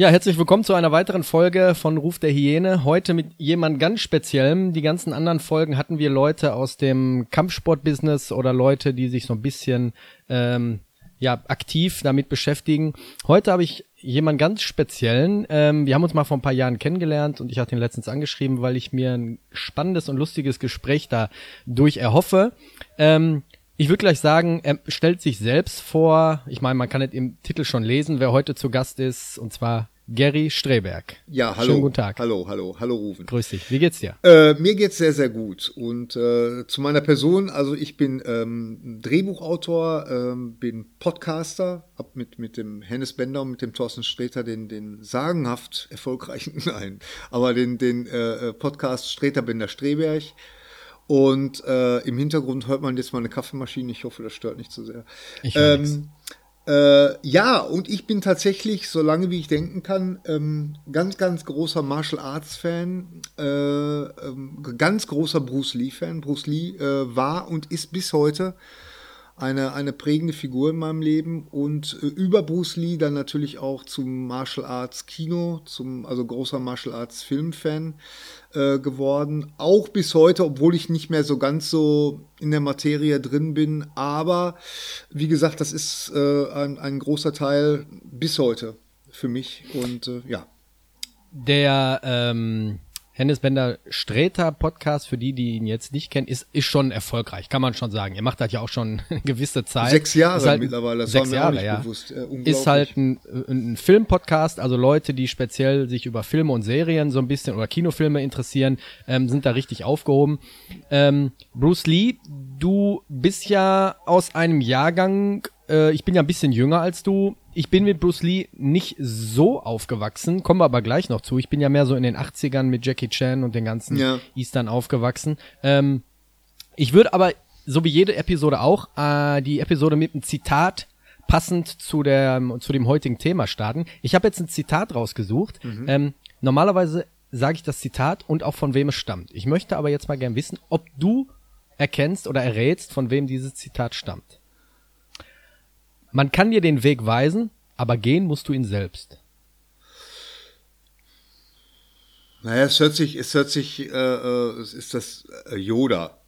Ja, herzlich willkommen zu einer weiteren Folge von Ruf der Hyäne. Heute mit jemand ganz Speziellem. Die ganzen anderen Folgen hatten wir Leute aus dem Kampfsportbusiness oder Leute, die sich so ein bisschen ähm, ja aktiv damit beschäftigen. Heute habe ich jemand ganz Speziellen. Ähm, wir haben uns mal vor ein paar Jahren kennengelernt und ich hatte ihn letztens angeschrieben, weil ich mir ein spannendes und lustiges Gespräch da durch erhoffe. Ähm, ich würde gleich sagen, er stellt sich selbst vor. Ich meine, man kann es im Titel schon lesen, wer heute zu Gast ist, und zwar Gary Streberg. Ja, hallo. Schönen guten Tag. Hallo, hallo, hallo Rufen. Grüß dich. Wie geht's dir? Äh, mir geht's sehr, sehr gut. Und äh, zu meiner Person, also ich bin ähm, Drehbuchautor, ähm, bin Podcaster, hab mit, mit dem Hennes Bender und mit dem Thorsten Streter den, den sagenhaft erfolgreichen, nein, aber den, den äh, Podcast Streter Bender Streberg und äh, im Hintergrund hört man jetzt mal eine Kaffeemaschine. Ich hoffe, das stört nicht zu sehr. Ich ähm, äh, ja, und ich bin tatsächlich, solange wie ich denken kann, ähm, ganz, ganz großer Martial Arts Fan, äh, ähm, ganz großer Bruce Lee Fan. Bruce Lee äh, war und ist bis heute eine, eine prägende Figur in meinem Leben und äh, über Bruce Lee dann natürlich auch zum Martial Arts Kino, zum, also großer Martial Arts Filmfan äh, geworden. Auch bis heute, obwohl ich nicht mehr so ganz so in der Materie drin bin. Aber wie gesagt, das ist äh, ein, ein großer Teil bis heute für mich und äh, ja. Der, ähm Hennes Bender Sträter Podcast, für die, die ihn jetzt nicht kennen, ist, ist schon erfolgreich, kann man schon sagen. Ihr macht das ja auch schon eine gewisse Zeit. Sechs Jahre halt, mittlerweile, das sechs Jahre, ja. bewusst. Äh, ist halt ein, ein Filmpodcast, also Leute, die speziell sich über Filme und Serien so ein bisschen oder Kinofilme interessieren, ähm, sind da richtig aufgehoben. Ähm, Bruce Lee, du bist ja aus einem Jahrgang, äh, ich bin ja ein bisschen jünger als du, ich bin mit Bruce Lee nicht so aufgewachsen, kommen wir aber gleich noch zu. Ich bin ja mehr so in den 80ern mit Jackie Chan und den ganzen Ja. Eastern aufgewachsen. Ähm, ich würde aber, so wie jede Episode auch, äh, die Episode mit einem Zitat passend zu, der, zu dem heutigen Thema starten. Ich habe jetzt ein Zitat rausgesucht. Ähm, normalerweise sage ich das Zitat und auch von wem es stammt. Ich möchte aber jetzt mal gern wissen, ob du erkennst oder errätst, von wem dieses Zitat stammt. Man kann dir den Weg weisen, aber gehen musst du ihn selbst. Naja, es hört sich, es hört sich, äh, äh, es ist das äh, Yoda.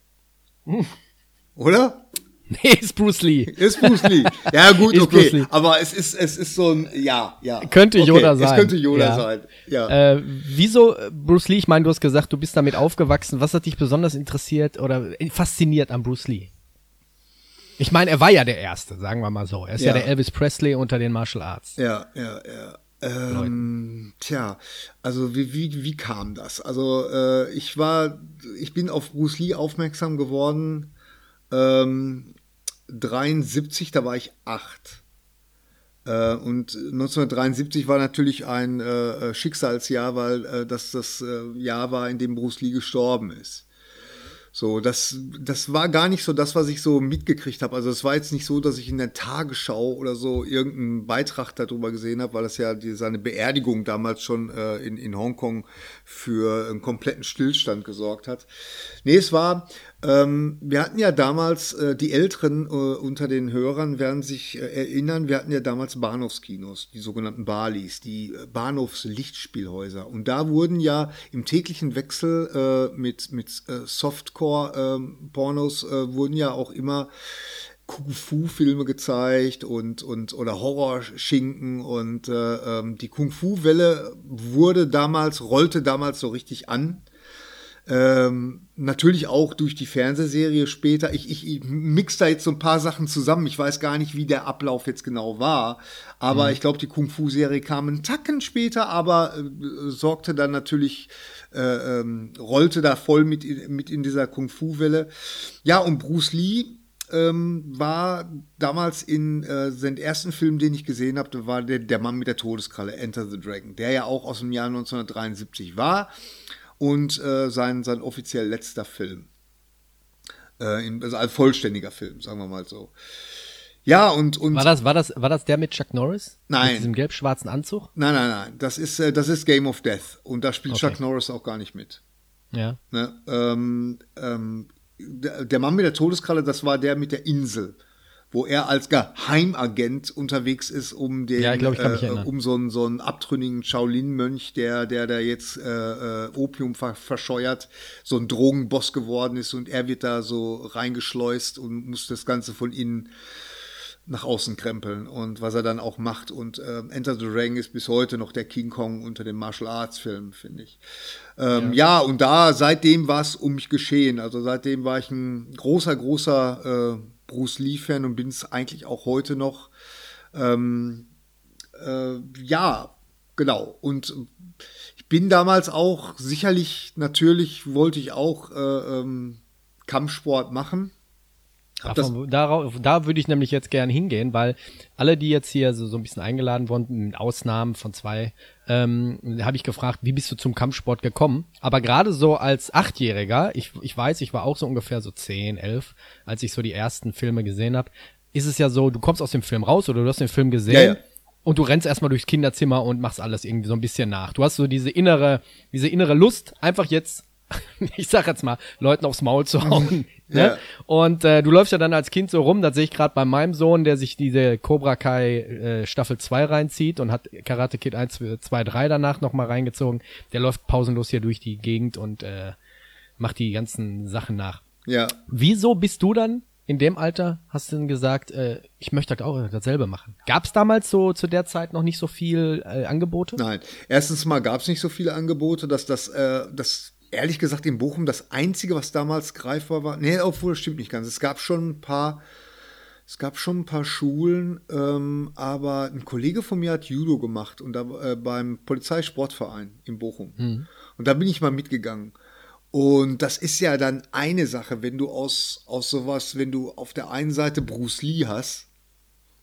Oder? Nee, ist Bruce Lee. Ist Bruce Lee. Ja, gut, Ist Bruce okay. Lee. Aber es ist, es ist so ein, ja, ja. Könnte okay, Yoda sein. Es könnte Yoda Ja. sein. Ja. Äh, wieso, äh, Bruce Lee? Ich meine, du hast gesagt, du bist damit aufgewachsen. Was hat dich besonders interessiert oder äh, fasziniert an Bruce Lee? Ich meine, er war ja der Erste, sagen wir mal so. Er ist ja, Ja. der Elvis Presley unter den Martial Arts. Ja, ja, ja. Ähm, tja, also wie, wie, wie kam das? Also äh, ich war, ich bin auf Bruce Lee aufmerksam geworden, ähm, 73, da war ich acht. Äh, und 1973 war natürlich ein äh, Schicksalsjahr, weil äh, das das äh, Jahr war, in dem Bruce Lee gestorben ist. So, das, das war gar nicht so das, was ich so mitgekriegt habe. Also es war jetzt nicht so, dass ich in der Tagesschau oder so irgendeinen Beitrag darüber gesehen habe, weil das ja die, seine Beerdigung damals schon äh, in, in Hongkong für einen kompletten Stillstand gesorgt hat. Nee, es war, ähm, wir hatten ja damals, äh, die Älteren äh, unter den Hörern werden sich äh, erinnern, wir hatten ja damals Bahnhofskinos, die sogenannten Balis, die äh, Bahnhofslichtspielhäuser. Und da wurden ja im täglichen Wechsel äh, mit, mit äh, Softcore-Pornos äh, wurden ja auch immer Kung-Fu-Filme gezeigt und, und oder Horrorschinken und äh, ähm, die Kung-Fu-Welle wurde damals, rollte damals so richtig an. Ähm, natürlich auch durch die Fernsehserie später. Ich, ich, ich mix da jetzt so ein paar Sachen zusammen. Ich weiß gar nicht, wie der Ablauf jetzt genau war. Aber mhm. ich glaube, die Kung-Fu-Serie kam einen Tacken später, aber äh, sorgte dann natürlich, äh, ähm, rollte da voll mit, mit in dieser Kung-Fu-Welle. Ja, und Bruce Lee ähm, war damals in äh, den ersten Film, den ich gesehen habe, war der, der Mann mit der Todeskralle, Enter the Dragon, der ja auch aus dem Jahr 1973 war und äh, sein, sein offiziell letzter Film. Äh, also als vollständiger Film, sagen wir mal so. Ja, und, und. War das, war das, war das der mit Chuck Norris? Nein. Mit diesem gelb-schwarzen Anzug? Nein, nein, nein. Das ist, äh, das ist Game of Death. Und da spielt okay. Chuck Norris auch gar nicht mit. Ja. Ne? Ähm, ähm, der, der Mann mit der Todeskralle, das war der mit der Insel wo er als Geheimagent unterwegs ist, um den, ja, glaub, äh, um so einen, so einen abtrünnigen Shaolin-Mönch, der, der da jetzt äh, äh, Opium ver verscheuert, so ein Drogenboss geworden ist und er wird da so reingeschleust und muss das Ganze von innen nach außen krempeln und was er dann auch macht. Und äh, Enter the Ring ist bis heute noch der King Kong unter den Martial Arts Filmen, finde ich. Ähm, ja. ja. und da seitdem war es um mich geschehen. Also seitdem war ich ein großer, großer äh, Bruce Lee-Fan und bin es eigentlich auch heute noch. Ähm, äh, ja, genau. Und ich bin damals auch sicherlich, natürlich wollte ich auch äh, ähm, Kampfsport machen. Davon, darauf, da würde ich nämlich jetzt gern hingehen, weil alle, die jetzt hier so, so ein bisschen eingeladen wurden, mit Ausnahmen von zwei, ähm, habe ich gefragt, wie bist du zum Kampfsport gekommen? Aber gerade so als Achtjähriger, ich, ich weiß, ich war auch so ungefähr so zehn, elf, als ich so die ersten Filme gesehen habe, ist es ja so, du kommst aus dem Film raus oder du hast den Film gesehen ja, ja. und du rennst erstmal durchs Kinderzimmer und machst alles irgendwie so ein bisschen nach. Du hast so diese innere, diese innere Lust, einfach jetzt ich sag jetzt mal, Leuten aufs Maul zu hauen. ne? Ja. Und äh, du läufst ja dann als Kind so rum, das sehe ich gerade bei meinem Sohn, der sich diese Cobra Kai äh, Staffel 2 reinzieht und hat Karate Kid 1, 2, 3 danach nochmal reingezogen. Der läuft pausenlos hier durch die Gegend und äh, macht die ganzen Sachen nach. Ja. Wieso bist du dann in dem Alter, hast du denn gesagt, äh, ich möchte das auch dasselbe machen? Gab es damals so zu der Zeit noch nicht so viel äh, Angebote? Nein. Erstens mal gab es nicht so viele Angebote, dass das, äh, das ehrlich gesagt in Bochum das Einzige, was damals greifbar war. Nee, obwohl das stimmt nicht ganz. Es gab schon ein paar, es gab schon ein paar Schulen, ähm, aber ein Kollege von mir hat Judo gemacht und da äh, beim Polizeisportverein in Bochum. Mhm. Und da bin ich mal mitgegangen. Und das ist ja dann eine Sache, wenn du aus, aus sowas, wenn du auf der einen Seite Bruce Lee hast.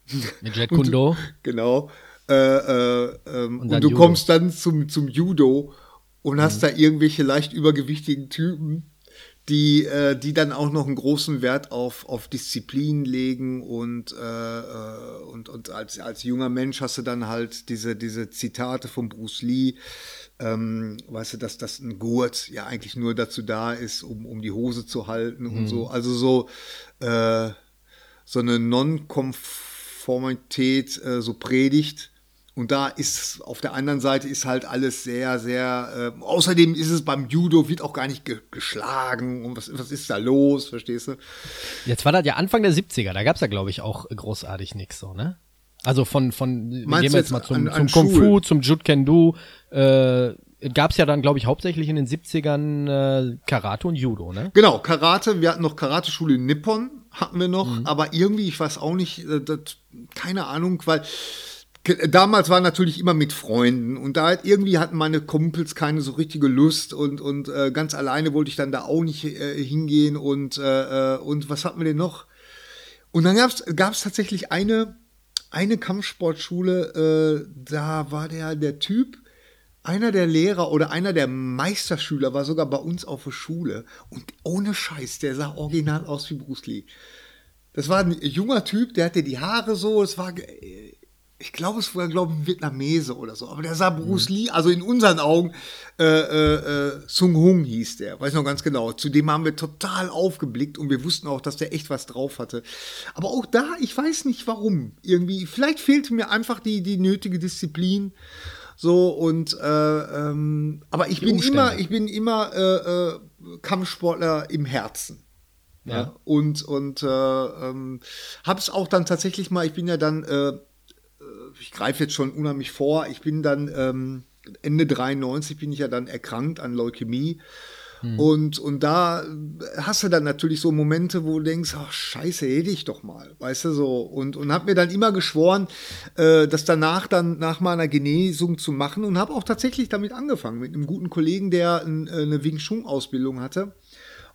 Mit Jet Kundo. genau. Äh, äh, ähm, und, und du Judo. kommst dann zum, zum Judo und hast mhm. da irgendwelche leicht übergewichtigen Typen, die, äh, die dann auch noch einen großen Wert auf, auf Disziplin legen und, äh, äh, und, und als, als junger Mensch hast du dann halt diese, diese Zitate von Bruce Lee, ähm, weißt du, dass das ein Gurt ja eigentlich nur dazu da ist, um, um die Hose zu halten mhm. und so. Also so, äh, so eine Nonkonformität äh, so predigt und da ist auf der anderen Seite ist halt alles sehr, sehr. Äh, außerdem ist es beim Judo, wird auch gar nicht ge geschlagen. Und was, was ist da los, verstehst du? Jetzt war das ja Anfang der 70er, da gab es ja, glaube ich, auch großartig nichts so, ne? Also von, von Meinst gehen wir jetzt mal zum, an, an zum Kung Fu, zum Jut Kendo, äh, gab es ja dann, glaube ich, hauptsächlich in den 70ern äh, Karate und Judo, ne? Genau, Karate, wir hatten noch Karate-Schule in Nippon, hatten wir noch, mhm. aber irgendwie, ich weiß auch nicht, äh, das, keine Ahnung, weil Damals war natürlich immer mit Freunden und da halt irgendwie hatten meine Kumpels keine so richtige Lust und, und äh, ganz alleine wollte ich dann da auch nicht äh, hingehen und, äh, äh und was hatten wir denn noch? Und dann gab es tatsächlich eine, eine Kampfsportschule, äh, da war der, der Typ, einer der Lehrer oder einer der Meisterschüler war sogar bei uns auf der Schule und ohne Scheiß, der sah original aus wie Bruce Lee. Das war ein junger Typ, der hatte die Haare so, es war äh, ich glaube, es war, glaube ich, ein Vietnamese oder so. Aber der sah Bruce mhm. Lee, also in unseren Augen, äh, äh, äh, Sung Hung hieß der, weiß noch ganz genau. Zudem haben wir total aufgeblickt und wir wussten auch, dass der echt was drauf hatte. Aber auch da, ich weiß nicht warum. Irgendwie, vielleicht fehlte mir einfach die, die nötige Disziplin. So und äh, ähm, aber ich die bin Umstände. immer, ich bin immer äh, äh, Kampfsportler im Herzen. Ja. ja. Und, und äh, ähm, habe es auch dann tatsächlich mal, ich bin ja dann äh, ich greife jetzt schon unheimlich vor. Ich bin dann ähm, Ende 93 bin ich ja dann erkrankt an Leukämie Hm. Und, und da hast du dann natürlich so Momente, wo du denkst, ach scheiße, hätte ich doch mal, weißt du so. Und, und hab mir dann immer geschworen, äh, das danach dann nach meiner Genesung zu machen und habe auch tatsächlich damit angefangen, mit einem guten Kollegen, der ein, äh, eine Wing Chun Ausbildung hatte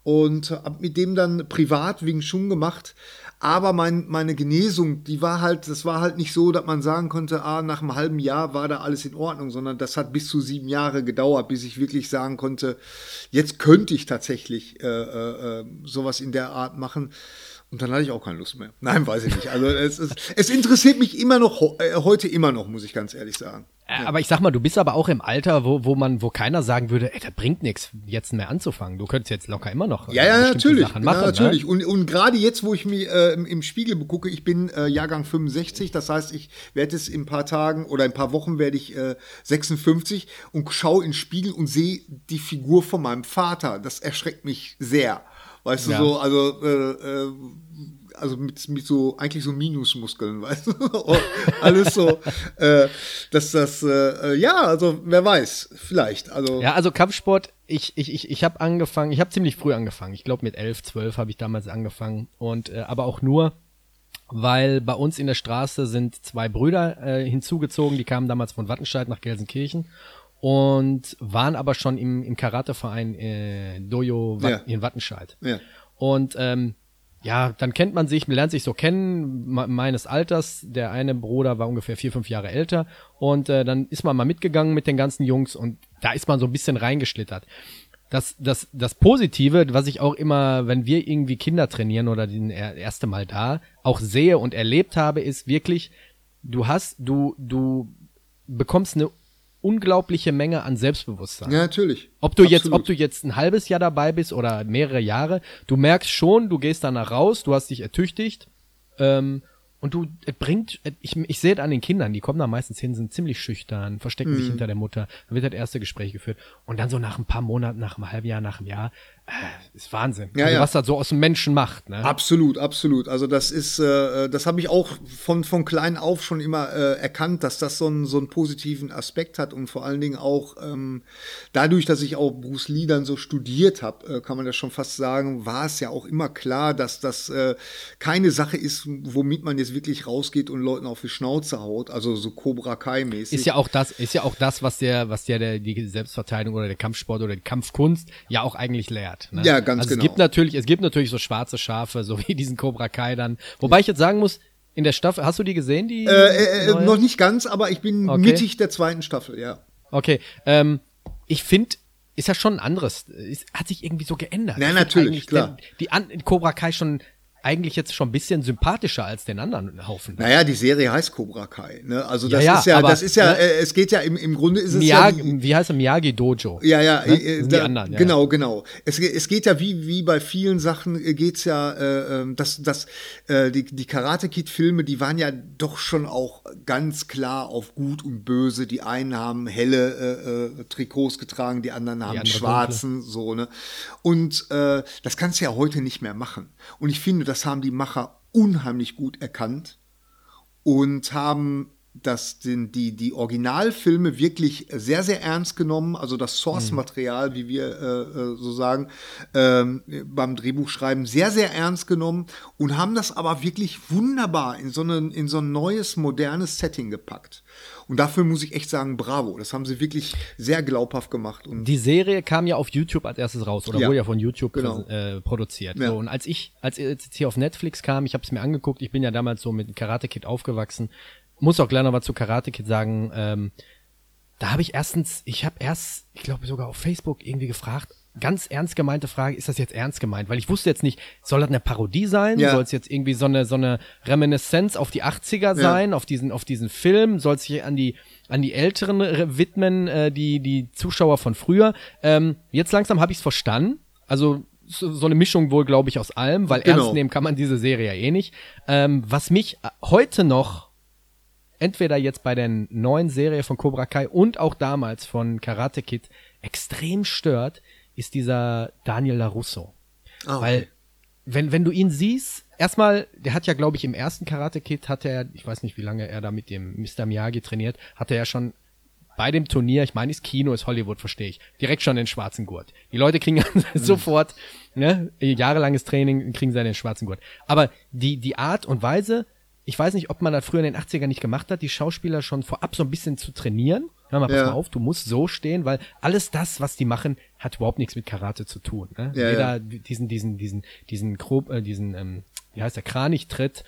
und habe mit dem dann privat Wing Chun gemacht aber mein, meine Genesung, die war halt, das war halt nicht so, dass man sagen konnte, ah, nach einem halben Jahr war da alles in Ordnung, sondern das hat bis zu sieben Jahre gedauert, bis ich wirklich sagen konnte, jetzt könnte ich tatsächlich äh, äh, äh sowas in der Art machen. Und dann hatte ich auch keine Lust mehr. Nein, weiß ich nicht. Also es, es, es interessiert mich immer noch, äh, heute immer noch, muss ich ganz ehrlich sagen. Ja. Aber ich sag mal, du bist aber auch im Alter, wo, wo man, wo keiner sagen würde, ey, das bringt nichts, jetzt mehr anzufangen. Du könntest jetzt locker immer noch. Ja, ja, natürlich. Sachen machen, ja, natürlich. Ne? Und, und gerade jetzt, wo ich mich äh, im Spiegel begucke, ich bin äh, Jahrgang 65, das heißt, ich werde es in ein paar Tagen oder ein paar Wochen werde ich äh, 56 und schaue in den Spiegel und sehe die Figur von meinem Vater. Das erschreckt mich sehr. Weißt ja. du so, also äh, äh, also mit, mit so, eigentlich so Minusmuskeln, weißt du? Alles so, äh, dass das, äh, ja, also wer weiß, vielleicht. Also ja, also Kampfsport, ich, ich, ich, ich habe angefangen, ich habe ziemlich früh angefangen. Ich glaube mit elf, zwölf habe ich damals angefangen. Und äh, aber auch nur, weil bei uns in der Straße sind zwei Brüder äh, hinzugezogen, die kamen damals von Wattenscheid nach Gelsenkirchen und waren aber schon im, im Karateverein äh, Dojo Wat ja. in Wattenscheid. Ja. Und ähm, ja, dann kennt man sich, man lernt sich so kennen, meines Alters. Der eine Bruder war ungefähr vier, fünf Jahre älter. Und äh, dann ist man mal mitgegangen mit den ganzen Jungs und da ist man so ein bisschen reingeschlittert. Das, das, das Positive, was ich auch immer, wenn wir irgendwie Kinder trainieren oder die erste Mal da, auch sehe und erlebt habe, ist wirklich, du hast, du, du bekommst eine unglaubliche Menge an Selbstbewusstsein. Ja, natürlich. Ob du Absolut. jetzt, ob du jetzt ein halbes Jahr dabei bist oder mehrere Jahre, du merkst schon, du gehst danach raus, du hast dich ertüchtigt, ähm, und du, es bringt, ich, ich sehe es an den Kindern, die kommen da meistens hin, sind ziemlich schüchtern, verstecken mhm. sich hinter der Mutter, dann wird das erste Gespräch geführt. Und dann so nach ein paar Monaten, nach einem halben Jahr, nach einem Jahr, äh, ist Wahnsinn. Ja, also, ja. Was das so aus dem Menschen macht. Ne? Absolut, absolut. Also das ist, äh, das habe ich auch von, von klein auf schon immer äh, erkannt, dass das so, ein, so einen positiven Aspekt hat und vor allen Dingen auch ähm, dadurch, dass ich auch Bruce Lee dann so studiert habe, äh, kann man das schon fast sagen, war es ja auch immer klar, dass das äh, keine Sache ist, womit man jetzt wirklich rausgeht und Leuten auf die Schnauze haut, also so Cobra Kai mäßig. Ist ja auch das, ist ja auch das, was der, was der, der die Selbstverteidigung oder der Kampfsport oder die Kampfkunst ja auch eigentlich lehrt wert. Ne? Ja, ganz also genau. Es gibt natürlich, es gibt natürlich so schwarze Schafe, so wie diesen Cobra Kai dann. Wobei ich jetzt sagen muss, in der Staffel, hast du die gesehen, die? Äh, äh, äh noch nicht ganz, aber ich bin okay. mittig der zweiten Staffel, ja. Okay, ähm, ich finde, ist ja schon ein anderes, es hat sich irgendwie so geändert. Ja, natürlich, klar. Der, die An Cobra Kai schon eigentlich jetzt schon ein bisschen sympathischer als den anderen Haufen. Naja, die Serie heißt Cobra Kai. Ne? Also das ja, ja, ist ja, aber, das ist ja, ne? äh, es geht ja im, im Grunde ist es Miyagi, ja. Wie heißt es Miyagi Dojo? Ja, ja, ne? äh, da, die anderen. Ja, genau, genau. Es, es geht ja wie wie bei vielen Sachen äh, geht's ja, äh, ähm, dass das äh, die die Karate Kid Filme, die waren ja doch schon auch ganz klar auf Gut und Böse. Die einen haben helle äh, äh, Trikots getragen, die anderen haben die andere schwarzen, dunkle. so ne. Und äh, das kannst du ja heute nicht mehr machen. Und ich finde, das haben die Macher unheimlich gut erkannt und haben das den, die, die Originalfilme wirklich sehr, sehr ernst genommen, also das Source-Material, wie wir äh, äh, so sagen, ähm, beim Drehbuchschreiben sehr, sehr ernst genommen und haben das aber wirklich wunderbar in so, eine, in so ein neues, modernes Setting gepackt. Und dafür muss ich echt sagen, bravo. Das haben sie wirklich sehr glaubhaft gemacht. Und die Serie kam ja auf YouTube als erstes raus oder ja, wurde ja von YouTube genau. äh, produziert. Ja. So, und als ich, als jetzt hier auf Netflix kam, ich habe es mir angeguckt, ich bin ja damals so mit Karate Kid aufgewachsen, muss auch gleich noch was zu Karate Kid sagen. Ähm, da habe ich erstens, ich habe erst, ich glaube sogar auf Facebook irgendwie gefragt, ganz ernst gemeinte Frage, ist das jetzt ernst gemeint? Weil ich wusste jetzt nicht, soll das eine Parodie sein? Ja. Soll es jetzt irgendwie so eine, so eine Reminiszenz auf die 80er sein, ja. auf diesen, auf diesen Film? Soll es sich an die, an die Älteren widmen, äh, die, die Zuschauer von früher? Ähm, jetzt langsam habe ich es verstanden. Also so, so eine Mischung wohl, glaube ich, aus allem, weil genau. ernst nehmen kann man diese Serie ja eh nicht. Ähm, was mich heute noch entweder jetzt bei der neuen Serie von Cobra Kai und auch damals von Karate Kid extrem stört, ist dieser Daniel LaRusso. Oh, okay. Weil, wenn, wenn du ihn siehst, erstmal, der hat ja, glaube ich, im ersten Karate Kid hat er, ich weiß nicht, wie lange er da mit dem Mr. Miyagi trainiert, hat er ja schon bei dem Turnier, ich meine, das Kino ist Hollywood, verstehe ich, direkt schon den schwarzen Gurt. Die Leute kriegen sofort, ne, jahrelanges Training, kriegen sie den schwarzen Gurt. Aber die, die Art und Weise, ich weiß nicht, ob man das früher in den 80ern nicht gemacht hat, die Schauspieler schon vorab so ein bisschen zu trainieren. Hör mal, pass Ja. mal auf, du musst so stehen, weil alles das, was die machen, hat überhaupt nichts mit Karate zu tun. Ne? Ja, Weder ja. diesen, diesen, diesen, diesen grob, äh, diesen, ähm, wie heißt der, Kranichtritt,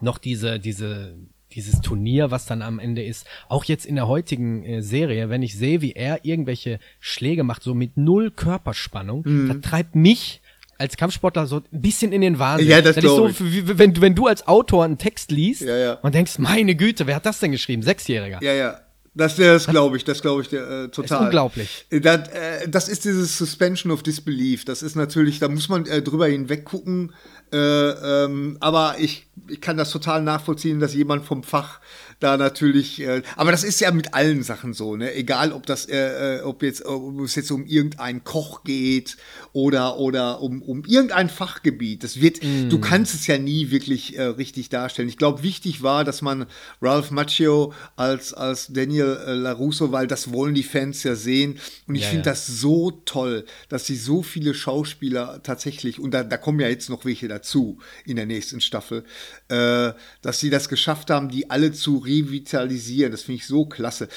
noch diese, diese, dieses Turnier, was dann am Ende ist. Auch jetzt in der heutigen äh, Serie, wenn ich sehe, wie er irgendwelche Schläge macht, so mit null Körperspannung, Mhm. das treibt mich als Kampfsportler so ein bisschen in den Wahnsinn. Ja, das ist so, wie, wenn, du- wenn du als Autor einen Text liest Ja, ja. und denkst, meine Güte, wer hat das denn geschrieben? Sechsjähriger. Ja, ja. Das, das glaube ich, das glaube ich äh, total. Ist unglaublich. Äh, Das, äh, das ist dieses Suspension of Disbelief. Das ist natürlich, da muss man äh, drüber hinweg gucken. Äh, ähm, aber ich, ich kann das total nachvollziehen, dass jemand vom Fach da natürlich. Äh, aber das ist ja mit allen Sachen so, ne? Egal, ob das, äh, äh, ob jetzt, ob es jetzt um irgendeinen Koch geht oder oder um um irgendein Fachgebiet. Das wird, du kannst es ja nie wirklich äh, richtig darstellen. Ich glaube, wichtig war, dass man Ralph Macchio als als Daniel äh, Larusso, weil das wollen die Fans ja sehen. Und ich Ja, finde ja. das so toll, dass sie so viele Schauspieler tatsächlich und da, da kommen ja jetzt noch welche dazu in der nächsten Staffel, äh, dass sie das geschafft haben, die alle zu revitalisieren. Das finde ich so klasse.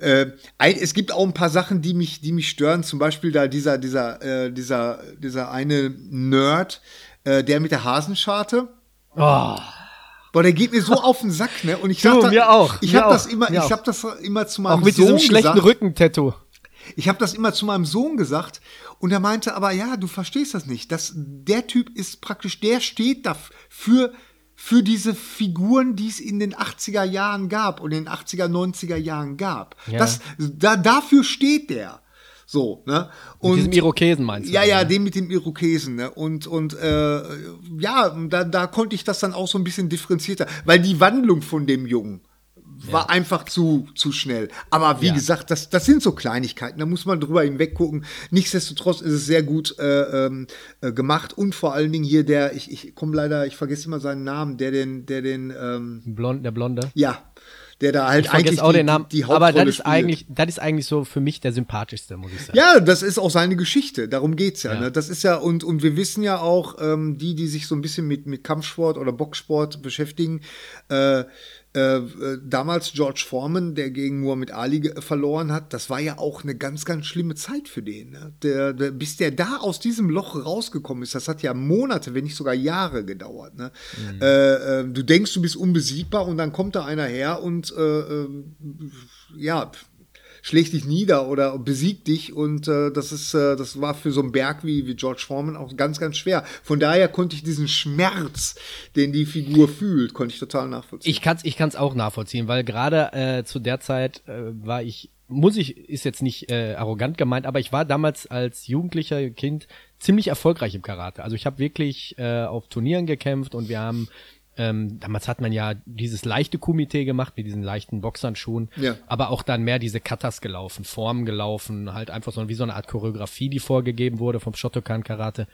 Äh, ein, es gibt auch ein paar Sachen, die mich, die mich stören. Zum Beispiel da dieser, dieser, äh, dieser, dieser eine Nerd, äh, der mit der Hasenscharte. Oh, Boah, der geht mir so auf den Sack, ne? Und ich sag mir auch, Ich habe das immer, ich habe das immer zu meinem auch mit Sohn diesem schlechten. Rückentattoo. Ich habe das immer zu meinem Sohn gesagt und er meinte, aber ja, du verstehst das nicht. Das, der Typ ist praktisch, der steht dafür für diese Figuren, die es in den 80er Jahren gab und in den 80er, 90er Jahren gab. Ja. Das, da, dafür steht der. So, ne? Mit diesem Irokesen meinst du? Ja, ja, ne? den mit dem Irokesen, ne? Und, und äh, ja, da, da konnte ich das dann auch so ein bisschen differenzierter, weil die Wandlung von dem Jungen war einfach zu, zu schnell. Aber wie Ja. gesagt, das, das sind so Kleinigkeiten, da muss man drüber hinweg gucken. Nichtsdestotrotz ist es sehr gut äh, ähm, äh, gemacht und vor allen Dingen hier der, ich, ich komme leider, ich vergesse immer seinen Namen, der den, der den, ähm, Blond, der Blonde. ja, der da halt Ich eigentlich auch die, den Namen. die, die aber Hauptrolle das ist spielt. eigentlich, das ist eigentlich so für mich der sympathischste, muss ich sagen. Ja, das ist auch seine Geschichte. Darum geht's ja. Ja. Ne? Das ist ja und und wir wissen ja auch, ähm, die, die sich so ein bisschen mit mit Kampfsport oder Boxsport beschäftigen. Äh, äh, äh, damals George Foreman, der gegen Muhammad Ali verloren hat, das war ja auch eine ganz, ganz schlimme Zeit für den. Ne? Der, der, bis der da aus diesem Loch rausgekommen ist, das hat ja Monate, wenn nicht sogar Jahre gedauert. Ne? Äh, äh, du denkst, du bist unbesiegbar und dann kommt da einer her und äh, äh, ja, schlägt dich nieder oder besiegt dich und äh, das ist äh, das war für so einen Berg wie wie George Foreman auch ganz ganz schwer. Von daher konnte ich diesen Schmerz, den die Figur fühlt, konnte ich total nachvollziehen. Ich kann's, ich kann's auch nachvollziehen, weil gerade äh, zu der Zeit äh, war ich, muss ich, ist jetzt nicht äh, arrogant gemeint, aber ich war damals als jugendlicher Kind ziemlich erfolgreich im Karate. Also ich habe wirklich äh, auf Turnieren gekämpft und wir haben ähm, damals hat man ja dieses leichte Kumite gemacht mit diesen leichten Boxhandschuhen, Ja. aber auch dann mehr diese Katas gelaufen, Formen gelaufen, halt einfach so wie so eine Art Choreografie, die vorgegeben wurde vom Shotokan Karate.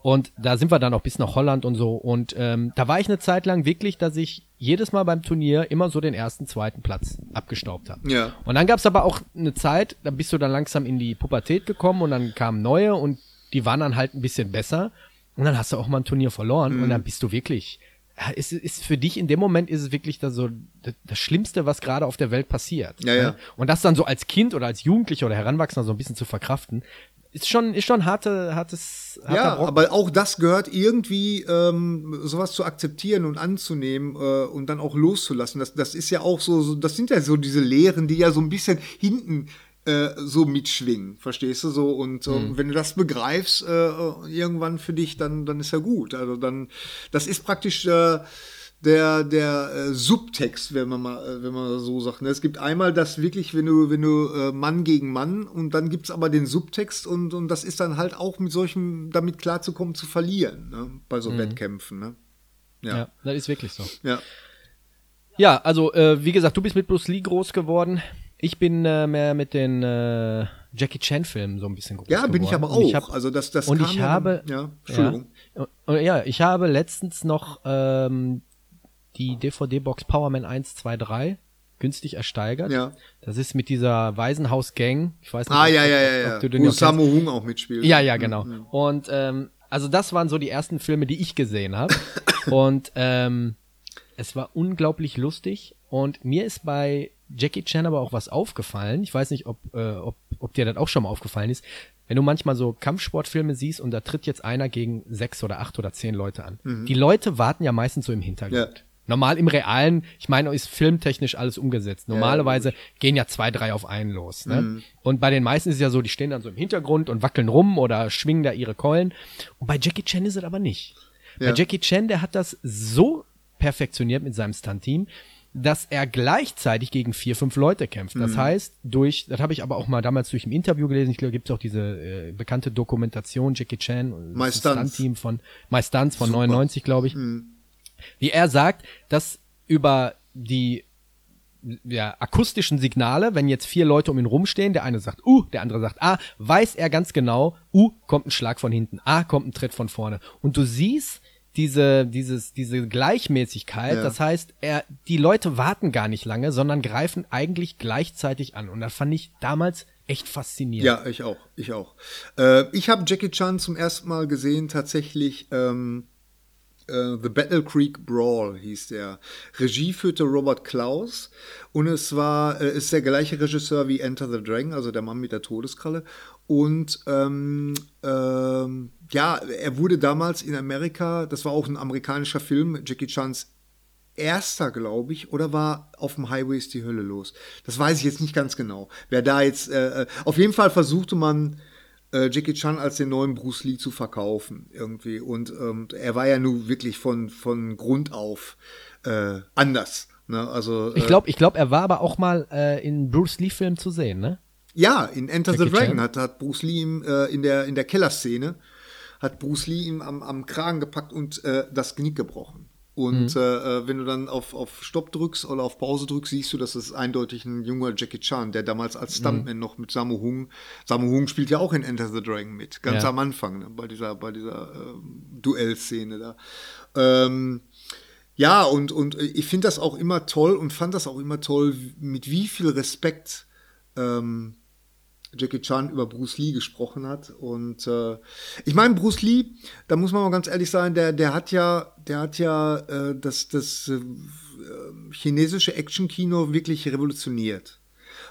Und da sind wir dann auch bis nach Holland und so. Und ähm, da war ich eine Zeit lang wirklich, dass ich jedes Mal beim Turnier immer so den ersten, zweiten Platz abgestaubt habe. Ja. Und dann gab's aber auch eine Zeit, da bist du dann langsam in die Pubertät gekommen und dann kamen neue und die waren dann halt ein bisschen besser. Und dann hast du auch mal ein Turnier verloren Mhm. und dann bist du wirklich. Es ist für dich in dem Moment ist es wirklich da so das, Schlimmste, was gerade auf der Welt passiert. Ja, ne? ja. Und das dann so als Kind oder als Jugendlicher oder Heranwachsender so ein bisschen zu verkraften, ist schon, ist schon harte, hartes, Ja, Brocken. aber auch das gehört irgendwie, ähm, sowas zu akzeptieren und anzunehmen äh, und dann auch loszulassen. Das, das ist ja auch so, so, das sind ja so diese Lehren, die ja so ein bisschen hinten äh, so mitschwingen, verstehst du so? Und ähm, wenn du das begreifst, äh, irgendwann für dich, dann, dann ist ja gut. Also dann, das ist praktisch äh, der, der äh, Subtext, wenn man mal, äh, wenn man so sagt. Ne? Es gibt einmal das wirklich, wenn du, wenn du äh, Mann gegen Mann und dann gibt's aber den Subtext und, und das ist dann halt auch mit solchen, damit klarzukommen, zu verlieren, ne? bei so Wettkämpfen. Ne? ja. Ja. das ist wirklich so. ja. Ja, also äh, wie gesagt, du bist mit Bruce Lee groß geworden. Ich bin äh, mehr mit den äh, Jackie Chan Filmen so ein bisschen groß Ja, geworden. bin ich aber Und ich auch. hab, also das, das und ich ja habe, ja, Entschuldigung. Ja, ja, ich habe letztens noch ähm, die DVD-Box Power Man 1, 2, 3 günstig ersteigert. Ja. Das ist mit dieser Waisenhaus-Gang. Ich weiß nicht, Ah, ob- ja, ja, ob- ja, ob ja. du den Wo. Sammo Hung auch mitspielt. Ja, ja, genau. Und ähm, also das waren so die ersten Filme, die ich gesehen habe. und ähm, es war unglaublich lustig. Und mir ist bei Jackie Chan aber auch was aufgefallen. Ich weiß nicht, ob, äh, ob, ob dir das auch schon mal aufgefallen ist. Wenn du manchmal so Kampfsportfilme siehst und da tritt jetzt einer gegen sechs oder acht oder zehn Leute an. Die Leute warten ja meistens so im Hintergrund. Ja. Normal im Realen, ich meine, ist filmtechnisch alles umgesetzt. Normalerweise gehen ja zwei, drei auf einen los. Ne? Und bei den meisten ist es ja so, die stehen dann so im Hintergrund und wackeln rum oder schwingen da ihre Keulen. Und bei Jackie Chan ist es aber nicht. Bei Ja. Jackie Chan, der hat das so perfektioniert mit seinem Stunt-Team, dass er gleichzeitig gegen vier, fünf Leute kämpft. Das heißt, durch, das habe ich aber auch mal damals durch ein Interview gelesen, ich glaube, gibt es auch diese äh, bekannte Dokumentation Jackie Chan, und My das Stunts. Stunt-Team von My Stunts von 99, glaube ich. Wie er sagt, dass über die ja, akustischen Signale, wenn jetzt vier Leute um ihn rumstehen, der eine sagt uh, der andere sagt ah, weiß er ganz genau, uh, kommt ein Schlag von hinten, ah, kommt ein Tritt von vorne. Und du siehst diese, dieses, diese Gleichmäßigkeit, Ja. das heißt, er, die Leute warten gar nicht lange, sondern greifen eigentlich gleichzeitig an. Und das fand ich damals echt faszinierend. Ja, ich auch, ich auch. Äh, ich habe Jackie Chan zum ersten Mal gesehen, tatsächlich ähm, äh, The Battle Creek Brawl hieß der. Regie führte Robert Klaus und es war, äh, ist der gleiche Regisseur wie Enter the Dragon, also der Mann mit der Todeskralle. Und ähm, ähm, ja, er wurde damals in Amerika, das war auch ein amerikanischer Film, Jackie Chans erster, glaube ich, oder war auf dem Highway ist die Hölle los? Das weiß ich jetzt nicht ganz genau. Wer da jetzt, äh, äh, auf jeden Fall versuchte man äh, Jackie Chan als den neuen Bruce Lee zu verkaufen irgendwie und ähm, er war ja nun wirklich von von Grund auf äh, anders. Ne? Also Ich äh, glaube, ich glaub, er war aber auch mal äh, in Bruce Lee-Filmen zu sehen, ne? Ja, in Enter the Jackie Dragon Chan. hat, hat Bruce Lee ihm äh, in der in der Kellerszene hat Bruce Lee ihm am, am Kragen gepackt und äh, das Knick gebrochen. Und Mhm. äh, äh, wenn du dann auf, auf Stopp drückst oder auf Pause drückst, siehst du, dass es eindeutig ein junger Jackie Chan, der damals als Mhm. Stuntman noch mit Sammo Hung, Sammo Hung spielt ja auch in Enter the Dragon mit, ganz Ja. am Anfang, ne, bei dieser, bei dieser ähm, Duellszene da. Ähm, ja, und, und ich finde das auch immer toll und fand das auch immer toll, mit wie viel Respekt ähm, Jackie Chan über Bruce Lee gesprochen hat. Und äh, ich meine, Bruce Lee, da muss man mal ganz ehrlich sein, der, der hat ja, der hat ja äh, das, das äh, chinesische Actionkino wirklich revolutioniert.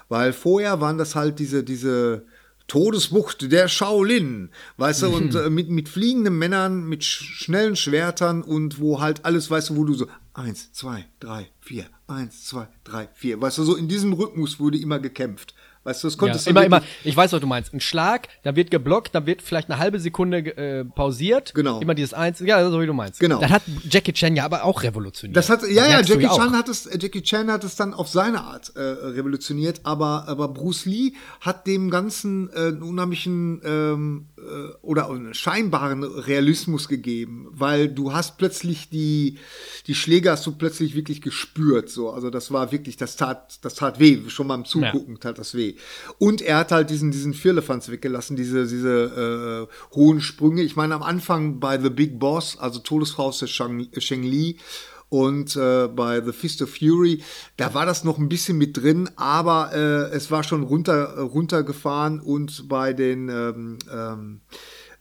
Weil vorher waren das halt diese, diese Todesbucht der Shaolin, weißt du, und äh, mit, mit fliegenden Männern, mit sch schnellen Schwertern und wo halt alles, weißt du, wo du so eins, zwei, drei, vier, eins, zwei, drei, vier, weißt du, so in diesem Rhythmus wurde immer gekämpft. Weißt du, das Ja, konntest du immer, immer, ich weiß, was du meinst. Ein Schlag, da wird geblockt, da wird vielleicht eine halbe Sekunde äh, pausiert. Genau. Immer dieses eins, ja, so wie du meinst. Genau. Das hat Jackie Chan ja aber auch revolutioniert. Das hat, Das ja, ja, merkst du Jackie. Chan hat es, äh, Jackie Chan hat es dann auf seine Art äh, revolutioniert, aber, aber Bruce Lee hat dem Ganzen äh, einen unheimlichen ähm, äh, oder einen scheinbaren Realismus gegeben, weil du hast plötzlich die, die Schläge hast du plötzlich wirklich gespürt, so, also das war wirklich, das tat, das tat weh, schon beim Zugucken tat das weh. Und er hat halt diesen, diesen Firlefanz weggelassen, diese, diese äh, hohen Sprünge. Ich meine, am Anfang bei The Big Boss, also Todesfaust des Shang, Shang Li, und äh, bei The Fist of Fury, da war das noch ein bisschen mit drin, aber äh, es war schon runter, runtergefahren und bei den ähm, ähm,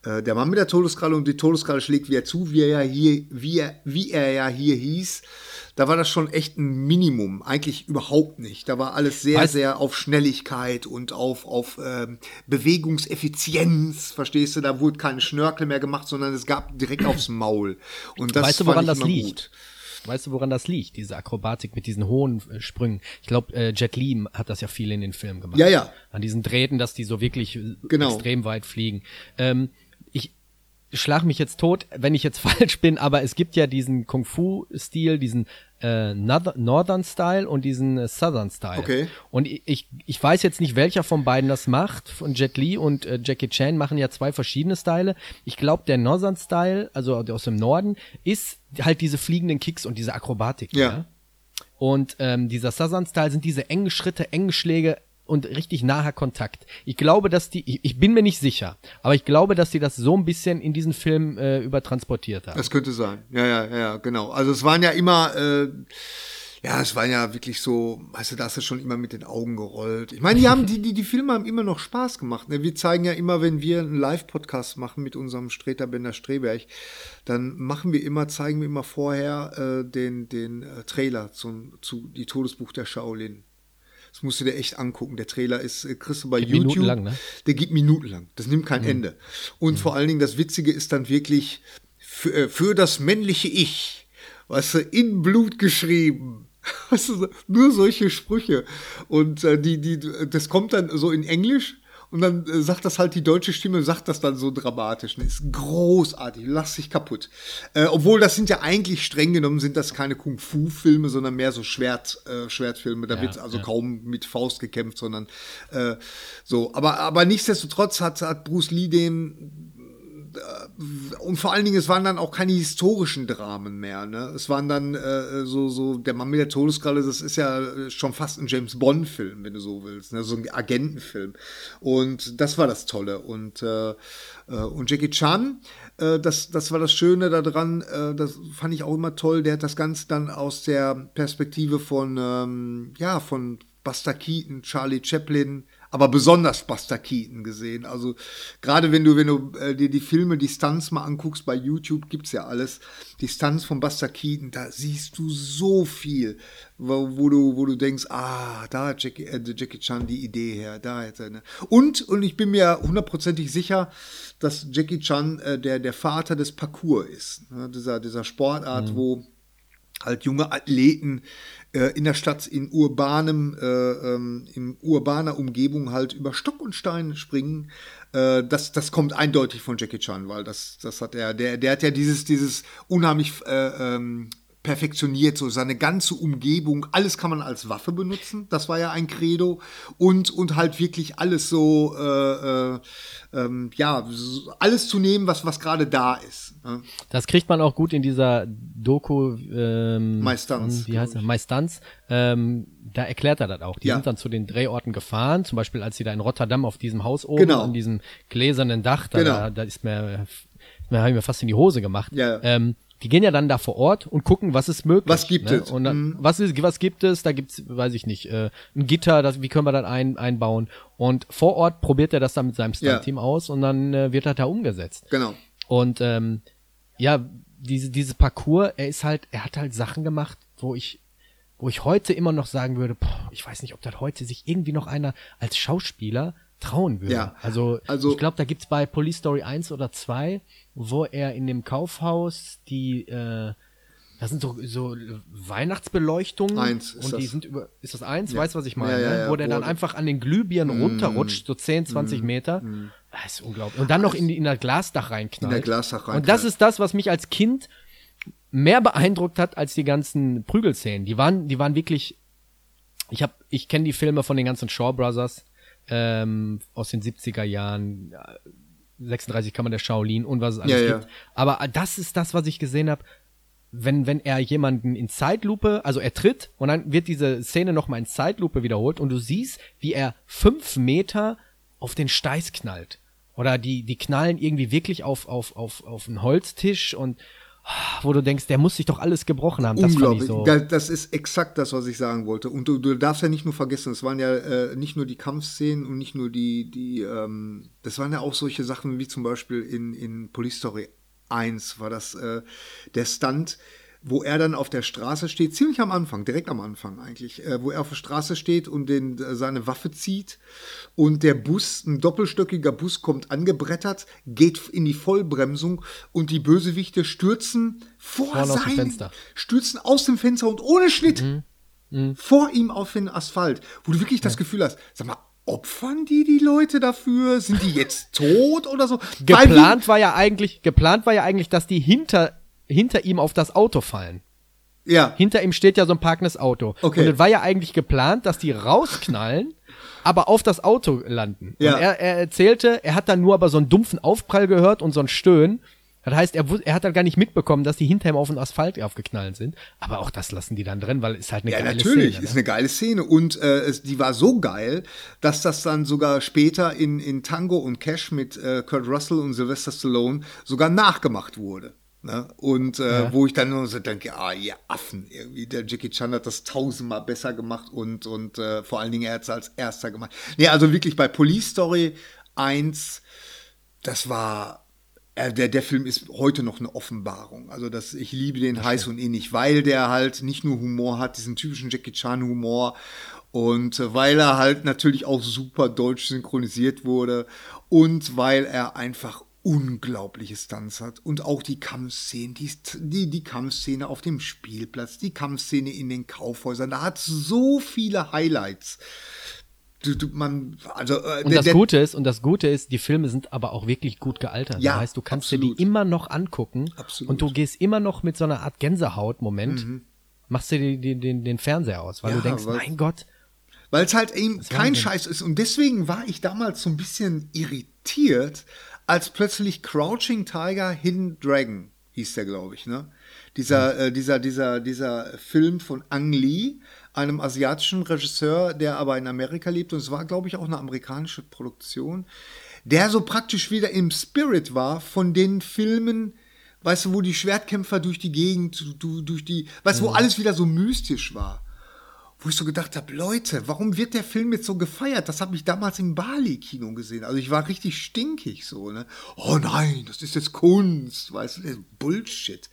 äh, der Mann mit der Todeskralle und die Todeskralle schlägt wieder zu, wie er ja hier, wie er, wie er ja hier hieß. Da war das schon echt ein Minimum, eigentlich überhaupt nicht. Da war alles sehr, Weißt- sehr auf Schnelligkeit und auf, auf ähm, Bewegungseffizienz, verstehst du? Da wurde kein Schnörkel mehr gemacht, sondern es gab direkt aufs Maul. Und das Weißt du, woran das liegt? gut. Weißt du, woran das liegt? Diese Akrobatik mit diesen hohen äh, Sprüngen. Ich glaube, äh, Jet Li hat das ja viel in den Filmen gemacht. Ja, ja. An diesen Drähten, dass die so wirklich äh, Genau. extrem weit fliegen. Ähm, ich schlag mich jetzt tot, wenn ich jetzt falsch bin, aber es gibt ja diesen Kung-Fu-Stil, diesen äh, North- Northern Style und diesen äh, Southern Style. Okay. Und ich- ich, weiß jetzt nicht, welcher von beiden das macht. Von Jet Li und äh, Jackie Chan machen ja zwei verschiedene Style. Ich glaube, der Northern Style, also aus dem Norden, ist halt diese fliegenden Kicks und diese Akrobatik. Ja. Und ähm, dieser Southern Style sind diese engen Schritte, engen Schläge und richtig naher Kontakt. Ich glaube, dass die, ich, ich bin mir nicht sicher, aber ich glaube, dass die das so ein bisschen in diesen Film äh, übertransportiert haben. Das könnte sein. Ja, ja, ja, genau. Also es waren ja immer, äh, ja, es war ja wirklich so, weißt du, da hast du schon immer mit den Augen gerollt. Ich meine, die haben, die, die, die Filme haben immer noch Spaß gemacht. Ne? Wir zeigen ja immer, wenn wir einen Live-Podcast machen mit unserem Streter Bender Streberg, dann machen wir immer, zeigen wir immer vorher äh, den, den äh, Trailer zum, zu Die Todesbuch der Shaolin. Das musst du dir echt angucken. Der Trailer ist, äh, kriegst du bei Geht YouTube. minutenlang, ne? Der geht minutenlang. Das nimmt kein Ende. Und vor allen Dingen das Witzige ist dann wirklich für, äh, für das männliche Ich, weißt du, in Blut geschrieben. Weißt du, nur solche Sprüche. Und äh, die, die, das kommt dann so in Englisch. Und dann äh, sagt das halt die deutsche Stimme, sagt das dann so dramatisch. Das ist großartig, lass dich kaputt. Äh, obwohl das sind ja eigentlich streng genommen, sind das keine Kung-Fu-Filme, sondern mehr so Schwert, äh, Schwertfilme. Da Ja, wird also ja. kaum mit Faust gekämpft, sondern äh, so. Aber, aber nichtsdestotrotz hat, hat Bruce Lee dem und vor allen Dingen, es waren dann auch keine historischen Dramen mehr. Ne? Es waren dann äh, so, so, der Mann mit der Todeskralle, das ist ja äh, schon fast ein James Bond-Film, wenn du so willst. Ne? So ein Agentenfilm. Und das war das Tolle. Und, äh, äh, und Jackie Chan, äh, das, das war das Schöne daran, äh, das fand ich auch immer toll, der hat das Ganze dann aus der Perspektive von, ähm, ja, von Buster Keaton, Charlie Chaplin, aber besonders Buster Keaton gesehen. Also gerade wenn du, wenn du äh, dir die Filme, die Stunts mal anguckst, bei YouTube gibt's ja alles, die Stunts von Buster Keaton, da siehst du so viel, wo, wo du, wo du denkst, ah, da hat Jackie, äh, Jackie Chan die Idee her, da hätte er, ne? Und, und ich bin mir hundertprozentig sicher, dass Jackie Chan äh, der, der Vater des Parcours ist, ne? dieser, dieser Sportart, wo halt junge Athleten in der Stadt in urbanem, äh, ähm, in urbaner Umgebung halt über Stock und Stein springen. Äh, das, das kommt eindeutig von Jackie Chan, weil das, das hat er, der, der hat ja dieses, dieses unheimlich äh, ähm, perfektioniert, so seine ganze Umgebung, alles kann man als Waffe benutzen, das war ja ein Credo und, und halt wirklich alles so, äh, äh, ähm, ja, alles zu nehmen, was, was gerade da ist. Ne? Das kriegt man auch gut in dieser Doku. Ähm, von- Wie heißt das? Stunts. Ähm, da erklärt er das auch. Die Ja. sind dann zu den Drehorten gefahren, zum Beispiel als sie da in Rotterdam auf diesem Haus oben Genau. an diesem gläsernen Dach, da, Genau. da, da ist mir, da habe ich mir fast in die Hose gemacht. Ja. Ähm, die gehen ja dann da vor Ort und gucken, was ist möglich. Was gibt ne? es? Und dann, Mhm. was, ist, was gibt es? Da gibt's, weiß ich nicht, äh, ein Gitter, das, wie können wir das ein, einbauen? Und vor Ort probiert er das dann mit seinem Ja. Stunt-Team aus und dann äh, wird das da umgesetzt. Genau. Und ähm, ja, diese, dieses Parcours, er ist halt, er hat halt Sachen gemacht, wo ich, wo ich heute immer noch sagen würde, boah, ich weiß nicht, ob das heute sich irgendwie noch einer als Schauspieler trauen würde. Ja, also, also- ich glaube, da gibt's bei Police Story 1 oder 2, wo er in dem Kaufhaus die, äh, das sind so, so Weihnachtsbeleuchtungen. Eins ist und die das. sind über, ist das eins? Ja. Weißt du, was ich meine? Ja, ja, ne? ja, wo der dann einfach an den Glühbirnen runterrutscht, so 10, 20 Meter. Das ist unglaublich. Und dann noch in, die- in das Glasdach reinknallt. In der Glasdach Und das reinknallt. ist das, was mich als Kind mehr beeindruckt hat als die ganzen Prügelszenen. Die waren, die waren wirklich. Ich hab, ich kenne die Filme von den ganzen Shaw Brothers ähm, aus den 70er Jahren. ja, 36 Kammer der Shaolin und was es alles Ja, ja. gibt. Aber das ist das, was ich gesehen habe. Wenn, wenn er jemanden in Zeitlupe, also er tritt und dann wird diese Szene nochmal in Zeitlupe wiederholt und du siehst, wie er fünf Meter auf den Steiß knallt. Oder die, die knallen irgendwie wirklich auf, auf, auf, auf einen Holztisch und wo du denkst, der muss sich doch alles gebrochen haben. Das Unglaublich. so. Da- Das ist exakt das, was ich sagen wollte. Und du, du darfst ja nicht nur vergessen, es waren ja äh, nicht nur die Kampfszenen und nicht nur die, die, ähm, das waren ja auch solche Sachen wie zum Beispiel in, in Police Story 1 war das äh, der Stunt, wo er dann auf der Straße steht, ziemlich am Anfang, direkt am Anfang eigentlich, äh, wo er auf der Straße steht und den, äh, seine Waffe zieht und der Bus, ein doppelstöckiger Bus kommt angebrettert, geht in die Vollbremsung und die Bösewichte stürzen vor Vorne aus dem sein, Fenster. stürzen aus dem Fenster und ohne Schnitt Mhm. vor ihm auf den Asphalt, wo du wirklich das Gefühl hast, sag mal, opfern die die Leute dafür? Sind die jetzt tot oder so? Geplant war ja eigentlich, geplant war ja eigentlich, dass die hinter, hinter ihm auf das Auto fallen. Ja, Hinter ihm steht ja so ein parkendes Auto. Okay. Und es war ja eigentlich geplant, dass die rausknallen, aber auf das Auto landen. Ja. Und er, er erzählte, er hat dann nur aber so einen dumpfen Aufprall gehört und so ein Stöhnen. Das heißt, er, er hat dann gar nicht mitbekommen, dass die hinter ihm auf den Asphalt aufgeknallt sind. Aber auch das lassen die dann drin, weil es halt eine Ja, geile natürlich, Szene. ist ne? eine geile Szene. Und äh, es, die war so geil, dass das dann sogar später in, in Tango und Cash mit äh, Kurt Russell und Sylvester Stallone sogar nachgemacht wurde. Ne? Und äh, ja. wo ich dann nur so denke, ah, ihr Affen, irgendwie, der Jackie Chan hat das tausendmal besser gemacht und, und äh, vor allen Dingen er hat es als erster gemacht. Nee, also wirklich bei Police Story 1, das war, äh, der, der Film ist heute noch eine Offenbarung. Also das, ich liebe den heiß und innig, weil der halt nicht nur Humor hat, diesen typischen Jackie Chan Humor und äh, weil er halt natürlich auch super deutsch synchronisiert wurde und weil er einfach unglaubliche Stunts hat und auch die Kampfszenen, die, die, die Kampfszene auf dem Spielplatz, die Kampfszene in den Kaufhäusern, da hat so viele Highlights. Du, du, man, also, äh, und das der, Gute ist, und das Gute ist, die Filme sind aber auch wirklich gut gealtert. Ja, das heißt, du kannst absolut. dir die immer noch angucken absolut. und du gehst immer noch mit so einer Art Gänsehaut-Moment, mhm. machst dir die, die, den, den Fernseher aus, weil ja, du denkst, mein Gott. Weil es halt eben kein Scheiß ist. Und deswegen war ich damals so ein bisschen irritiert, als plötzlich Crouching Tiger, Hidden Dragon hieß der, glaube ich, ne? Dieser, mhm. äh, dieser, dieser, dieser Film von Ang Lee, einem asiatischen Regisseur, der aber in Amerika lebt. Und es war, glaube ich, auch eine amerikanische Produktion, der so praktisch wieder im Spirit war von den Filmen, weißt du, wo die Schwertkämpfer durch die Gegend, durch die, weißt du, mhm. wo alles wieder so mystisch war wo ich so gedacht habe, Leute, warum wird der Film jetzt so gefeiert? Das habe ich damals im Bali-Kino gesehen. Also ich war richtig stinkig so, ne? Oh nein, das ist jetzt Kunst, weißt du, Bullshit.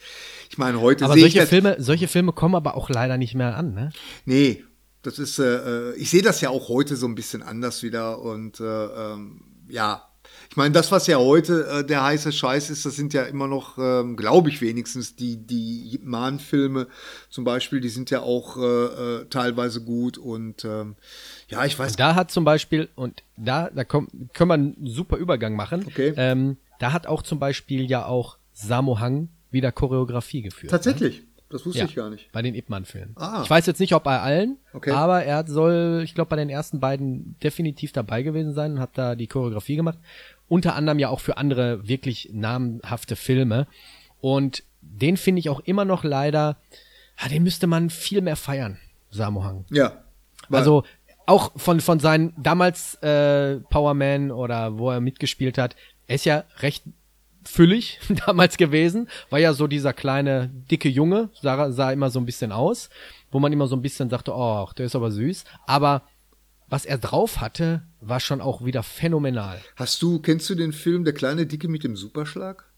Ich meine, heute aber solche Filme, solche Filme kommen aber auch leider nicht mehr an, ne? Nee, das ist, äh, äh, ich sehe das ja auch heute so ein bisschen anders wieder und äh, ähm, ja, ich meine, das, was ja heute äh, der heiße Scheiß ist, das sind ja immer noch, ähm, glaube ich wenigstens, die, die Mahn-Filme zum Beispiel, die sind ja auch äh, äh, teilweise gut und ähm, ja, ich weiß. Da hat zum Beispiel, und da, da kommt, können wir einen super Übergang machen. Okay. Ähm, da hat auch zum Beispiel ja auch Samo Hang wieder Choreografie geführt. Tatsächlich. Ne? Das wusste ja, ich gar nicht. Bei den Ip Man-Filmen. Ah. Ich weiß jetzt nicht, ob bei allen, okay. aber er soll, ich glaube, bei den ersten beiden definitiv dabei gewesen sein und hat da die Choreografie gemacht unter anderem ja auch für andere wirklich namhafte Filme. Und den finde ich auch immer noch leider, ja, den müsste man viel mehr feiern, Samohang. Ja. Also auch von, von seinen damals äh, Powerman oder wo er mitgespielt hat, er ist ja recht füllig damals gewesen, war ja so dieser kleine, dicke Junge, sah, sah immer so ein bisschen aus, wo man immer so ein bisschen sagte, oh, der ist aber süß. Aber was er drauf hatte, war schon auch wieder phänomenal. Hast du, kennst du den Film Der kleine Dicke mit dem Superschlag?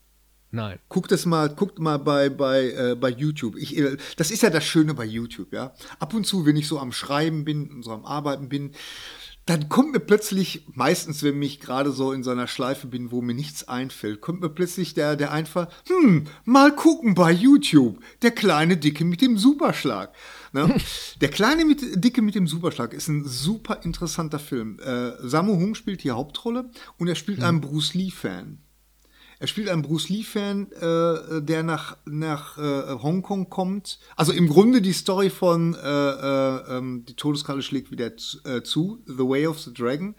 Nein. Guck das mal, guckt mal bei, bei, äh, bei YouTube. Ich, äh, das ist ja das Schöne bei YouTube, ja. Ab und zu, wenn ich so am Schreiben bin und so am Arbeiten bin, dann kommt mir plötzlich, meistens, wenn ich gerade so in so einer Schleife bin, wo mir nichts einfällt, kommt mir plötzlich der, der Einfall, hm, mal gucken bei YouTube. Der kleine Dicke mit dem Superschlag. Ne? Der kleine mit, Dicke mit dem Superschlag ist ein super interessanter Film. Äh, Sammo Hung spielt die Hauptrolle und er spielt mhm. einen Bruce Lee-Fan. Er spielt einen Bruce Lee-Fan, äh, der nach, nach äh, Hongkong kommt. Also im Grunde die Story von äh, äh, ähm, Die Todeskarte schlägt wieder äh, zu, The Way of the Dragon.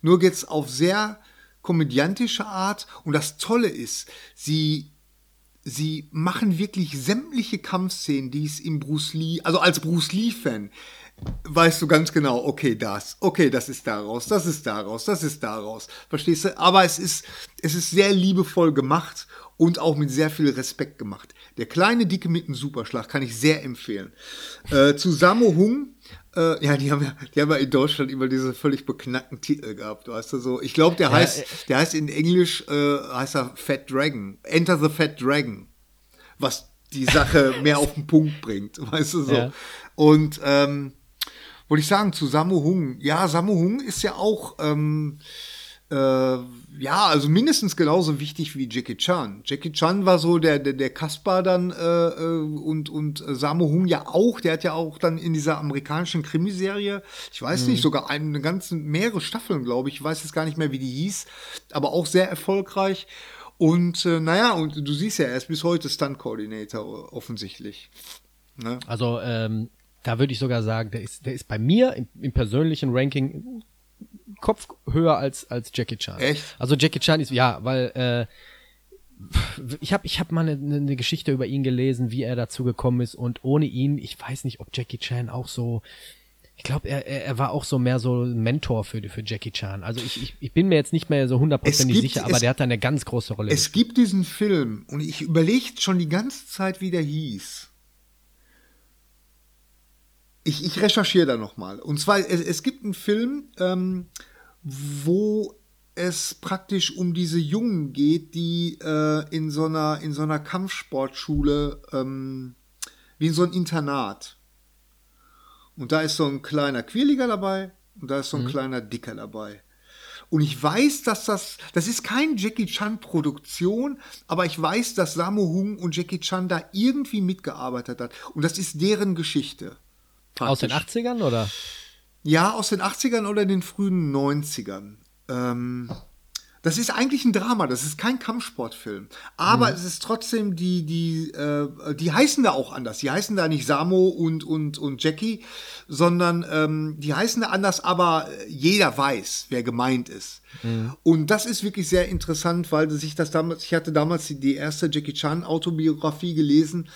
Nur geht's auf sehr komödiantische Art. Und das Tolle ist, sie sie machen wirklich sämtliche Kampfszenen, die es im Bruce Lee, also als Bruce Lee-Fan, weißt du ganz genau, okay, das, okay, das ist daraus, das ist daraus, das ist daraus. Verstehst du? Aber es ist, es ist sehr liebevoll gemacht und auch mit sehr viel Respekt gemacht. Der kleine Dicke mit dem Superschlag kann ich sehr empfehlen. Äh, zu Sammo Hung, äh, ja, die haben ja, die haben ja in Deutschland immer diese völlig beknackten Titel gehabt, weißt du so. Ich glaube, der ja, heißt, äh, der heißt in Englisch, äh, heißt er Fat Dragon. Enter the Fat Dragon. Was die Sache mehr auf den Punkt bringt, weißt du so. Ja. Und ähm, wollte ich sagen, zu Samu Hung. Ja, Samu Hung ist ja auch, ähm, äh, ja, also mindestens genauso wichtig wie Jackie Chan. Jackie Chan war so der, der, der Kaspar dann äh, äh und, und Samu Hung ja auch. Der hat ja auch dann in dieser amerikanischen Krimiserie, ich weiß mhm. nicht, sogar eine ganze, mehrere Staffeln, glaube ich. Ich weiß jetzt gar nicht mehr, wie die hieß, aber auch sehr erfolgreich. Und äh, naja, und du siehst ja, er ist bis heute Stunt-Coordinator offensichtlich. Ne? Also ähm, da würde ich sogar sagen, der ist, der ist bei mir im, im persönlichen Ranking Kopf höher als, als Jackie Chan. Echt? Also Jackie Chan ist, ja, weil äh, ich habe ich hab mal eine, eine Geschichte über ihn gelesen, wie er dazu gekommen ist und ohne ihn, ich weiß nicht, ob Jackie Chan auch so ich glaube, er, er, war auch so mehr so ein Mentor für, für Jackie Chan. Also ich, ich, ich bin mir jetzt nicht mehr so hundertprozentig sicher, aber der hat da eine ganz große Rolle. Es gibt diesen Film und ich überlege schon die ganze Zeit, wie der hieß. Ich, ich recherchiere da nochmal. Und zwar, es, es gibt einen Film, ähm, wo es praktisch um diese Jungen geht, die äh, in so einer in so einer Kampfsportschule ähm, wie in so ein Internat. Und da ist so ein kleiner Quirliger dabei und da ist so ein mhm. kleiner Dicker dabei. Und ich weiß, dass das, das ist kein Jackie Chan Produktion, aber ich weiß, dass Sammo Hung und Jackie Chan da irgendwie mitgearbeitet hat. Und das ist deren Geschichte. Praktisch. Aus den 80ern oder? Ja, aus den 80ern oder den frühen 90ern. Ähm, das ist eigentlich ein Drama, das ist kein Kampfsportfilm. Aber mhm. es ist trotzdem die, die, äh, die heißen da auch anders. Die heißen da nicht Samo und, und, und Jackie, sondern ähm, die heißen da anders, aber jeder weiß, wer gemeint ist. Mhm. Und das ist wirklich sehr interessant, weil sich das damals, ich hatte damals die, die erste Jackie Chan Autobiografie gelesen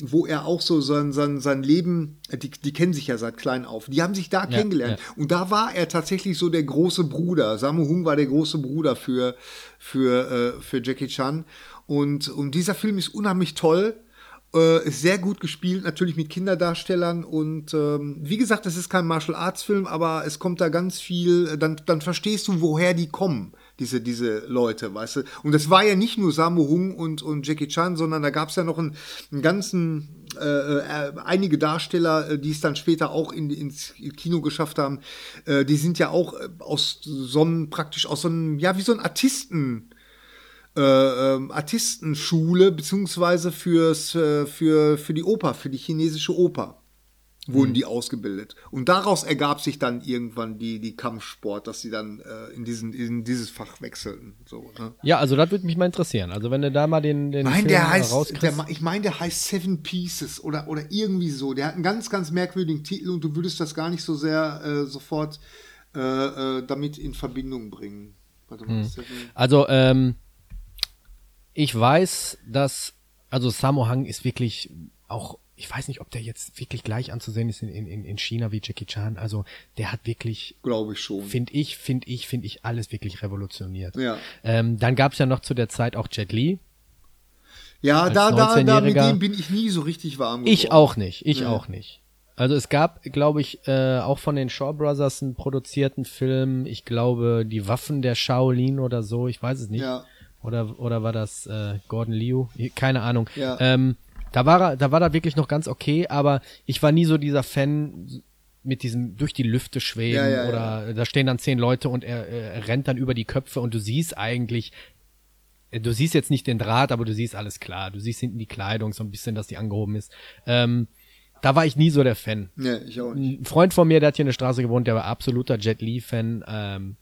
wo er auch so sein, sein, sein Leben, die, die kennen sich ja seit klein auf, die haben sich da ja, kennengelernt. Ja. Und da war er tatsächlich so der große Bruder. Samu Hung war der große Bruder für, für, äh, für Jackie Chan. Und, und dieser Film ist unheimlich toll. Äh, ist sehr gut gespielt, natürlich mit Kinderdarstellern und ähm, wie gesagt, es ist kein Martial Arts Film, aber es kommt da ganz viel, dann, dann verstehst du, woher die kommen diese, diese Leute, weißt du. Und das war ja nicht nur Sammo Hung und, und Jackie Chan, sondern da gab es ja noch einen, einen ganzen, äh, äh, einige Darsteller, äh, die es dann später auch in, ins Kino geschafft haben. Äh, die sind ja auch äh, aus so einem, praktisch aus so einem, ja, wie so ein Artisten, äh, ähm, Artistenschule, beziehungsweise fürs, für, für die Oper, für die chinesische Oper wurden mhm. die ausgebildet. Und daraus ergab sich dann irgendwann die, die Kampfsport, dass sie dann äh, in, diesen, in dieses Fach wechselten. So, ne? Ja, also das würde mich mal interessieren. Also wenn du da mal den, den mein, Film der heißt, der, Ich meine, der heißt Seven Pieces oder, oder irgendwie so. Der hat einen ganz, ganz merkwürdigen Titel und du würdest das gar nicht so sehr äh, sofort äh, äh damit in Verbindung bringen. Warte mal, mhm. Also, ähm, ich weiß, dass, also Sammo Hang ist wirklich auch ich weiß nicht, ob der jetzt wirklich gleich anzusehen ist in, in, in China wie Jackie Chan. Also der hat wirklich, glaube ich schon, finde ich, finde ich, finde ich alles wirklich revolutioniert. Ja. Ähm, dann gab es ja noch zu der Zeit auch Jet Li. Ja, da, da, da mit dem bin ich nie so richtig warm geworden. Ich auch nicht, ich ja. auch nicht. Also es gab, glaube ich, äh, auch von den Shaw Brothers einen produzierten Film. Ich glaube, die Waffen der Shaolin oder so. Ich weiß es nicht. Ja. Oder oder war das äh, Gordon Liu? Keine Ahnung. Ja. Ähm, da war er, da war er wirklich noch ganz okay, aber ich war nie so dieser Fan mit diesem durch die Lüfte schweben ja, ja, oder ja. da stehen dann zehn Leute und er, er rennt dann über die Köpfe und du siehst eigentlich, äh, du siehst jetzt nicht den Draht, aber du siehst alles klar. Du siehst hinten die Kleidung so ein bisschen, dass die angehoben ist. Ähm, da war ich nie so der Fan. Nee, ich auch nicht. Ein Freund von mir, der hat hier in der Straße gewohnt, der war absoluter Jet Li-Fan, ähm,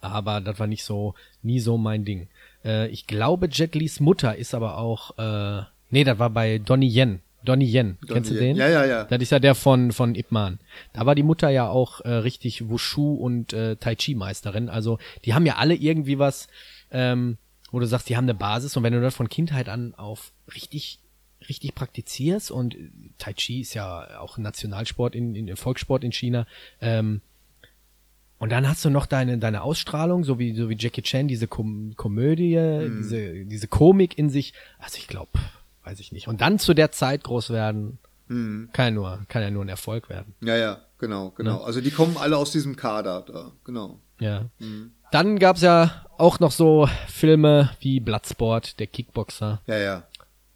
aber das war nicht so, nie so mein Ding. Äh, ich glaube, Jet Lis Mutter ist aber auch äh, Nee, das war bei Donnie Yen. Donnie Yen, Donnie kennst du den? Ja, ja, ja. Das ist ja der von, von Ip Man. Da war die Mutter ja auch äh, richtig Wushu und äh, Tai Chi Meisterin. Also die haben ja alle irgendwie was, ähm, wo du sagst, die haben eine Basis und wenn du das von Kindheit an auf richtig richtig praktizierst und Tai Chi ist ja auch Nationalsport in, in Volkssport in China, ähm, und dann hast du noch deine, deine Ausstrahlung, so wie, so wie Jackie Chan, diese Kom Komödie, mm. diese, diese Komik in sich. Also ich glaube, weiß ich nicht. Und dann zu der Zeit groß werden, mhm. kann ja nur, kann ja nur ein Erfolg werden. Ja, ja, genau, genau. Ja. Also die kommen alle aus diesem Kader da, genau. Ja. Mhm. Dann gab's ja auch noch so Filme wie Bloodsport, der Kickboxer. Ja, ja.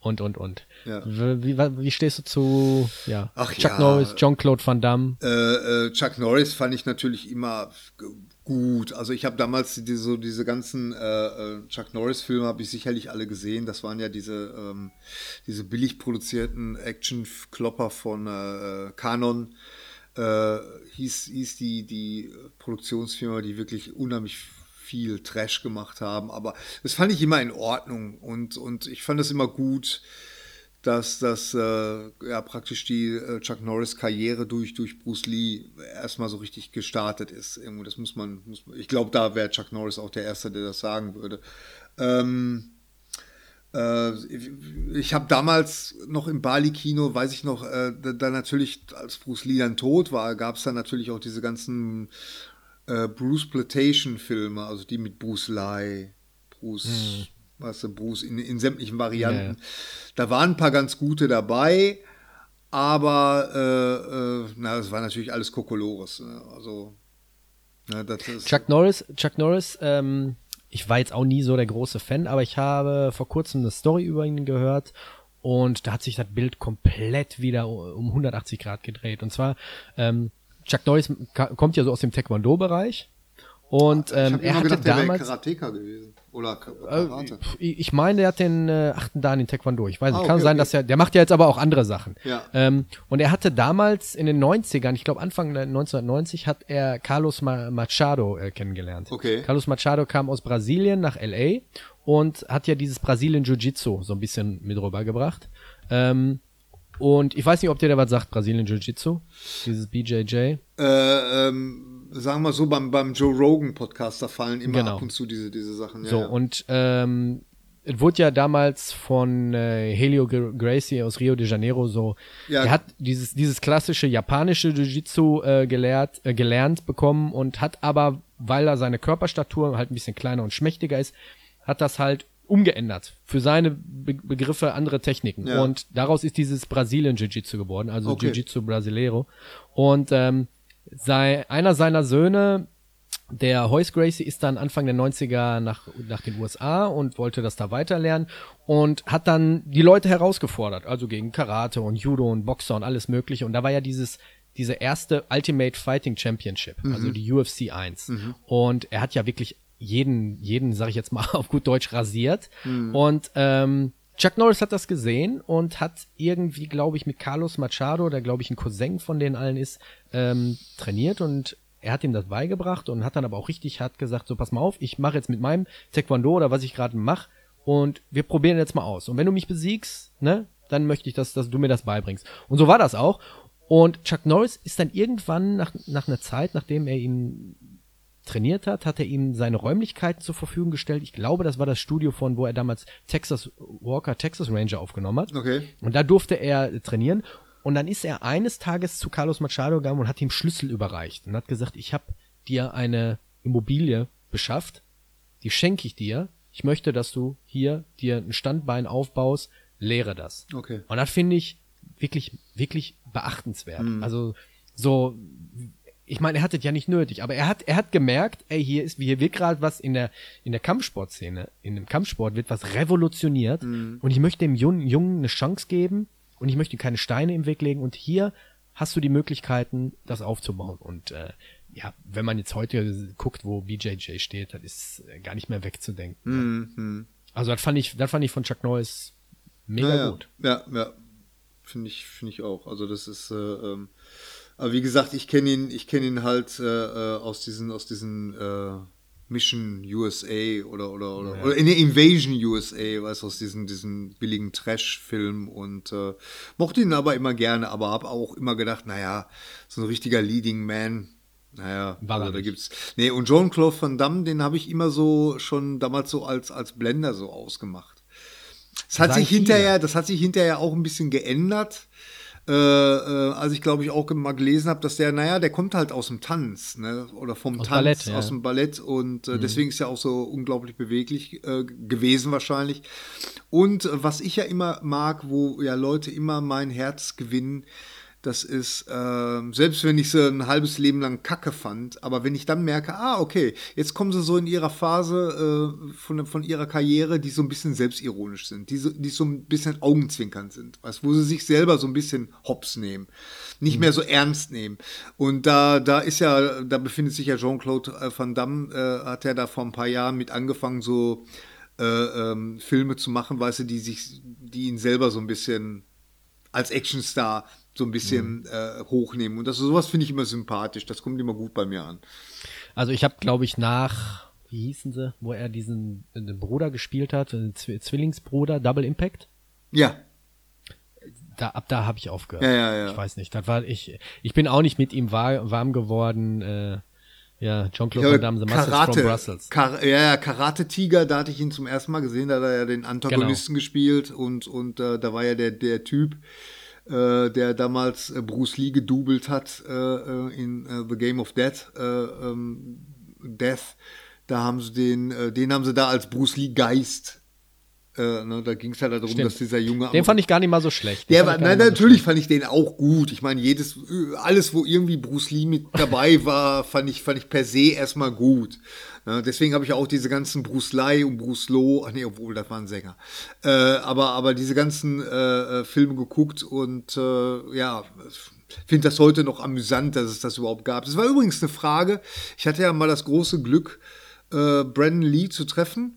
Und, und, und. Ja. Wie, wie, wie stehst du zu ja, Ach, Chuck ja. Norris, John-Claude Van Damme? Äh, äh, Chuck Norris fand ich natürlich immer gut. Also ich habe damals die, so diese ganzen äh, äh, Chuck Norris-Filme habe ich sicherlich alle gesehen. Das waren ja diese ähm, diese billig produzierten Action-Klopper von äh, Canon. Äh, hieß, hieß die, die Produktionsfirma, die wirklich unheimlich viel Trash gemacht haben. Aber das fand ich immer in Ordnung und, und ich fand es immer gut dass das äh, ja praktisch die äh, Chuck Norris Karriere durch durch Bruce Lee erstmal so richtig gestartet ist. Irgendwo, das muss man, muss ich glaube, da wäre Chuck Norris auch der erste, der das sagen würde. Ähm, äh, Äh, ich habe damals noch im Bali-Kino, weiß ich noch, äh, da, da, natürlich, als Bruce Lee dann tot war, gab es dann natürlich auch diese ganzen äh, Bruce Plantation-Filme, also die mit Bruce Lee, Bruce, hm. Weißt du, Bruce in, in sämtlichen Varianten. Ja, ja. Da waren ein paar ganz gute dabei, aber äh, äh, na, das war natürlich alles Kokolores. Ne? Also, na, Chuck Norris, Chuck Norris, ähm, ich war jetzt auch nie so der große Fan, aber ich habe vor kurzem eine Story über ihn gehört und da hat sich das Bild komplett wieder um 180 Grad gedreht. Und zwar, ähm, Chuck Norris kommt ja so aus dem Taekwondo-Bereich und ähm, er hatte gedacht, damals Karateka gewesen oder äh, Karate. ich meine, der hat den äh, achten Dan in Taekwondo. Ich weiß nicht, ah, okay, kann sein, okay. dass er der macht ja jetzt aber auch andere Sachen. Ja. Ähm, und er hatte damals in den 90ern, ich glaube Anfang 1990 hat er Carlos Machado äh, kennengelernt. Okay. Carlos Machado kam aus Brasilien nach LA und hat ja dieses Brasilien Jiu-Jitsu so ein bisschen mit rübergebracht. Ähm, und ich weiß nicht, ob dir der was sagt, Brasilien Jiu-Jitsu, dieses BJJ. Äh, ähm sagen wir so, beim, beim Joe Rogan Podcast, da fallen immer genau. ab und zu diese, diese Sachen. Ja, so, ja. und ähm, es wurde ja damals von äh, Helio Gracie aus Rio de Janeiro so, ja. er hat dieses, dieses klassische japanische Jiu-Jitsu äh, gelehrt, äh, gelernt bekommen und hat aber, weil er seine Körperstatur halt ein bisschen kleiner und schmächtiger ist, hat das halt umgeändert für seine Be Begriffe andere Techniken ja. und daraus ist dieses Brasilien Jiu-Jitsu geworden, also okay. Jiu-Jitsu Brasileiro und ähm, sei, einer seiner Söhne, der Hoyce Gracie, ist dann Anfang der 90er nach, nach den USA und wollte das da weiterlernen und hat dann die Leute herausgefordert, also gegen Karate und Judo und Boxer und alles mögliche. Und da war ja dieses, diese erste Ultimate Fighting Championship, mhm. also die UFC 1. Mhm. Und er hat ja wirklich jeden, jeden, sag ich jetzt mal auf gut Deutsch, rasiert. Mhm. Und ähm, Chuck Norris hat das gesehen und hat irgendwie, glaube ich, mit Carlos Machado, der glaube ich ein Cousin von denen allen ist, ähm, trainiert und er hat ihm das beigebracht und hat dann aber auch richtig hart gesagt, so pass mal auf, ich mache jetzt mit meinem Taekwondo oder was ich gerade mache und wir probieren jetzt mal aus. Und wenn du mich besiegst, ne, dann möchte ich, dass, dass du mir das beibringst. Und so war das auch. Und Chuck Norris ist dann irgendwann nach, nach einer Zeit, nachdem er ihn trainiert hat, hat er ihm seine Räumlichkeiten zur Verfügung gestellt. Ich glaube, das war das Studio von, wo er damals Texas Walker, Texas Ranger aufgenommen hat. Okay. Und da durfte er trainieren. Und dann ist er eines Tages zu Carlos Machado gegangen und hat ihm Schlüssel überreicht und hat gesagt, ich habe dir eine Immobilie beschafft, die schenke ich dir. Ich möchte, dass du hier dir ein Standbein aufbaust, lehre das. Okay. Und das finde ich wirklich, wirklich beachtenswert. Mhm. Also so ich meine, er hat es ja nicht nötig, aber er hat, er hat gemerkt, ey, hier ist, hier wird gerade was in der, in der Kampfsportszene, in dem Kampfsport wird was revolutioniert mhm. und ich möchte dem Jungen, Jungen eine Chance geben und ich möchte keine Steine im Weg legen und hier hast du die Möglichkeiten, das aufzubauen und äh, ja, wenn man jetzt heute guckt, wo BJJ steht, das ist äh, gar nicht mehr wegzudenken. Mhm. Also das fand ich, das fand ich von Chuck Norris mega ja, gut. Ja, ja, finde ich, finde ich auch. Also das ist äh, ähm aber wie gesagt, ich kenne ihn, ich kenne ihn halt äh, äh, aus diesen, aus diesen äh, Mission USA oder oder oder, ja. oder in der Invasion USA, weißt du, aus diesen diesen billigen Trash-Film und äh, mochte ihn aber immer gerne, aber habe auch immer gedacht, naja, so ein richtiger Leading Man, naja, War also da gibt's. Nee, und Jean-Claude Van Damme, den habe ich immer so schon damals so als, als Blender so ausgemacht. Das hat sich hinterher, das hat sich hinterher auch ein bisschen geändert äh, äh, als ich glaube ich auch mal gelesen habe, dass der, naja, der kommt halt aus dem Tanz, ne? Oder vom aus Tanz, Ballett, ja. aus dem Ballett und äh, mhm. deswegen ist er auch so unglaublich beweglich äh, gewesen wahrscheinlich. Und äh, was ich ja immer mag, wo ja Leute immer mein Herz gewinnen, das ist, äh, selbst wenn ich sie ein halbes Leben lang kacke fand, aber wenn ich dann merke, ah, okay, jetzt kommen sie so in ihrer Phase äh, von, von ihrer Karriere, die so ein bisschen selbstironisch sind, die so, die so ein bisschen augenzwinkernd sind, weißt, wo sie sich selber so ein bisschen hops nehmen, nicht mhm. mehr so ernst nehmen. Und da, da ist ja, da befindet sich ja Jean-Claude äh, Van Damme, äh, hat ja da vor ein paar Jahren mit angefangen, so äh, ähm, Filme zu machen, weißt du, die sich, die ihn selber so ein bisschen als Actionstar so ein bisschen mhm. äh, hochnehmen. Und das sowas finde ich immer sympathisch. Das kommt immer gut bei mir an. Also ich habe, glaube ich, nach, wie hießen sie, wo er diesen den Bruder gespielt hat, den Zwillingsbruder, Double Impact. Ja. Da, ab da habe ich aufgehört. Ja, ja, ja. Ich weiß nicht. Das war ich. Ich bin auch nicht mit ihm war, warm geworden. Äh, Ja, Jean-Claude Van Damme, The Karate, from Brussels. Kar ja, ja, Karate-Tiger, da hatte ich ihn zum ersten Mal gesehen, da hat er ja den Antagonisten Genau. gespielt und, und äh, da war ja der, der Typ, äh, der damals äh, Bruce Lee gedoubelt hat äh, äh, in äh, The Game of Death, äh, ähm, Death. Da haben sie den, den haben sie da als Bruce Lee Geist. Äh, ne, da ging es halt darum, Stimmt. dass dieser Junge. Den fand ich gar nicht mal so schlecht. Den Der war, nein, mal so natürlich fand ich den auch gut. Ich meine, jedes, alles, wo irgendwie Bruce Lee mit dabei war, fand ich, fand ich per se erstmal gut. Ja, deswegen habe ich auch diese ganzen Bruce Lee und Bruce Loh, ach nee, obwohl, das war ein Sänger. Äh, aber, aber diese ganzen äh, äh, Filme geguckt und äh, ja, finde das heute noch amüsant, dass es das überhaupt gab. Das war übrigens eine Frage. Ich hatte ja mal das große Glück, äh, Brandon Lee zu treffen.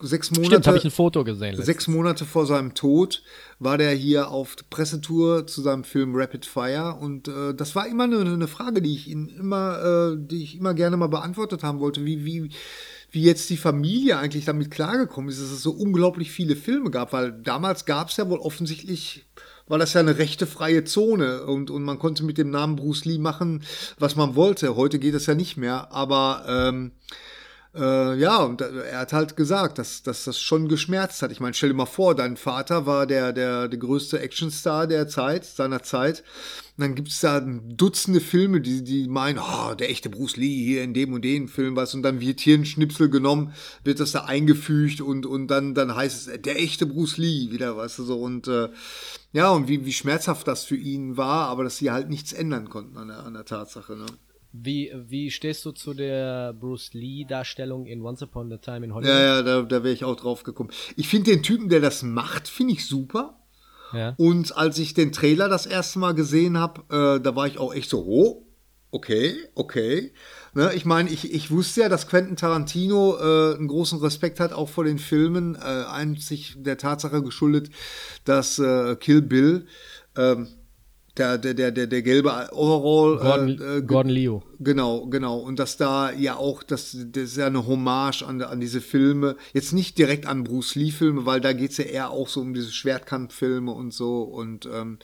Sechs Monate. Stimmt, habe ich ein Foto gesehen. letztens. Sechs Monate vor seinem Tod war der hier auf Pressetour zu seinem Film Rapid Fire und äh, das war immer eine, eine Frage, die ich ihn immer, äh, die ich immer gerne mal beantwortet haben wollte, wie wie wie jetzt die Familie eigentlich damit klargekommen ist, dass es so unglaublich viele Filme gab, weil damals gab es ja wohl offensichtlich war das ja eine rechte freie Zone und, und man konnte mit dem Namen Bruce Lee machen, was man wollte. Heute geht es ja nicht mehr, aber ähm, äh, ja, und er hat halt gesagt, dass, dass das schon geschmerzt hat. Ich meine, stell dir mal vor, dein Vater war der, der, der größte Actionstar der Zeit, seiner Zeit. Und dann gibt es da Dutzende Filme, die, die meinen, oh, der echte Bruce Lee hier in dem und dem Film was. Und dann wird hier ein Schnipsel genommen, wird das da eingefügt und, und dann, dann heißt es, der echte Bruce Lee wieder, weißt du so. Und äh, ja, und wie, wie schmerzhaft das für ihn war, aber dass sie halt nichts ändern konnten an der, an der Tatsache. Ne? Wie, wie stehst du zu der Bruce Lee-Darstellung in Once Upon a Time in Hollywood? Ja, ja, da, da wäre ich auch drauf gekommen. Ich finde den Typen, der das macht, finde ich super. Ja. Und als ich den Trailer das erste Mal gesehen habe, äh, da war ich auch echt so, oh, okay, okay. Ne, ich meine, ich, ich wusste ja, dass Quentin Tarantino äh, einen großen Respekt hat, auch vor den Filmen, äh, einzig der Tatsache geschuldet, dass äh, Kill Bill, ähm, der, der, der, der, der gelbe Overall, Gordon, äh, äh, Gordon Liu. Genau, genau. Und dass da ja auch, das, das ist ja eine Hommage an, an diese Filme. Jetzt nicht direkt an Bruce Lee-Filme, weil da geht's ja eher auch so um diese Schwertkampffilme und so. Und ähm,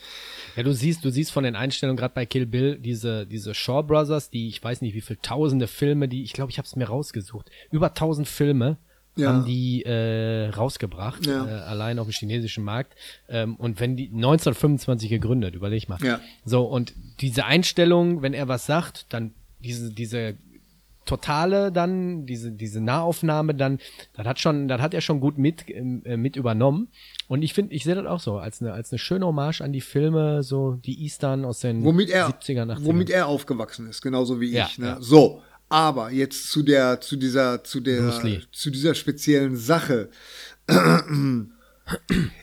Ja, du siehst, du siehst von den Einstellungen gerade bei Kill Bill diese diese Shaw Brothers, die ich weiß nicht wie viele tausende Filme, die ich glaube, ich habe es mir rausgesucht, über tausend Filme Ja. haben die äh, rausgebracht, Ja. äh, allein auf dem chinesischen Markt. Ähm, und wenn die 1925 gegründet, überleg mal. Ja. So und diese Einstellung, wenn er was sagt, dann diese diese totale dann diese diese Nahaufnahme dann das hat schon das hat er schon gut mit äh, mit übernommen und ich finde ich sehe das auch so als eine als eine schöne Hommage an die Filme so die Eastern aus den womit er, 70er 80er womit er aufgewachsen ist, genauso wie Ja, ich. Ne? ja. So, aber jetzt zu der, zu dieser, zu der, zu dieser speziellen Sache.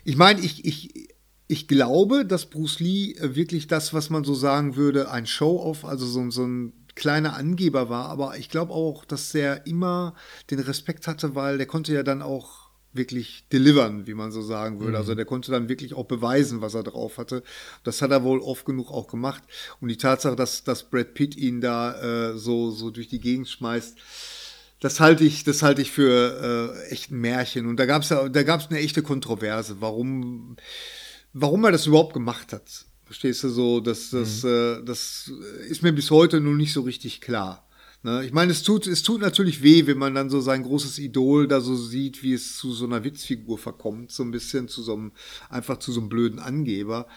Ich meine, ich, ich, ich glaube, dass Bruce Lee äh, wirklich das, was man so sagen würde, ein Show-off, also so, so ein kleiner Angeber war, aber ich glaube auch, dass er immer den Respekt hatte, weil der konnte ja dann auch wirklich delivern, wie man so sagen würde. Also der konnte dann wirklich auch beweisen, was er drauf hatte. Das hat er wohl oft genug auch gemacht. Und die Tatsache, dass, dass Brad Pitt ihn da äh, so, so durch die Gegend schmeißt, das halte ich, das halte ich für äh, echt ein Märchen. Und da gab es ja, da gab es eine echte Kontroverse, warum, warum er das überhaupt gemacht hat. Verstehst du so? Das, das, äh, das ist mir bis heute nur nicht so richtig klar. Ne? Ich meine, es tut, es tut natürlich weh, wenn man dann so sein großes Idol da so sieht, wie es zu so einer Witzfigur verkommt, so ein bisschen zu so einem, einfach zu so einem blöden Angeber,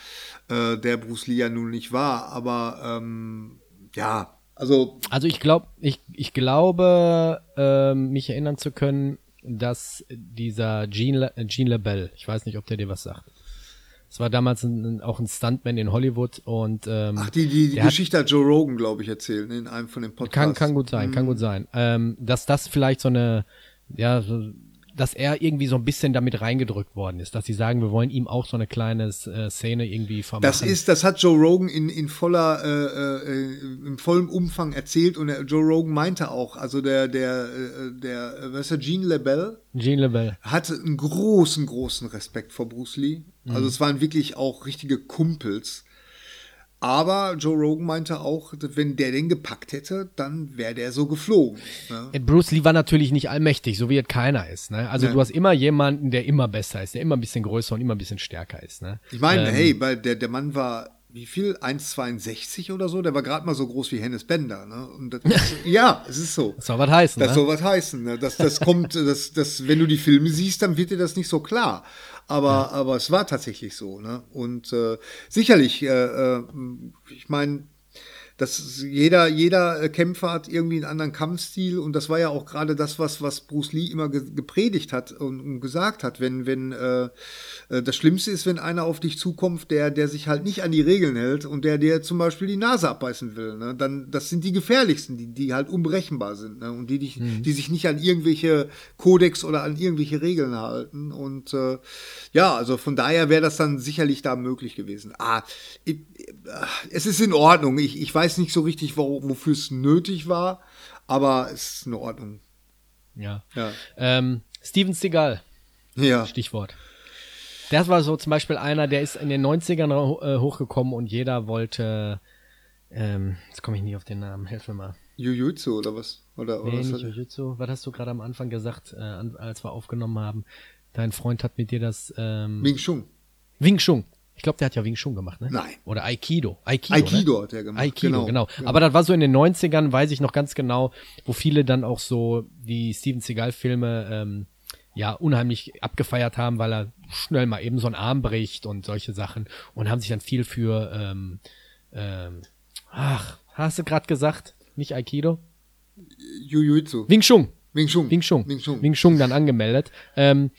äh, der Bruce Lee ja nun nicht war. Aber ähm, ja, also Also ich glaube, ich, ich glaube, ähm, mich erinnern zu können, dass dieser Gene, Le äh, Gene LaBelle, ich weiß nicht, ob der dir was sagt. Es war damals ein, auch ein Stuntman in Hollywood und ähm, Ach, die, die, die hat- Geschichte hat Joe Rogan, glaube ich, erzählt, ne, in einem von den Podcasts. Kann, kann gut sein, kann gut sein. Ähm, dass das vielleicht so eine, ja, so, dass er irgendwie so ein bisschen damit reingedrückt worden ist, dass sie sagen, wir wollen ihm auch so eine kleine äh, Szene irgendwie vermachen. Das ist, das hat Joe Rogan in, in voller, äh, äh, im vollen Umfang erzählt und der, Joe Rogan meinte auch, also der, der, äh, der, äh, was ist der, Gene LaBelle Gene LaBelle. hatte einen großen, großen Respekt vor Bruce Lee. Also es waren wirklich auch richtige Kumpels. Aber Joe Rogan meinte auch, wenn der den gepackt hätte, dann wäre der so geflogen. Ne? Äh, Bruce Lee war natürlich nicht allmächtig, so wie es keiner ist. Ne? Also Ja. du hast immer jemanden, der immer besser ist, der immer ein bisschen größer und immer ein bisschen stärker ist. Ne? Ich meine, Ähm, hey, weil der, der Mann war wie viel? 1,62 oder so. Der war gerade mal so groß wie Hennes Bender. Ne? Das ja, es ist so. Das soll was heißen. Das ne? soll was heißen. Ne? Das, das kommt, das, das, wenn du die Filme siehst, dann wird dir das nicht so klar. Aber, ja. aber es war tatsächlich so. Ne? Und äh, sicherlich, äh, äh, ich meine, dass jeder, jeder Kämpfer hat irgendwie einen anderen Kampfstil und das war ja auch gerade das, was, was Bruce Lee immer ge gepredigt hat und, und, gesagt hat, wenn, wenn äh, äh, das Schlimmste ist, wenn einer auf dich zukommt, der, der sich halt nicht an die Regeln hält und der dir zum Beispiel die Nase abbeißen will, ne? dann das sind die gefährlichsten, die, die halt unberechenbar sind ne? und die, die, mhm. die sich nicht an irgendwelche Kodex oder an irgendwelche Regeln halten und äh, ja, also von daher wäre das dann sicherlich da möglich gewesen. Ah, ich, es ist in Ordnung. Ich, ich weiß nicht so richtig, wofür es nötig war, aber es ist in Ordnung. Ja. ja. Ähm, Steven Seagal. Ja. Stichwort. Das war so zum Beispiel einer, der ist in den 90ern äh, hochgekommen und jeder wollte, ähm, jetzt komme ich nicht auf den Namen, helf mir mal. Jujutsu oder was? Oder, nee, was nicht Jujutsu. Was hast du gerade am Anfang gesagt, äh, als wir aufgenommen haben? Dein Freund hat mit dir das... Ähm, Wing Chun. Wing Chun. Ich glaube, der hat ja Wing Chun gemacht, ne? Nein. Oder Aikido. Aikido, Aikido ne? hat er gemacht. Aikido, genau, genau. genau. Aber das war so in den 90ern, weiß ich noch ganz genau, wo viele dann auch so die Steven Seagal-Filme ähm, ja unheimlich abgefeiert haben, weil er schnell mal eben so einen Arm bricht und solche Sachen und haben sich dann viel für ähm, ähm, ach, hast du gerade gesagt, nicht Aikido? Jujutsu. Wing Chun. Wing Chun. Wing Chun. Wing Chun, Wing Chun dann angemeldet. Ähm,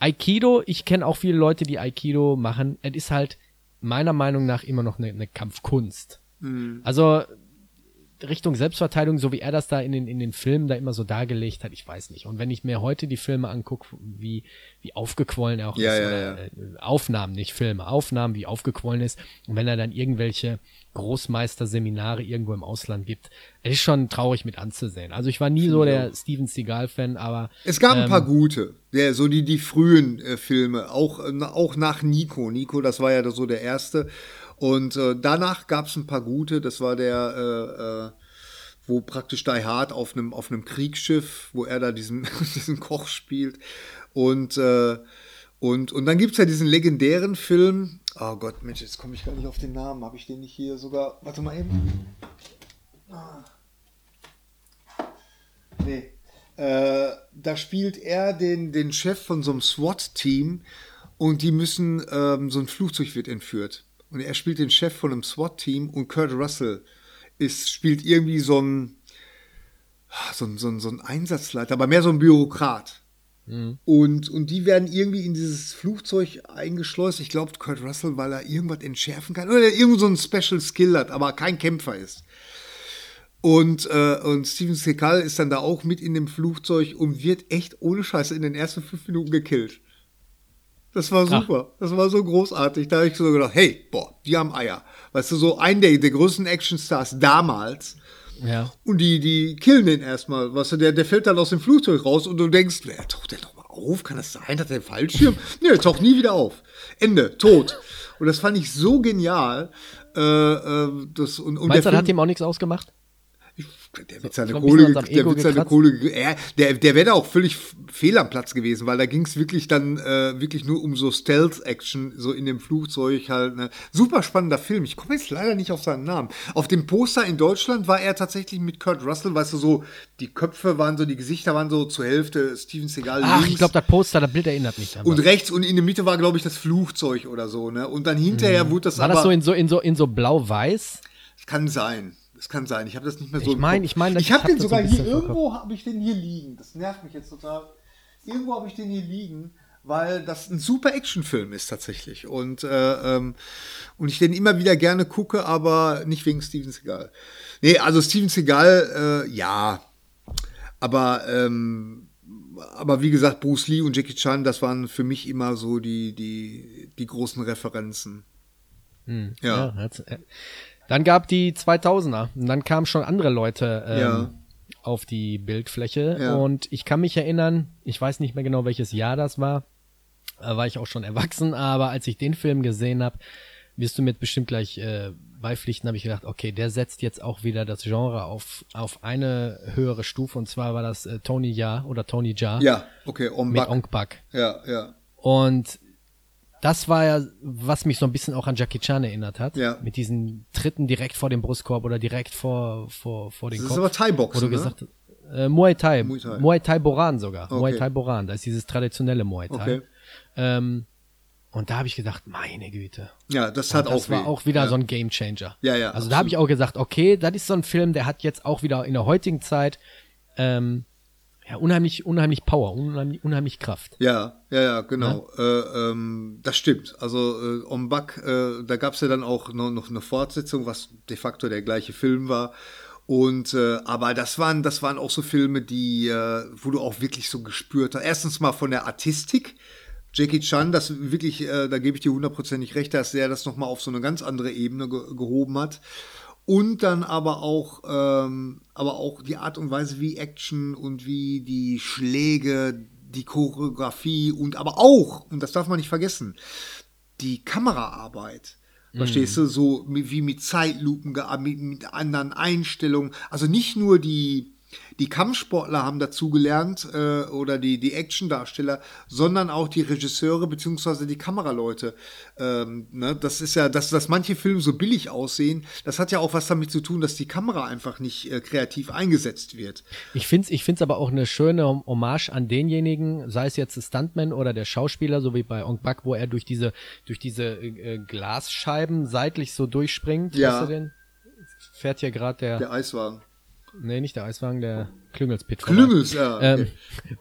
Aikido, ich kenne auch viele Leute, die Aikido machen. Es ist halt meiner Meinung nach immer noch eine, eine Kampfkunst. Mhm. Also Richtung Selbstverteidigung, so wie er das da in den, in den Filmen da immer so dargelegt hat, ich weiß nicht. Und wenn ich mir heute die Filme angucke, wie, wie aufgequollen er auch ja, ist, ja, ja. Äh, Aufnahmen, nicht Filme, Aufnahmen, wie aufgequollen ist, und wenn er dann irgendwelche Großmeisterseminare irgendwo im Ausland gibt, es ist schon traurig mit anzusehen. Also ich war nie so der Steven Seagal-Fan, aber. Es gab ähm, ein paar gute, ja, so die, die frühen äh, Filme, auch, äh, auch nach Nico. Nico, das war ja so der erste. Und äh, danach gab es ein paar gute. Das war der, äh, äh, wo praktisch Die Hard auf einem auf Kriegsschiff, wo er da diesen diesen Koch spielt. Und äh, und und dann gibt's ja diesen legendären Film. Oh Gott, Mensch, jetzt komme ich gar nicht auf den Namen. Habe ich den nicht hier sogar? Warte mal eben. Ah. Nee. Äh, da spielt er den, den Chef von so einem SWAT-Team und die müssen, ähm, so ein Flugzeug wird entführt. Und er spielt den Chef von einem SWAT-Team und Kurt Russell ist, spielt irgendwie so ein, so ein, so ein, so ein Einsatzleiter, aber mehr so ein Bürokrat. Mhm. Und, und die werden irgendwie in dieses Flugzeug eingeschleust. Ich glaube, Kurt Russell, weil er irgendwas entschärfen kann oder irgend so ein Special Skill hat, aber kein Kämpfer ist. Und, äh, und Steven Seagal ist dann da auch mit in dem Flugzeug und wird echt ohne Scheiße in den ersten fünf Minuten gekillt. Das war super. Ach. Das war so großartig. Da habe ich so gedacht, hey, boah, die haben Eier. Weißt du, so ein der, der größten Actionstars damals. Ja. Und die, die killen den erstmal. Weißt du, der, der fällt dann aus dem Flugzeug raus und du denkst, wer taucht der nochmal auf? Kann das sein? Hat der einen Fallschirm? nee, der taucht nie wieder auf. Ende, tot. Und das fand ich so genial. Äh, äh, das, und, und Meinst du, hat ihm auch nichts ausgemacht? Der wird seine Kohle, der wird seine Kohle, er, der, der wäre da auch völlig fehl am Platz gewesen, weil da ging es wirklich dann äh, wirklich nur um so Stealth-Action, so in dem Flugzeug halt. Ne. Super spannender Film. Ich komme jetzt leider nicht auf seinen Namen. Auf dem Poster in Deutschland war er tatsächlich mit Kurt Russell, weißt du, so, die Köpfe waren so, die Gesichter waren so zur Hälfte Steven Seagal Ach, links. ich glaube, das Poster, das Bild erinnert mich daran. Und rechts und in der Mitte war, glaube ich, das Flugzeug oder so, ne? Und dann hinterher mhm. wurde das war aber. War das so in so, in so, in so blau-weiß? Kann sein. Das kann sein. Ich habe das nicht mehr so. Ich meine, ich meine, ich habe hab den sogar hier irgendwo habe ich den hier liegen. Das nervt mich jetzt total. Irgendwo habe ich den hier liegen, weil das ein super Actionfilm ist tatsächlich und äh, ähm, und ich den immer wieder gerne gucke, aber nicht wegen Steven Seagal. Nee, also Steven Seagal, äh, ja, aber ähm, aber wie gesagt, Bruce Lee und Jackie Chan, das waren für mich immer so die die die großen Referenzen. Hm, ja. ja dann gab die 2000er und dann kamen schon andere Leute ähm, ja. auf die Bildfläche ja. und ich kann mich erinnern, ich weiß nicht mehr genau welches Jahr das war, da war ich auch schon erwachsen, aber als ich den Film gesehen habe, wirst du mir bestimmt gleich äh, beipflichten, habe ich gedacht, okay, der setzt jetzt auch wieder das Genre auf auf eine höhere Stufe und zwar war das äh, Tony Ja oder Tony Ja. Ja, okay, Ong mit Ong Bak. Ja, ja. Und das war ja, was mich so ein bisschen auch an Jackie Chan erinnert hat. Ja. Mit diesen Tritten direkt vor dem Brustkorb oder direkt vor, vor, vor den Das Kopf. ist aber Thai-Boxen, ne? gesagt äh, Muay Thai. Muay Thai. Muay Thai Boran sogar. Okay. Muay Thai Boran. Das ist dieses traditionelle Muay Thai. Okay. Ähm, und da habe ich gedacht, meine Güte. Ja, das hat Und das auch war weh. auch wieder ja. so ein Game Changer. Ja, ja, Also da habe ich auch gesagt, okay, das ist so ein Film, der hat jetzt auch wieder in der heutigen Zeit ähm, ja, unheimlich, unheimlich Power, unheimlich, unheimlich Kraft. Ja, ja, ja, genau. Äh, ähm, das stimmt. Also äh, On Buck, äh, da gab es ja dann auch noch, noch eine Fortsetzung, was de facto der gleiche Film war. Und äh, aber das waren, das waren auch so Filme, die, äh, wo du auch wirklich so gespürt hast. Erstens mal von der Artistik. Jackie Chan, das wirklich, äh, da gebe ich dir hundertprozentig recht, dass er das nochmal auf so eine ganz andere Ebene ge gehoben hat. Und dann aber auch, ähm, aber auch die Art und Weise, wie Action und wie die Schläge, die Choreografie und aber auch, und das darf man nicht vergessen, die Kameraarbeit. Verstehst du, so mi- wie mit Zeitlupen, mit, mit anderen Einstellungen. Also nicht nur die, die Kampfsportler haben dazugelernt äh, oder die, die Actiondarsteller, sondern auch die Regisseure beziehungsweise die Kameraleute. Ähm, ne? Das ist ja, dass, dass manche Filme so billig aussehen, das hat ja auch was damit zu tun, dass die Kamera einfach nicht äh, kreativ eingesetzt wird. Ich find's, ich find's aber auch eine schöne Hommage an denjenigen, sei es jetzt der Stuntman oder der Schauspieler, so wie bei Ong Bak, wo er durch diese, durch diese äh, Glasscheiben seitlich so durchspringt. Ja. Weißt du denn? Fährt hier gerade der, Der Eiswagen. Nee, nicht der Eiswagen, der Klüngelspit. Klüngels, ja. Okay. Ähm,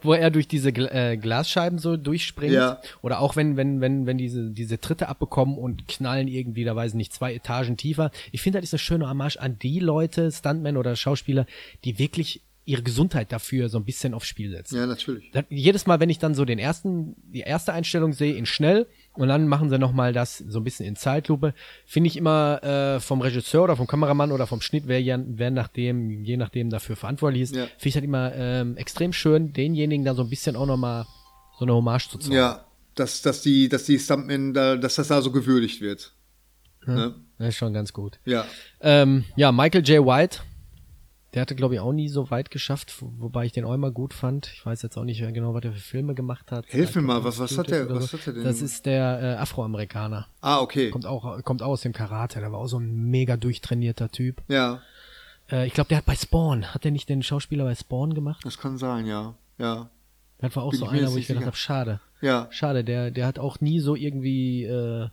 wo er durch diese Gl äh, Glasscheiben so durchspringt. Ja. Oder auch wenn, wenn, wenn, wenn diese, diese Tritte abbekommen und knallen irgendwie, da weiß ich nicht, zwei Etagen tiefer. Ich finde, das ist eine schöne Hommage an die Leute, Stuntmen oder Schauspieler, die wirklich ihre Gesundheit dafür so ein bisschen aufs Spiel setzen. ja, natürlich. Das, jedes Mal, wenn ich dann so den ersten, die erste Einstellung sehe in schnell und dann machen sie nochmal das so ein bisschen in Zeitlupe, finde ich immer äh, vom Regisseur oder vom Kameramann oder vom Schnitt, wer, ja, wer nachdem, je nachdem dafür verantwortlich ist, Ja. finde ich halt immer ähm, extrem schön, denjenigen da so ein bisschen auch nochmal so eine Hommage zu zeigen. Ja, dass, dass die, dass die Stuntmen da, dass das da so gewürdigt wird. Ne? Das ist schon ganz gut. Ja. Ähm, ja, Michael J. White, der hatte, glaube ich, auch nie so weit geschafft, wo- wobei ich den auch immer gut fand. Ich weiß jetzt auch nicht genau, was er für Filme gemacht hat. Hilf mir mal, was- was hat der- was so. hat er denn? Das ist der äh, Afroamerikaner. Ah, okay. Kommt auch, kommt auch aus dem Karate. Der war auch so ein mega durchtrainierter Typ. Ja, Äh, ich glaube, der hat bei Spawn, hat der nicht den Schauspieler bei Spawn gemacht? das kann sein, ja. Ja. Das war auch Bin so einer, wo ich gedacht habe, schade. Ja. Schade, der, der hat auch nie so irgendwie äh,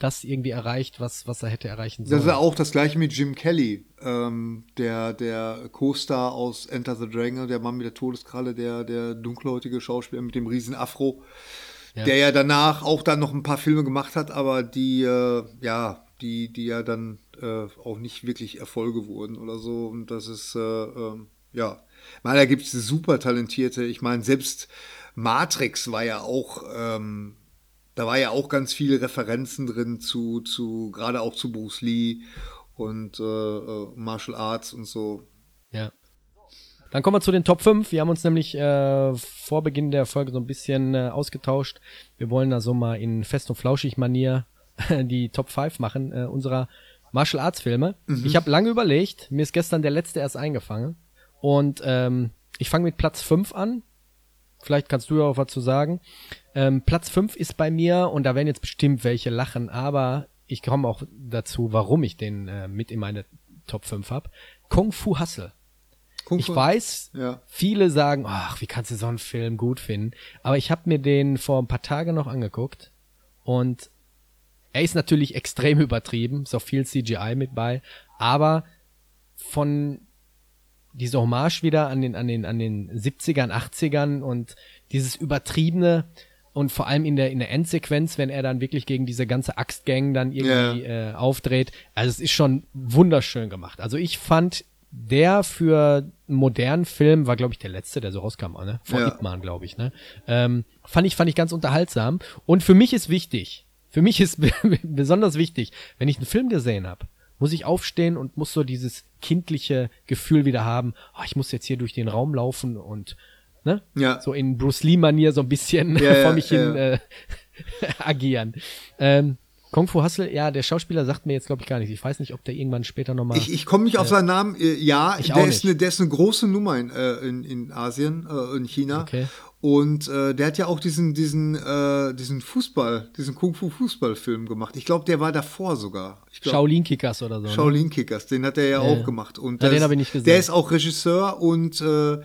das irgendwie erreicht, was, was er hätte erreichen sollen. Das ist ja auch das gleiche mit Jim Kelly, ähm, der, der Co-Star aus Enter the Dragon, der Mann mit der Todeskralle, der, der dunkelhäutige Schauspieler mit dem riesen Afro, Ja. der ja danach auch dann noch ein paar Filme gemacht hat, aber die, äh, ja, die, die ja dann äh, auch nicht wirklich Erfolge wurden oder so. Und das ist, äh, ähm, ja, meine, da gibt es super talentierte, ich meine, selbst Matrix war ja auch, ähm, da war ja auch ganz viele Referenzen drin zu, zu gerade auch zu Bruce Lee und äh, äh, Martial Arts und so. Ja. Dann kommen wir zu den Top 5. Wir haben uns nämlich äh, vor Beginn der Folge so ein bisschen äh, ausgetauscht. Wir wollen da so mal in fest und flauschig Manier die Top 5 machen äh, unserer Martial Arts Filme. Ich habe lange überlegt, mir ist gestern der letzte erst eingefangen und ähm, ich fange mit Platz 5 an. Vielleicht kannst du ja auch was zu sagen. Ähm, Platz 5 ist bei mir und da werden jetzt bestimmt welche lachen, aber ich komme auch dazu, warum ich den äh, mit in meine Top 5 hab. Kung Fu Hustle. Kung Ich Fu- weiß, Ja. viele sagen, ach, wie kannst du so einen Film gut finden? Aber ich habe mir den vor ein paar Tagen noch angeguckt und er ist natürlich extrem übertrieben, auch viel CGI mit bei, aber von dieser Hommage wieder an den, an den, an den 70ern, 80ern und dieses übertriebene und vor allem in der, in der Endsequenz, wenn er dann wirklich gegen diese ganze Axtgang dann irgendwie äh, aufdreht. Also es ist schon wunderschön gemacht. Also ich fand der für einen modernen Film war, glaube ich, der letzte, der so rauskam, ne? Vor Ja. Ip Man, glaube ich, ne? Ähm, fand ich, fand ich ganz unterhaltsam. Und für mich ist wichtig, für mich ist besonders wichtig, wenn ich einen Film gesehen habe, muss ich aufstehen und muss so dieses kindliche Gefühl wieder haben, oh, ich muss jetzt hier durch den Raum laufen und ne? Ja. so in Bruce Lee-Manier so ein bisschen Ja, vor mich hin ja. äh, agieren. Ähm, Kung Fu Hustle, ja, der Schauspieler sagt mir jetzt, glaube ich, gar nicht. Ich weiß nicht, ob der irgendwann später nochmal. Ich, ich komme nicht auf seinen Namen. Äh, ja, der ist, eine, der ist eine große Nummer in, äh, in, in Asien, äh, in China. Okay. Und äh, der hat ja auch diesen, diesen, äh, diesen Fußball, diesen Kung-Fu-Fußballfilm gemacht. Ich glaube, der war davor sogar. Ich glaub, Shaolin Kickers oder so. ne? Shaolin Kickers, den hat er ja, auch gemacht. Und Ja, das- den hab ich nicht gesehen. Der ist auch Regisseur und äh,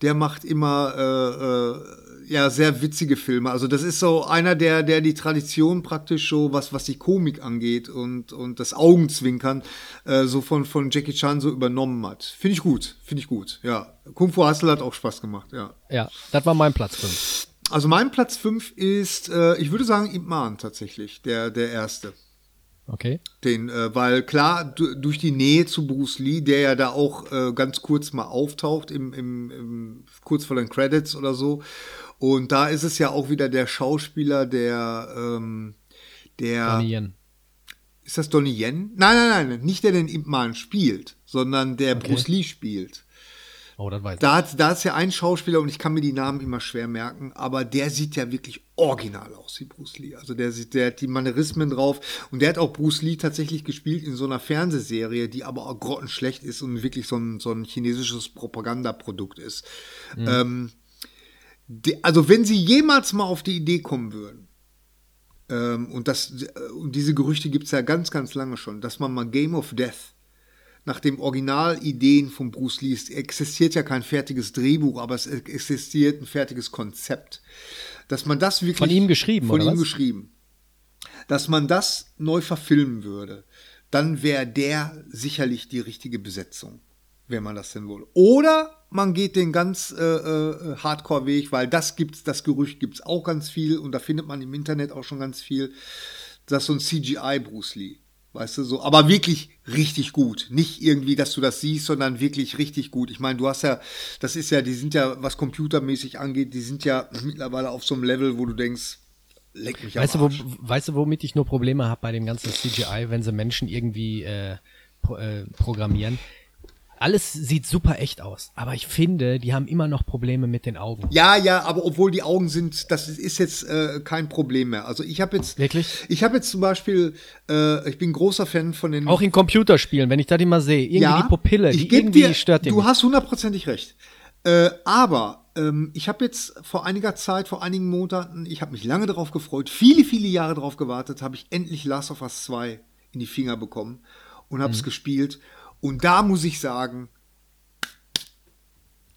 der macht immer äh, äh, ja sehr witzige Filme. Also das ist so einer, der, der die Tradition praktisch so, was, was die Komik angeht und, und das Augenzwinkern äh, so von, von Jackie Chan so übernommen hat. Finde ich gut, finde ich gut, ja. Kung Fu Hustle hat auch Spaß gemacht, ja. Ja, das war mein Platz 5. Also mein Platz 5 ist, äh, ich würde sagen, Ip Man tatsächlich, der, der erste. Okay. Den, äh, weil klar, du, durch die Nähe zu Bruce Lee, der ja da auch äh, ganz kurz mal auftaucht, im, im, im, kurz vor den Credits oder so. Und da ist es ja auch wieder der Schauspieler, der, ähm, der, Donnie Yen. ist das Donnie Yen? Nein, nein, nein, nicht der den Ip Man spielt, sondern der Okay. Bruce Lee spielt. Oh, das weiß ich. Da, hat, da ist ja ein Schauspieler und ich kann mir die Namen immer schwer merken, aber der sieht ja wirklich original aus wie Bruce Lee. Also der sieht, der hat die Manierismen drauf und der hat auch Bruce Lee tatsächlich gespielt in so einer Fernsehserie, die aber auch grottenschlecht ist und wirklich so ein, so ein chinesisches Propagandaprodukt ist. Ähm, die, also wenn sie jemals mal auf die Idee kommen würden, ähm, und das, äh, und diese Gerüchte gibt es ja ganz, ganz lange schon, dass man mal Game of Death nach dem Originalideen von Bruce Lee, es existiert ja kein fertiges Drehbuch, aber es existiert ein fertiges Konzept. Dass man das wirklich. Von ihm geschrieben, Von ihm was? geschrieben. Dass man das neu verfilmen würde, dann wäre der sicherlich die richtige Besetzung, wenn man das denn wohl. Oder man geht den ganz äh, äh, Hardcore-Weg, weil das gibt's, das Gerücht gibt's auch ganz viel und da findet man im Internet auch schon ganz viel, dass so ein CGI Bruce Lee, weißt du, so, aber wirklich richtig gut. Nicht irgendwie, dass du das siehst, sondern wirklich richtig gut. Ich meine, du hast ja, das ist ja, die sind ja, was computermäßig angeht, die sind ja mittlerweile auf so einem Level, wo du denkst, leck mich Weißt du, am wo, Arsch. weißt du, womit ich nur Probleme habe bei dem ganzen CGI, wenn sie Menschen irgendwie äh, pro, äh, programmieren? Alles sieht super echt aus, aber ich finde, die haben immer noch Probleme mit den Augen. Ja, ja, aber obwohl die Augen sind, das ist jetzt äh, kein Problem mehr. Also ich habe jetzt, Wirklich? ich habe jetzt zum Beispiel, äh, ich bin großer Fan von den. Auch in Computerspielen, wenn ich das immer sehe, irgendwie die Pupille, die irgendwie dir, stört den. Du hast hundertprozentig recht. Äh, aber ähm, ich habe jetzt vor einiger Zeit, vor einigen Monaten, ich habe mich lange darauf gefreut, viele, viele Jahre darauf gewartet, habe ich endlich Last of Us 2 in die Finger bekommen und Mhm. habe es gespielt. Und da muss ich sagen,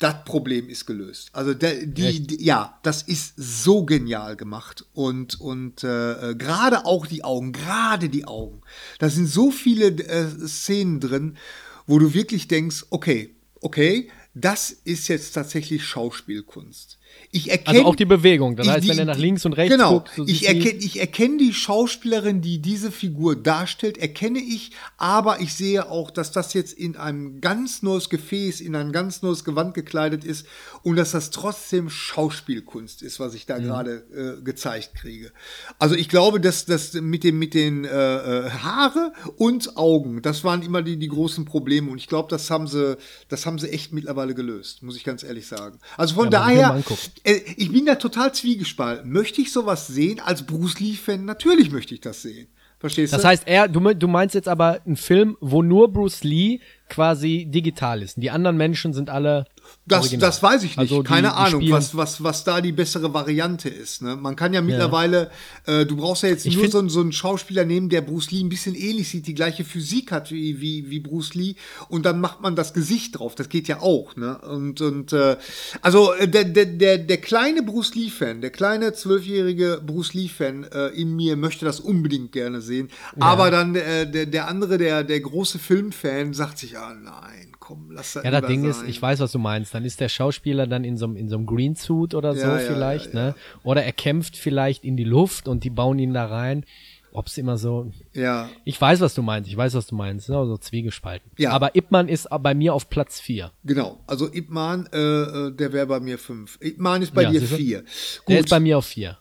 das Problem ist gelöst. Also der, die, die, ja, das ist so genial gemacht und und äh, gerade auch die Augen, gerade die Augen. Da sind so viele äh, Szenen drin, wo du wirklich denkst, okay, okay, das ist jetzt tatsächlich Schauspielkunst. Ich erkenne Also auch die Bewegung. Das ich- heißt, wenn er nach links und rechts genau, guckt, so ich die- erkenne ich erkenne die Schauspielerin, die diese Figur darstellt, erkenne ich, aber ich sehe auch, dass das jetzt in einem ganz neues Gefäß, in ein ganz neues Gewand gekleidet ist und dass das trotzdem Schauspielkunst ist, was ich da gerade äh, gezeigt kriege. Also ich glaube, dass das mit dem mit den äh, äh, Haare und Augen, das waren immer die die großen Probleme und ich glaube, das haben sie das haben sie echt mittlerweile gelöst, muss ich ganz ehrlich sagen. Also von Ja, daher ich bin da total zwiegespalten. Möchte ich sowas sehen als Bruce Lee-Fan? Natürlich möchte ich das sehen. Verstehst Das du? heißt, er, du, du meinst jetzt aber einen Film, wo nur Bruce Lee quasi digital ist. Die anderen Menschen sind alle. Das, original. das weiß ich nicht. Also die- Keine die Ahnung, was, was, was da die bessere Variante ist. Ne? Man kann ja mittlerweile, äh, du brauchst ja jetzt Ich nur so, einen- so einen Schauspieler nehmen, der Bruce Lee ein bisschen ähnlich sieht, die gleiche Physik hat wie, wie, wie Bruce Lee und dann macht man das Gesicht drauf. Das geht ja auch. Ne? Und, und äh, also äh, der, der, der, der kleine Bruce Lee-Fan, der kleine zwölfjährige Bruce Lee-Fan äh, in mir möchte das unbedingt gerne sehen. Aber dann äh, der, der andere, der, der große Filmfan, sagt sich, ah nein, komm, lass das Ja, das Ding ist, sein. ich weiß, was du meinst. Dann ist der Schauspieler dann in so einem in so einem Green Suit oder so Ja, ja, vielleicht, ja, ja. ne? Oder er kämpft vielleicht in die Luft und die bauen ihn da rein. Ob's immer so. Ja, Ich weiß, was du meinst. Ich weiß, was du meinst. Ne? So zwiegespalten. Ja. Aber Ip Man ist bei mir auf Platz 4. Genau, also Ip Man, äh, äh, der wäre bei mir fünf. Ip Man ist bei dir siehst du? vier. Der Gut, ist bei mir auf 4.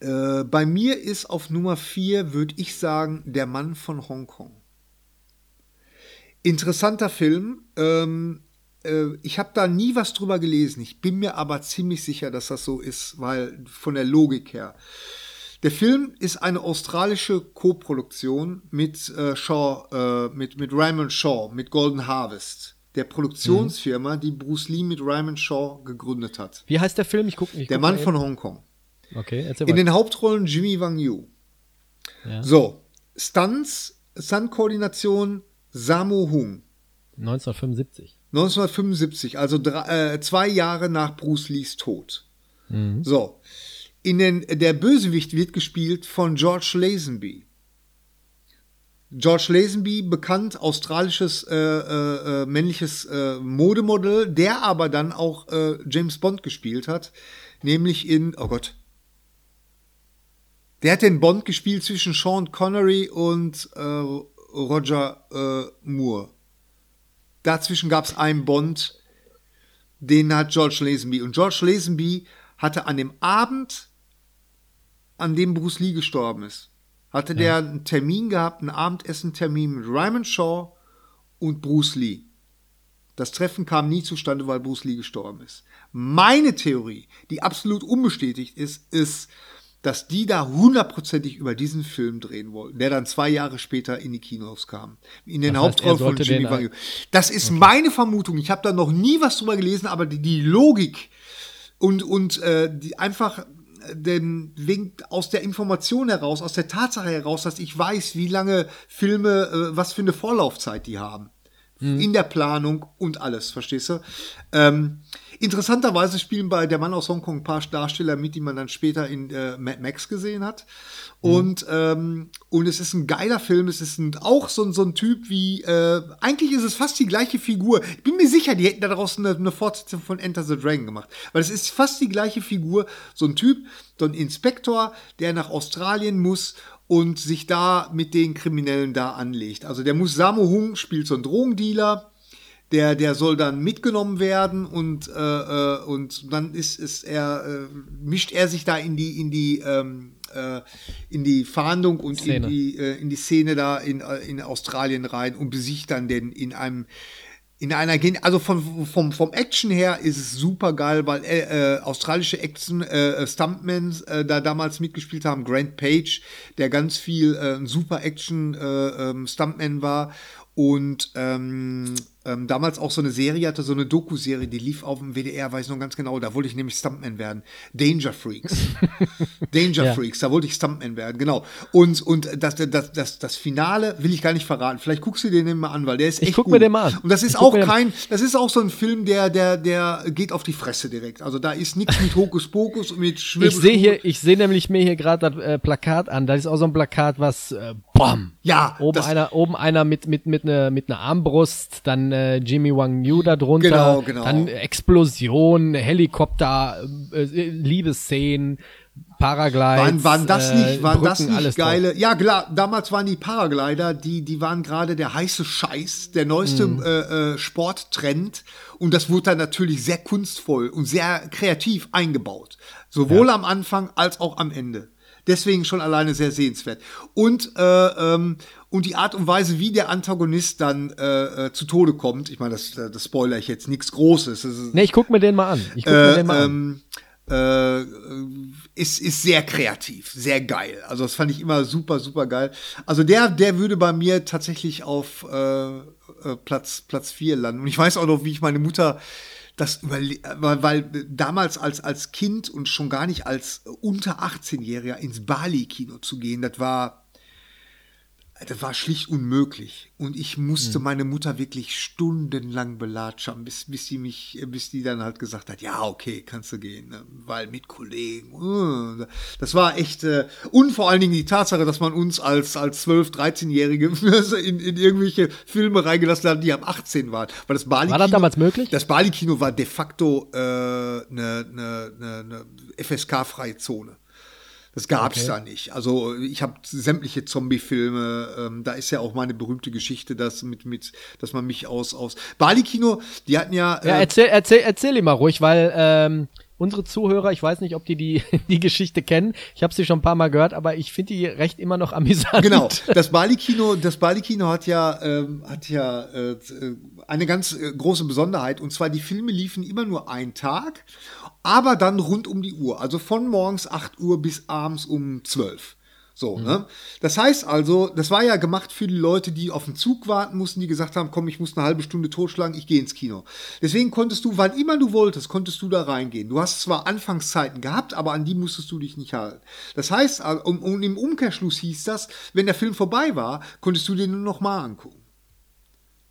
äh, bei mir ist auf Nummer vier, würde ich sagen, der Mann von Hongkong. Interessanter Film. Ähm, äh, ich habe da nie was drüber gelesen. Ich bin mir aber ziemlich sicher, dass das so ist, weil von der Logik her. Der Film ist eine australische Co-Produktion mit äh, Shaw, äh, mit, mit Raymond Shaw, mit Golden Harvest, der Produktionsfirma, die Bruce Lee mit Raymond Shaw gegründet hat. Wie heißt der Film? Ich gucke nicht. Der Mann von Hongkong. Okay, erzähl In weiter. den Hauptrollen Jimmy Wang Yu. Ja. So, Stunts, Stunt-Koordination Sammo Hung. 1975. 1975, also drei, äh, zwei Jahre nach Bruce Lees Tod. Mhm. So. In den, der Bösewicht wird gespielt von George Lazenby. George Lazenby, bekannt australisches äh, äh, äh, männliches äh, Modemodell, der aber dann auch äh, James Bond gespielt hat, nämlich in, oh Gott, der hat den Bond gespielt zwischen Sean Connery und Roger äh, Moore. Dazwischen gab es einen Bond, den hat George Lazenby. Und George Lazenby hatte an dem Abend, an dem Bruce Lee gestorben ist, hatte der einen Termin gehabt, einen Abendessen-Termin mit Raymond Shaw und Bruce Lee. Das Treffen kam nie zustande, weil Bruce Lee gestorben ist. Meine Theorie, die absolut unbestätigt ist, ist, dass die da hundertprozentig über diesen Film drehen wollten, der dann zwei Jahre später in die Kinos kam. In den Hauptrollen von Jimmy Wang. Das ist meine Vermutung. Ich habe da noch nie was drüber gelesen, aber die, die Logik und, und äh, die einfach äh, denn wegen, aus der Information heraus, aus der Tatsache heraus, dass ich weiß, wie lange Filme, äh, was für eine Vorlaufzeit die haben. In der Planung und alles, verstehst du? Ähm, interessanterweise spielen bei Der Mann aus Hongkong ein paar Darsteller mit, die man dann später in äh, Mad Max gesehen hat. Und, ähm, und es ist ein geiler Film. Es ist ein, auch so, ein- so ein Typ wie, äh, eigentlich ist es fast die gleiche Figur. Ich bin mir sicher, die hätten daraus eine, eine Fortsetzung von Enter the Dragon gemacht. Weil es ist fast die gleiche Figur. So ein Typ, so ein Inspektor, der nach Australien muss und sich da mit den Kriminellen da anlegt. Also der muss Sammo Hung spielt so einen Drogendealer. Der, der soll dann mitgenommen werden und, äh, äh, und dann ist, ist er, äh, mischt er sich da in die, in die, ähm, äh, in die Fahndung und Szene. in die, äh, in die Szene da in, äh, in Australien rein und besiegt dann den in einem in einer Gen also vom, vom, vom Action her ist es super geil, weil äh, australische Action äh, Stuntmen äh, da damals mitgespielt haben. Grant Page, der ganz viel äh, ein super Action äh, ähm, Stuntman war und ähm, ähm, damals auch so eine Serie hatte, so eine Doku-Serie, die lief auf dem WDR, weiß ich noch ganz genau, da wollte ich nämlich Stuntman werden. Danger Freaks. Danger Ja. Freaks, da wollte ich Stuntman werden, genau. Und, und das, das, das, das Finale will ich gar nicht verraten. Vielleicht guckst du dir den mal an, weil der ist Ich echt guck gut. mir den mal an. Und das Ich ist guck auch kein, das ist auch so ein Film, der, der, der geht auf die Fresse direkt. Also da ist nichts mit Hokuspokus und mit Schwirbel. Ich sehe hier, ich sehe nämlich mir hier gerade das äh, Plakat an. Das ist auch so ein Plakat, was äh, BAM! Ja, Oben das- einer, oben einer mit mit mit einer mit einer Armbrust, dann äh, Jimmy Wang Yu da drunter, Genau, genau. dann Explosion, Helikopter, äh, Liebesszenen, Paraglides, Waren, waren das äh, nicht, waren Brücken, das nicht alles drauf. geile? Ja, klar, damals waren die Paraglider, die, die waren gerade der heiße Scheiß, der neueste Mhm. äh, äh, Sporttrend. Und das wurde dann natürlich sehr kunstvoll und sehr kreativ eingebaut. Sowohl am Anfang als auch am Ende. Deswegen schon alleine sehr sehenswert. Und, äh, ähm, und die Art und Weise, wie der Antagonist dann äh, äh, zu Tode kommt, ich meine, das, äh, das spoiler ich jetzt, nichts Großes. Ist, Nee, ich guck mir den mal an. Ich guck mir äh, den mal an. ähm, äh, ist, ist sehr kreativ, sehr geil. Also das fand ich immer super, super geil. Also der, der würde bei mir tatsächlich auf äh, Platz, Platz 4 landen. Und ich weiß auch noch, wie ich meine Mutter das weil, weil damals als, als Kind und schon gar nicht als unter 18-Jähriger ins Bali-Kino zu gehen, das war, das war schlicht unmöglich. Und ich musste meine Mutter wirklich stundenlang belatschern, bis, bis die mich, bis die dann halt gesagt hat, ja, okay, kannst du gehen, ne? weil mit Kollegen. äh, Das war echt, äh, und vor allen Dingen die Tatsache, dass man uns als, als 12-, 13-Jährige in, in irgendwelche Filme reingelassen hat, die ab 18 waren. Weil das Bali War das damals möglich? Das Bali-Kino war de facto eine äh, ne, ne, ne, ne FSK-freie Zone. Das gab's Okay. da nicht. Also ich habe sämtliche Zombie-Filme. Ähm, da ist ja auch meine berühmte Geschichte, dass mit mit, dass man mich aus aus Bali-Kino, die hatten ja, Ja, äh, erzähl, erzähl, erzähl ihm mal ruhig, weil ähm, unsere Zuhörer, ich weiß nicht, ob die die, die Geschichte kennen. Ich habe sie schon ein paar Mal gehört, aber ich finde die recht immer noch amüsant. Genau, das Bali-Kino, das Bali-Kino hat ja, ähm, hat ja äh, eine ganz äh, große Besonderheit und zwar die Filme liefen immer nur einen Tag, aber dann rund um die Uhr. Also von morgens 8 Uhr bis abends um 12. So, mhm. ne? Das heißt also, das war ja gemacht für die Leute, die auf den Zug warten mussten, die gesagt haben, komm, ich muss eine halbe Stunde totschlagen, ich gehe ins Kino. Deswegen konntest du, wann immer du wolltest, konntest du da reingehen. Du hast zwar Anfangszeiten gehabt, aber an die musstest du dich nicht halten. Das heißt, und, und im Umkehrschluss hieß das, wenn der Film vorbei war, konntest du den nur noch mal angucken.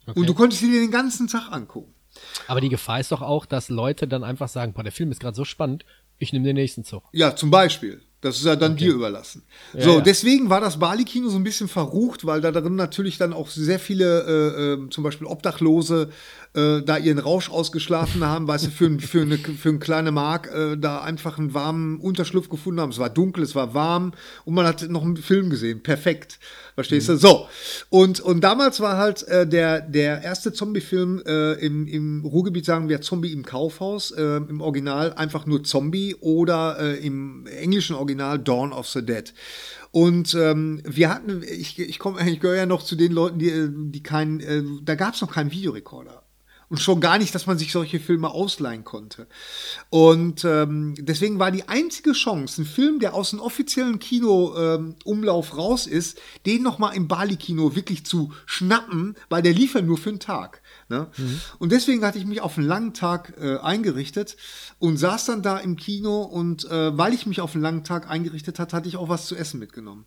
Okay. Und du konntest dir den ganzen Tag angucken. Aber die Gefahr ist doch auch, dass Leute dann einfach sagen, boah, der Film ist gerade so spannend, ich nehme den nächsten Zug. Ja, zum Beispiel. Das ist ja dann okay. dir überlassen. Ja, so, ja. deswegen war das Bali-Kino so ein bisschen verrucht, weil da drin natürlich dann auch sehr viele, äh, äh, zum Beispiel Obdachlose, äh, da ihren Rausch ausgeschlafen haben, weil sie für, für, eine, für eine kleine Mark äh, da einfach einen warmen Unterschlupf gefunden haben. Es war dunkel, es war warm und man hat noch einen Film gesehen. Perfekt. Verstehst mhm. du? So. Und, und damals war halt äh, der, der erste Zombie-Film äh, im, im Ruhrgebiet, sagen wir Zombie im Kaufhaus, äh, im Original einfach nur Zombie oder äh, im englischen Original Dawn of the Dead. Und ähm, wir hatten, ich, ich komme, ich gehöre ja noch zu den Leuten, die, äh, die keinen, äh, da gab es noch keinen Videorekorder. Und schon gar nicht, dass man sich solche Filme ausleihen konnte. Und ähm, deswegen war die einzige Chance, ein Film, der aus dem offiziellen Kino-Umlauf ähm, raus ist, den nochmal im Bali-Kino wirklich zu schnappen, weil der lief ja nur für einen Tag. Ne? Mhm. Und deswegen hatte ich mich auf einen langen Tag äh, eingerichtet und saß dann da im Kino und äh, weil ich mich auf einen langen Tag eingerichtet hatte, hatte ich auch was zu essen mitgenommen.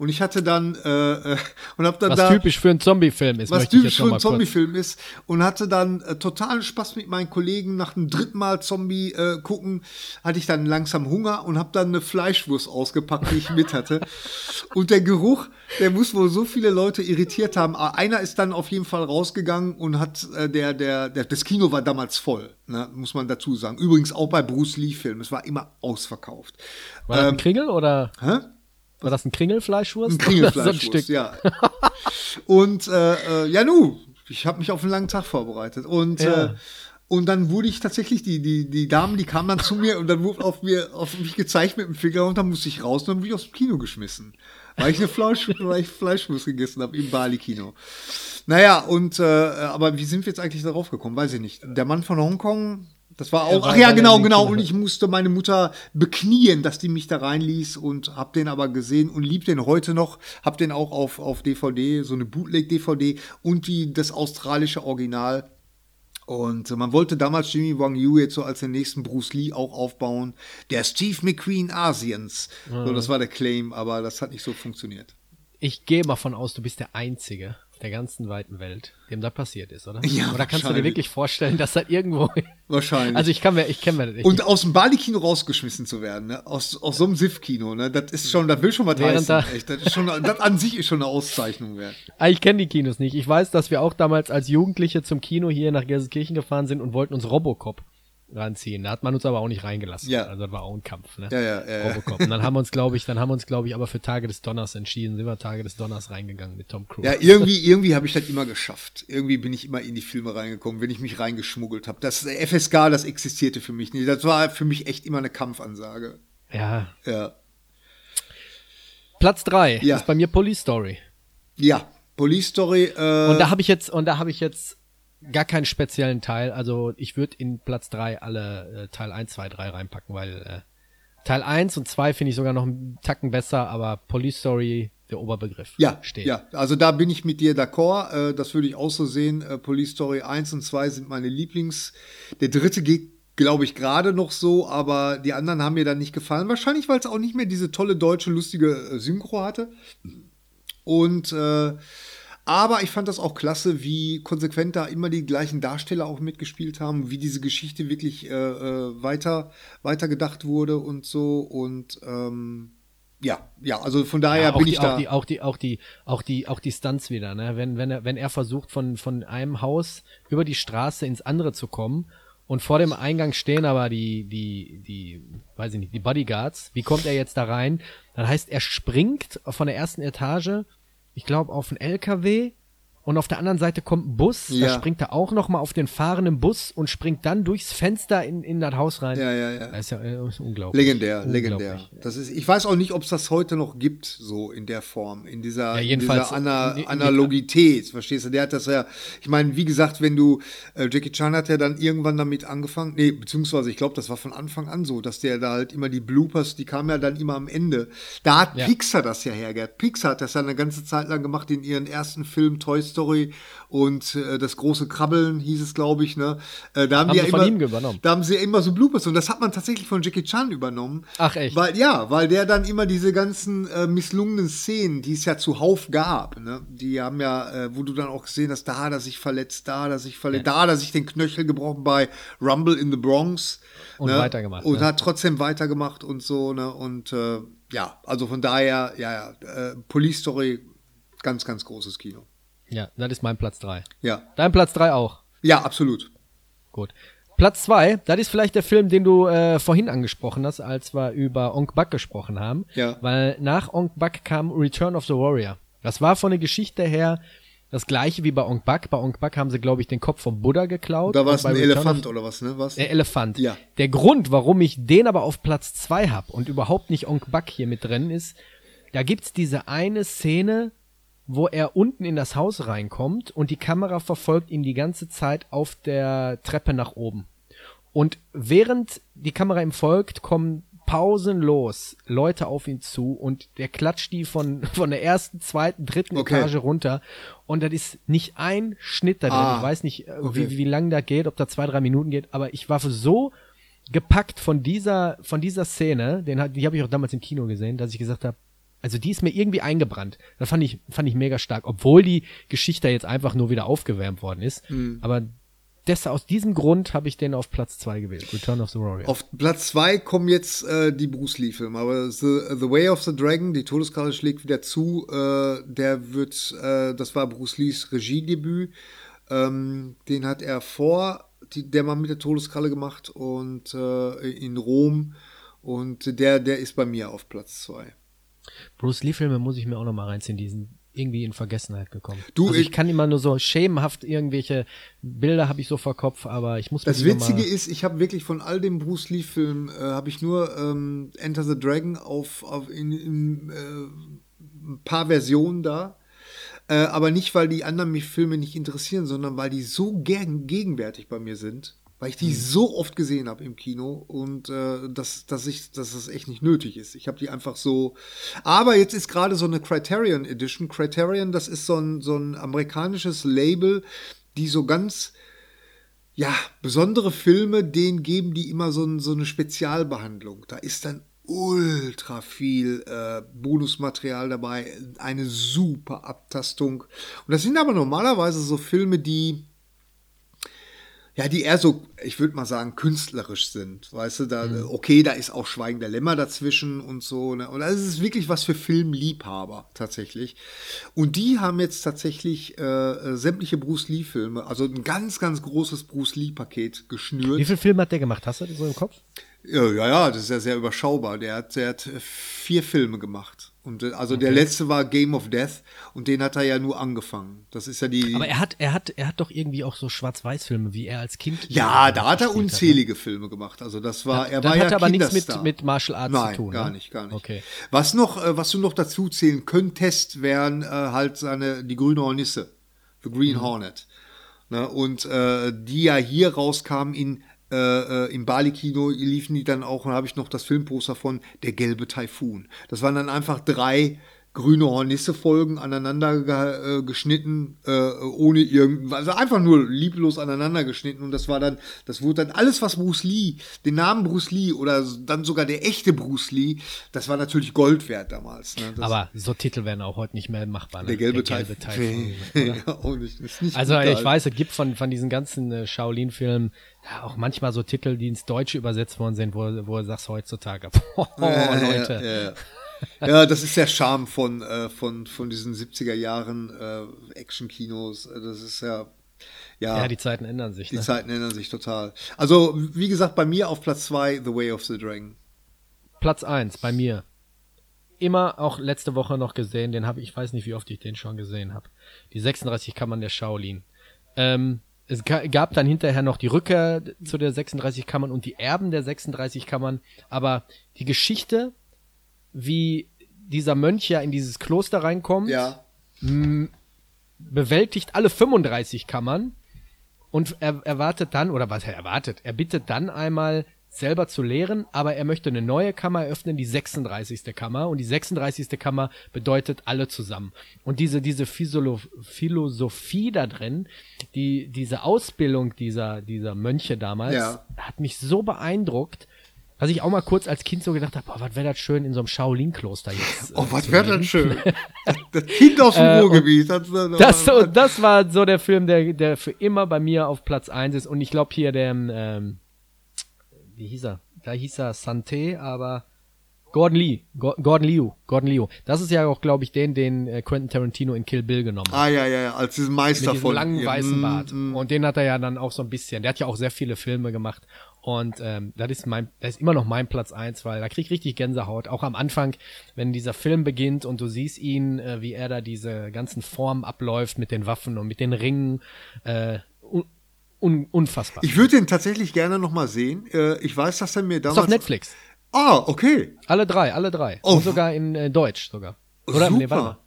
Und ich hatte dann äh, äh und hab dann was da typisch für einen Zombie-Film ist, was typisch für einen Zombie-Film ist und hatte dann äh, totalen Spaß mit meinen Kollegen nach dem dritten Mal Zombie äh, gucken, hatte ich dann langsam Hunger und habe dann eine Fleischwurst ausgepackt, die ich mit hatte. und der Geruch, der muss wohl so viele Leute irritiert haben. Einer ist dann auf jeden Fall rausgegangen und hat äh, der, der, der, das Kino war damals voll, ne, muss man dazu sagen. Übrigens auch bei Bruce Lee-Filmen, es war immer ausverkauft. War ähm, Kringel oder? Hä? War das ein Kringelfleischwurst? Ein Kringelfleischwurst, so ja. und äh, äh, ja, nu, ich habe mich auf einen langen Tag vorbereitet und ja. äh, und dann wurde ich tatsächlich, die, die, die Damen, die kamen dann zu mir und dann wurde auf mir, auf mich gezeigt mit dem Finger und dann musste ich raus und dann wurde ich aus dem Kino geschmissen. Weil ich eine Fleisch, weil ich Fleischwurst gegessen habe im Bali-Kino. Naja, und äh, aber wie sind wir jetzt eigentlich darauf gekommen? Weiß ich nicht. Der Mann von Hongkong, das war auch. Ach ja, genau, genau. Und ich musste meine Mutter beknien, dass die mich da reinließ und hab den aber gesehen und lieb den heute noch. Hab den auch auf, auf DVD, so eine Bootleg-DVD und die, das australische Original. Und man wollte damals Jimmy Wang Yu jetzt so als den nächsten Bruce Lee auch aufbauen. Der Steve McQueen Asiens. Mhm. So, das war der Claim, aber das hat nicht so funktioniert. Ich gehe mal von aus, du bist der Einzige der ganzen weiten Welt, dem da passiert ist, oder? Ja, Oder kannst du dir wirklich vorstellen, dass da irgendwo. Wahrscheinlich. Also ich kann mir, ich kenne mir das nicht. Und aus dem Bali-Kino rausgeschmissen zu werden, ne? Aus, aus so einem SIF-Kino, ne? Das ist schon, das will schon was heißen. Da echt. Das, ist schon, das an sich ist schon eine Auszeichnung wert. Ah, ich kenne die Kinos nicht. Ich weiß, dass wir auch damals als Jugendliche zum Kino hier nach Gelsenkirchen gefahren sind und wollten uns Robocop ranziehen. Da hat man uns aber auch nicht reingelassen. Ja. Also das war auch ein Kampf, ne? Ja, ja, ja. Robocop. Und dann haben wir uns, glaube ich, dann haben wir uns, glaube ich, aber für Tage des Donners entschieden. Sind wir Tage des Donners reingegangen mit Tom Cruise. Ja, irgendwie, irgendwie habe ich das immer geschafft. Irgendwie bin ich immer in die Filme reingekommen, wenn ich mich reingeschmuggelt habe. Das FSK, das existierte für mich nicht. Das war für mich echt immer eine Kampfansage. Ja. Ja. Platz drei ja. ist bei mir Police Story. Ja, Police Story. Äh und da habe ich jetzt, und da habe ich jetzt gar keinen speziellen Teil. Also ich würde in Platz 3 alle äh, Teil 1, 2, 3 reinpacken, weil äh, Teil 1 und 2 finde ich sogar noch einen Tacken besser, aber Police Story, der Oberbegriff, ja, steht. Ja, also da bin ich mit dir d'accord. Äh, das würde ich auch so sehen. Äh, Police Story 1 und 2 sind meine Lieblings. Der dritte geht glaube ich, gerade noch so, aber die anderen haben mir dann nicht gefallen. Wahrscheinlich, weil es auch nicht mehr diese tolle deutsche, lustige äh, Synchro hatte. Und äh, aber ich fand das auch klasse, wie konsequent da immer die gleichen Darsteller auch mitgespielt haben, wie diese Geschichte wirklich äh, äh, weiter, weiter gedacht wurde und so. Und ähm, ja, ja, also von daher ja, bin die, ich da. Auch die, auch die, auch die, auch die, auch die Stunts wieder, ne? Wenn, wenn er, wenn er versucht, von, von einem Haus über die Straße ins andere zu kommen und vor dem Eingang stehen aber die, die, die, weiß ich nicht, die Bodyguards. Wie kommt er jetzt da rein? Dann heißt, er springt von der ersten Etage ich glaube, auf einen LKW und auf der anderen Seite kommt ein Bus, Ja. da springt er auch noch mal auf den fahrenden Bus und springt dann durchs Fenster in, in das Haus rein. Ja, ja, ja. Das ist ja äh, ist unglaublich. Legendär, Unglaublich. legendär. Das ist, ich weiß auch nicht, ob es das heute noch gibt, so in der Form, in dieser, Ja, in dieser Ana in- in- Analogität, verstehst du? Der hat das ja, ich meine, wie gesagt, wenn du, äh, Jackie Chan hat ja dann irgendwann damit angefangen, nee, beziehungsweise ich glaube, das war von Anfang an so, dass der da halt immer die Bloopers, die kamen ja dann immer am Ende. Da hat Ja. Pixar das ja hergehört. Pixar hat das ja eine ganze Zeit lang gemacht in ihren ersten Film Toy Story und äh, das große Krabbeln hieß es, glaube ich, ne? Äh, da haben, Haben die ja immer. Da haben sie ja immer so Bloopers und das hat man tatsächlich von Jackie Chan übernommen. Ach, echt? Weil, ja, weil der dann immer diese ganzen äh, misslungenen Szenen, die es ja zuhauf gab, ne? die haben ja, äh, wo du dann auch gesehen hast, da hat er sich verletzt, da hat er sich verletzt, da hat er sich den Knöchel gebrochen bei Rumble in the Bronx. Und ne? weitergemacht, Und ne? hat trotzdem weitergemacht und so, ne? Und äh, ja, also von daher, ja, ja, äh, Police Story, ganz, ganz großes Kino. Ja, das ist mein Platz drei. Ja. Dein Platz drei auch. Ja, absolut. Gut. Platz zwei, das ist vielleicht der Film, den du äh, vorhin angesprochen hast, als wir über Onk Buck gesprochen haben. Ja. Weil nach Onk Buck kam Return of the Warrior. Das war von der Geschichte her das gleiche wie bei Onk Buck. Bei Onk Buck haben sie, glaube ich, den Kopf vom Buddha geklaut. Da war es ein Return Elefant oder was, ne? Was? Der Elefant. Ja. Der Grund, warum ich den aber auf Platz zwei hab und überhaupt nicht Onk Buck hier mit drin ist, da gibt's diese eine Szene, wo er unten in das Haus reinkommt und die Kamera verfolgt ihn die ganze Zeit auf der Treppe nach oben. Und während die Kamera ihm folgt, kommen pausenlos Leute auf ihn zu und der klatscht die von, von der ersten, zweiten, dritten Okay. Etage runter. Und das ist nicht ein Schnitt da drin. Ah, ich weiß nicht, äh, okay. wie, wie lang da geht, ob da zwei, drei Minuten geht, aber ich war so gepackt von dieser, von dieser Szene, den, die habe ich auch damals im Kino gesehen, dass ich gesagt habe, also die ist mir irgendwie eingebrannt. Das fand ich, fand ich mega stark, obwohl die Geschichte jetzt einfach nur wieder aufgewärmt worden ist. Hm. Aber das, aus diesem Grund habe ich den auf Platz zwei gewählt. Return of the Warrior. Auf Platz zwei kommen jetzt äh, die Bruce Lee-Filme, aber the, the Way of the Dragon, die Todeskarte schlägt wieder zu, äh, der wird, äh, das war Bruce Lees Regiedebüt, ähm, den hat er vor die, der Mann mit der Todeskralle gemacht und äh, in Rom und der, der ist bei mir auf Platz zwei. Bruce Lee-Filme muss ich mir auch noch mal reinziehen, die sind irgendwie in Vergessenheit gekommen. Du, also ich ich- kann immer nur so schemenhaft irgendwelche Bilder habe ich so vor Kopf, aber ich muss mir Das Witzige ist, ich habe wirklich von all den Bruce Lee-Filmen, äh, habe ich nur ähm, Enter the Dragon auf, auf in, in äh, ein paar Versionen da. Äh, aber nicht, weil die anderen mich Filme nicht interessieren, sondern weil die so gern gegenwärtig bei mir sind. Weil ich die so oft gesehen habe im Kino und äh, dass, dass, ich, dass das echt nicht nötig ist. Ich habe die einfach so. Aber jetzt ist gerade so eine Criterion Edition. Criterion, das ist so ein, so ein amerikanisches Label, die so ganz ja, besondere Filme, denen geben die immer so, ein, so eine Spezialbehandlung. Da ist dann ultra viel äh, Bonusmaterial dabei, eine super Abtastung. Und das sind aber normalerweise so Filme, die ja, die eher so, ich würde mal sagen, künstlerisch sind. Weißt du, da, okay, da ist auch Schweigen der Lämmer dazwischen und so. Ne? Und das ist wirklich was für Filmliebhaber tatsächlich. Und die haben jetzt tatsächlich äh, äh, sämtliche Bruce Lee-Filme, also ein ganz, ganz großes Bruce Lee-Paket geschnürt. Wie viele Filme hat der gemacht? Hast du das so im Kopf? Ja, ja, ja, das ist ja sehr überschaubar. Der hat, der hat äh, vier Filme gemacht. Und äh, also der letzte war Game of Death und den hat er ja nur angefangen. Das ist ja die. Aber er hat, er hat, er hat doch irgendwie auch so Schwarz-Weiß-Filme, wie er als Kind. ja, da hat er ne? unzählige Filme gemacht. Also das war, er das war ja hatte aber nichts mit- Kinderstar. mit Martial Arts Nein, zu tun, gar ne? nicht, gar nicht. Okay. Was noch, äh, was du noch dazu zählen könntest, wären äh, halt seine die grüne Hornisse, The Green Mhm. Hornet. Ne? Und äh, die ja hier rauskam in äh, äh, im Bali-Kino liefen die dann auch, und habe ich noch das Filmposter von Der gelbe Taifun. Das waren dann einfach drei grüne Hornisse-Folgen aneinander ge äh, geschnitten, äh, ohne irgend, also einfach nur lieblos aneinander geschnitten und das war dann, das wurde dann alles, was Bruce Lee, den Namen Bruce Lee oder dann sogar der echte Bruce Lee, das war natürlich Gold wert damals. Ne? Aber so Titel wären auch heute nicht mehr machbar. Ne? der gelbe, oder? ja, auch nicht, Also ich halt. weiß, es gibt von, von diesen ganzen äh, Shaolin-Filmen ja, auch manchmal so Titel, die ins Deutsche übersetzt worden sind, wo, wo du sagst heutzutage, oh, Ja, Leute. Ja, ja, ja. das ist der Charme von, äh, von, von diesen 70er Jahren äh, Action-Kinos. Äh, Das ist ja, ja, Ja, die, die Zeiten ändern sich. Ne? Zeiten ändern sich total. Also, wie gesagt, bei mir auf Platz zwei The Way of the Dragon. Platz eins bei mir. immer auch letzte Woche noch gesehen. Den habe ich, ich weiß nicht, wie oft ich den schon gesehen habe. Die 36 Kammern der Shaolin. Ähm, es gab dann hinterher noch die Rückkehr zu der 36 Kammern und die Erben der 36 Kammern. Aber die Geschichte, wie dieser Mönch ja in dieses Kloster reinkommt, ja. bewältigt alle 35 Kammern und er erwartet dann, oder was er erwartet, er bittet dann einmal selber zu lehren, aber er möchte eine neue Kammer eröffnen, die 36. Kammer. Und die 36. Kammer bedeutet alle zusammen. Und diese, diese Physolo Philosophie da drin, die, diese Ausbildung dieser, dieser Mönche damals, ja. hat mich so beeindruckt, dass ich auch mal kurz als Kind so gedacht habe, boah, was wäre das schön in so einem Shaolin-Kloster jetzt. oh, was wäre das schön. das Kind aus dem äh, Ruhrgebiet. Das, das, so, das war so der Film, der, der für immer bei mir auf Platz eins ist. Und ich glaube hier der, ähm, wie hieß er? Da hieß er Santé, aber Gordon Lee, Gordon Liu, Gordon Liu. Das ist ja auch, glaube ich, den, den äh, Quentin Tarantino in Kill Bill genommen hat. Ah, ja, ja, ja, als diesen Meister Mit diesem von. langen weißen Bart. Mm, mm. Und den hat er ja dann auch so ein bisschen. Der hat ja auch sehr viele Filme gemacht. Und ähm, das ist mein, das ist immer noch mein Platz eins, weil da krieg ich richtig Gänsehaut. Auch am Anfang, wenn dieser Film beginnt und du siehst ihn, äh, wie er da diese ganzen Formen abläuft mit den Waffen und mit den Ringen. Äh, un unfassbar. Ich würde den tatsächlich gerne noch mal sehen. Äh, ich weiß, dass er mir damals. Ist auf Netflix. Ah, okay. Alle drei, alle drei. Oh. Und sogar in äh, Deutsch sogar. Oder Super. nee, warte mal.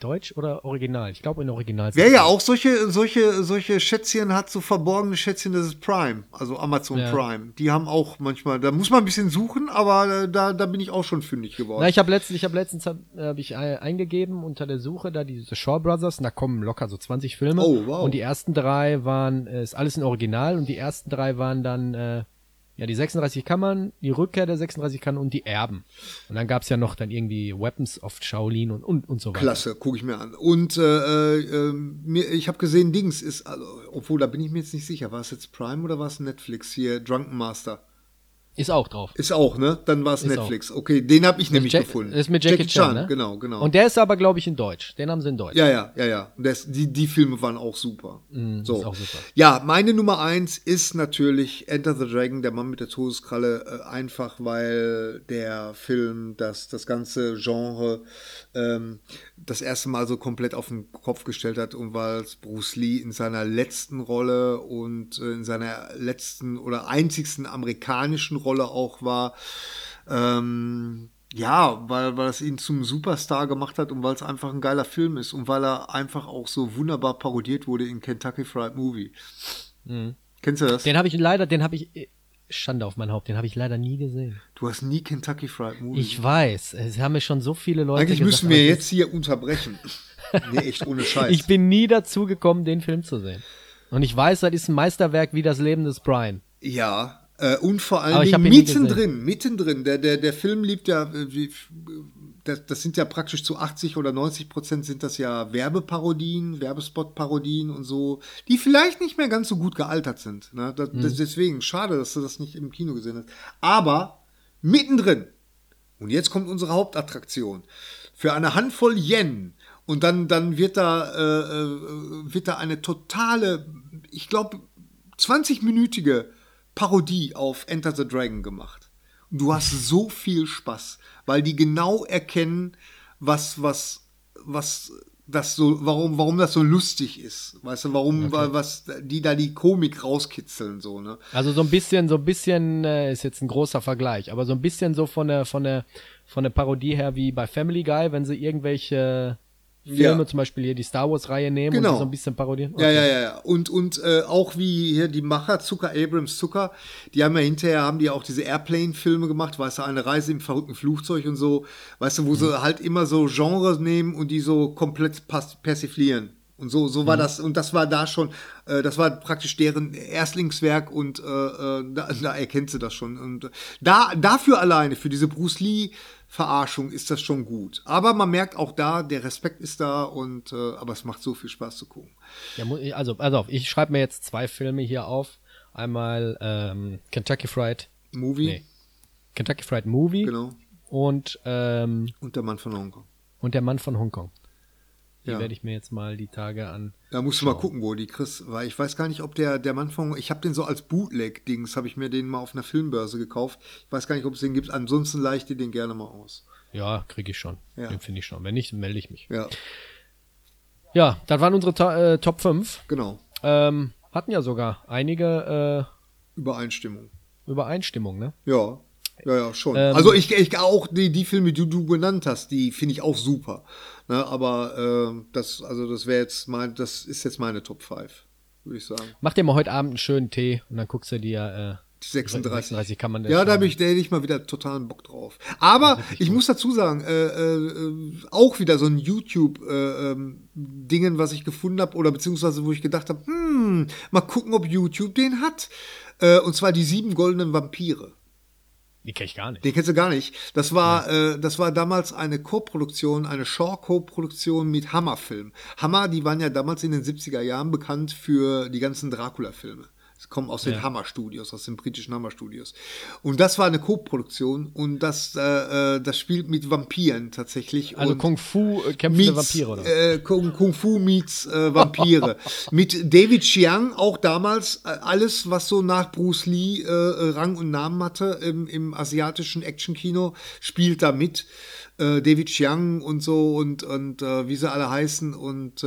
Deutsch oder Original? Ich glaube in Original. Wer ja auch solche, solche, solche Schätzchen hat, so verborgene Schätzchen, das ist Prime, also Amazon ja. Prime. Die haben auch manchmal, da muss man ein bisschen suchen, aber da, da bin ich auch schon fündig geworden. Na, ich habe letztens, ich habe letztens hab, hab ich eingegeben unter der Suche da diese Shaw Brothers, und da kommen locker so 20 Filme. Oh, wow. Und die ersten drei waren, äh, ist alles in Original und die ersten drei waren dann äh, ja, die 36 Kammern, die Rückkehr der 36 Kammern und die Erben. Und dann gab's ja noch dann irgendwie Weapons of Shaolin und, und, und so weiter. Klasse, gucke ich mir an. Und äh, äh, mir, ich habe gesehen, Dings ist, also, obwohl da bin ich mir jetzt nicht sicher, war es jetzt Prime oder war es Netflix hier, Drunken Master? Ist auch drauf. Ist auch, ne? Dann war es Netflix. Auch. Okay, den habe ich nämlich Jack, gefunden. Ist mit Jackie, Jackie Chan, Chan, ne? Genau, genau. Und der ist aber, glaube ich, in Deutsch. Den haben sie in Deutsch. Ja, ja, ja, ja. Das, die, die Filme waren auch super. Mm, so. Ist auch super. Ja, meine Nummer eins ist natürlich Enter the Dragon, der Mann mit der Todeskralle, äh, einfach weil der Film das, das ganze Genre ähm, das erste Mal so komplett auf den Kopf gestellt hat und weil es Bruce Lee in seiner letzten Rolle und äh, in seiner letzten oder einzigsten amerikanischen Rolle auch war. Ähm, ja, weil, weil es ihn zum Superstar gemacht hat und weil es einfach ein geiler Film ist und weil er einfach auch so wunderbar parodiert wurde in Kentucky Fried Movie. Mhm. Kennst du das? Den habe ich leider, den habe ich Schande auf mein Haupt, den habe ich leider nie gesehen. Du hast nie Kentucky Fried Movie. Ich weiß, es haben mir schon so viele Leute Eigentlich gesagt, müssen wir jetzt hier unterbrechen. nee, echt ohne Scheiß. Ich bin nie dazu gekommen, den Film zu sehen. Und ich weiß, das ist ein Meisterwerk wie das Leben des Brian. Ja, äh, und vor allem mittendrin, mittendrin. Der, der, der Film liebt ja, äh, wie, das, das sind ja praktisch zu 80 oder 90 Prozent sind das ja Werbeparodien, Werbespot-Parodien und so, die vielleicht nicht mehr ganz so gut gealtert sind. Ne? Das, mhm. das, deswegen, schade, dass du das nicht im Kino gesehen hast. Aber mittendrin, und jetzt kommt unsere Hauptattraktion, für eine Handvoll Yen und dann, dann wird da, äh, äh wird da eine totale, ich glaube, 20-minütige Parodie auf Enter the Dragon gemacht. Du hast so viel Spaß weil die genau erkennen, was, was, was das so, warum, warum das so lustig ist. Weißt du, warum, okay. was, die da die Komik rauskitzeln, so, ne? Also so ein bisschen, so ein bisschen, äh, ist jetzt ein großer Vergleich, aber so ein bisschen so von der, von der, von der Parodie her wie bei Family Guy, wenn sie irgendwelche Filme, ja. zum Beispiel hier die Star Wars-Reihe nehmen genau. und so ein bisschen parodieren. Okay. Ja, ja, ja. Und, und äh, auch wie hier die Macher, Zucker, Abrams Zucker, die haben ja hinterher, haben die auch diese Airplane-Filme gemacht, weißt du, eine Reise im verrückten Flugzeug und so, weißt du, wo mhm. sie halt immer so Genres nehmen und die so komplett persiflieren. Und so, so war mhm. das, und das war da schon, äh, das war praktisch deren Erstlingswerk und äh, äh da, da erkennt sie das schon. Und da, dafür alleine, für diese Bruce Lee, Verarschung ist das schon gut. Aber man merkt auch da, der Respekt ist da und äh, aber es macht so viel Spaß zu gucken. Ja, also, also ich schreibe mir jetzt zwei Filme hier auf. Einmal ähm, Kentucky Fried Movie. Nee. Kentucky Fried Movie. Genau. Und ähm, und der Mann von Hongkong. Und der Mann von Hongkong. Die ja. werde ich mir jetzt mal die Tage an. Da musst du mal gucken, wo die Chris, weil ich weiß gar nicht, ob der, der Mann von, ich habe den so als Bootleg-Dings, habe ich mir den mal auf einer Filmbörse gekauft. Ich weiß gar nicht, ob es den gibt. Ansonsten leicht dir den gerne mal aus. Ja, kriege ich schon. Ja. Den finde ich schon. Wenn nicht, melde ich mich. Ja, Ja, das waren unsere To- äh, Top 5. genau. Ähm, hatten ja sogar einige Übereinstimmung. äh, Übereinstimmungen, ne? Ja, ja, ja, schon. Ähm, also ich, ich auch die, die Filme, die du genannt hast, die finde ich auch super. Ne, aber ähm, das, also das wäre jetzt mein, das ist jetzt meine Top 5, würde ich sagen. Mach dir mal heute Abend einen schönen Tee und dann guckst du dir äh, Die 36. 36 kann man Ja, da habe ich, da hätte ich mal wieder totalen Bock drauf. Aber ich muss dazu sagen, äh, äh, auch wieder so ein YouTube-Dingen, was ich gefunden habe, oder beziehungsweise wo ich gedacht habe, hm, mal gucken, ob YouTube den hat. Äh, und zwar die sieben goldenen Vampire. Die kenn ich gar nicht. Den kennst du gar nicht. Das war, äh, das war damals eine Co-Produktion, eine Shaw-Co-Produktion mit Hammer-Film. Hammer, die waren ja damals in den 70er Jahren bekannt für die ganzen Dracula-Filme. Das kommen aus den Ja. Hammer-Studios, aus den britischen Hammer-Studios. Und das war eine Co-Produktion und das, äh, äh, das spielt mit Vampiren tatsächlich. Also und Kung Fu äh, kämpfende Vampire oder? Äh, Kung, Kung Fu meets äh, Vampire. Mit David Chiang, auch damals äh, alles, was so nach Bruce Lee äh, Rang und Namen hatte im, im asiatischen Actionkino, spielt da mit. Äh, David Chiang und so und, und äh, wie sie alle heißen. Und äh,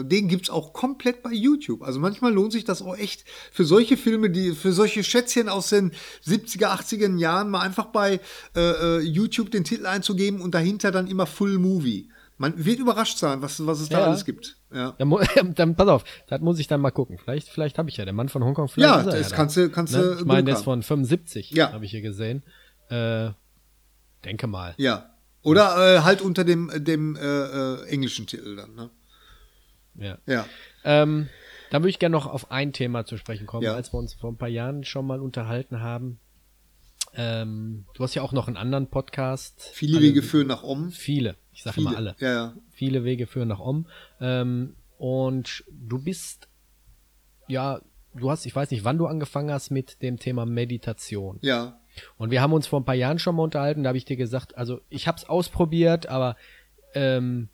äh, den gibt's auch komplett bei YouTube. Also manchmal lohnt sich das auch echt für solche Filme, die für solche Schätzchen aus den 70er, 80er Jahren mal einfach bei äh, äh, YouTube den Titel einzugeben und dahinter dann immer Full Movie. Man wird überrascht sein, was, was es da Ja. alles gibt. Ja, Dann, dann pass auf, das muss ich dann mal gucken. Vielleicht, vielleicht habe ich ja den Mann von Hongkong. Vielleicht ja das da. kannst du, kannst Ne? du. Ich meine, der ist von 75, Ja. habe ich hier gesehen. Äh, denke mal. Ja. Oder äh, halt unter dem, dem äh, äh, englischen Titel dann. Ne? Ja. Ja. Ähm, dann würde ich gerne noch auf ein Thema zu sprechen kommen, Ja. als wir uns vor ein paar Jahren schon mal unterhalten haben. Ähm, du hast ja auch noch einen anderen Podcast. Viele Alle- Wege führen nach Om. Viele. Ich sage immer alle. Ja, ja. Viele Wege führen nach Om. Ähm, und du bist, ja, du hast, ich weiß nicht, wann du angefangen hast mit dem Thema Meditation. Ja. Und wir haben uns vor ein paar Jahren schon mal unterhalten, da habe ich dir gesagt, also ich habe es ausprobiert, aber ähm,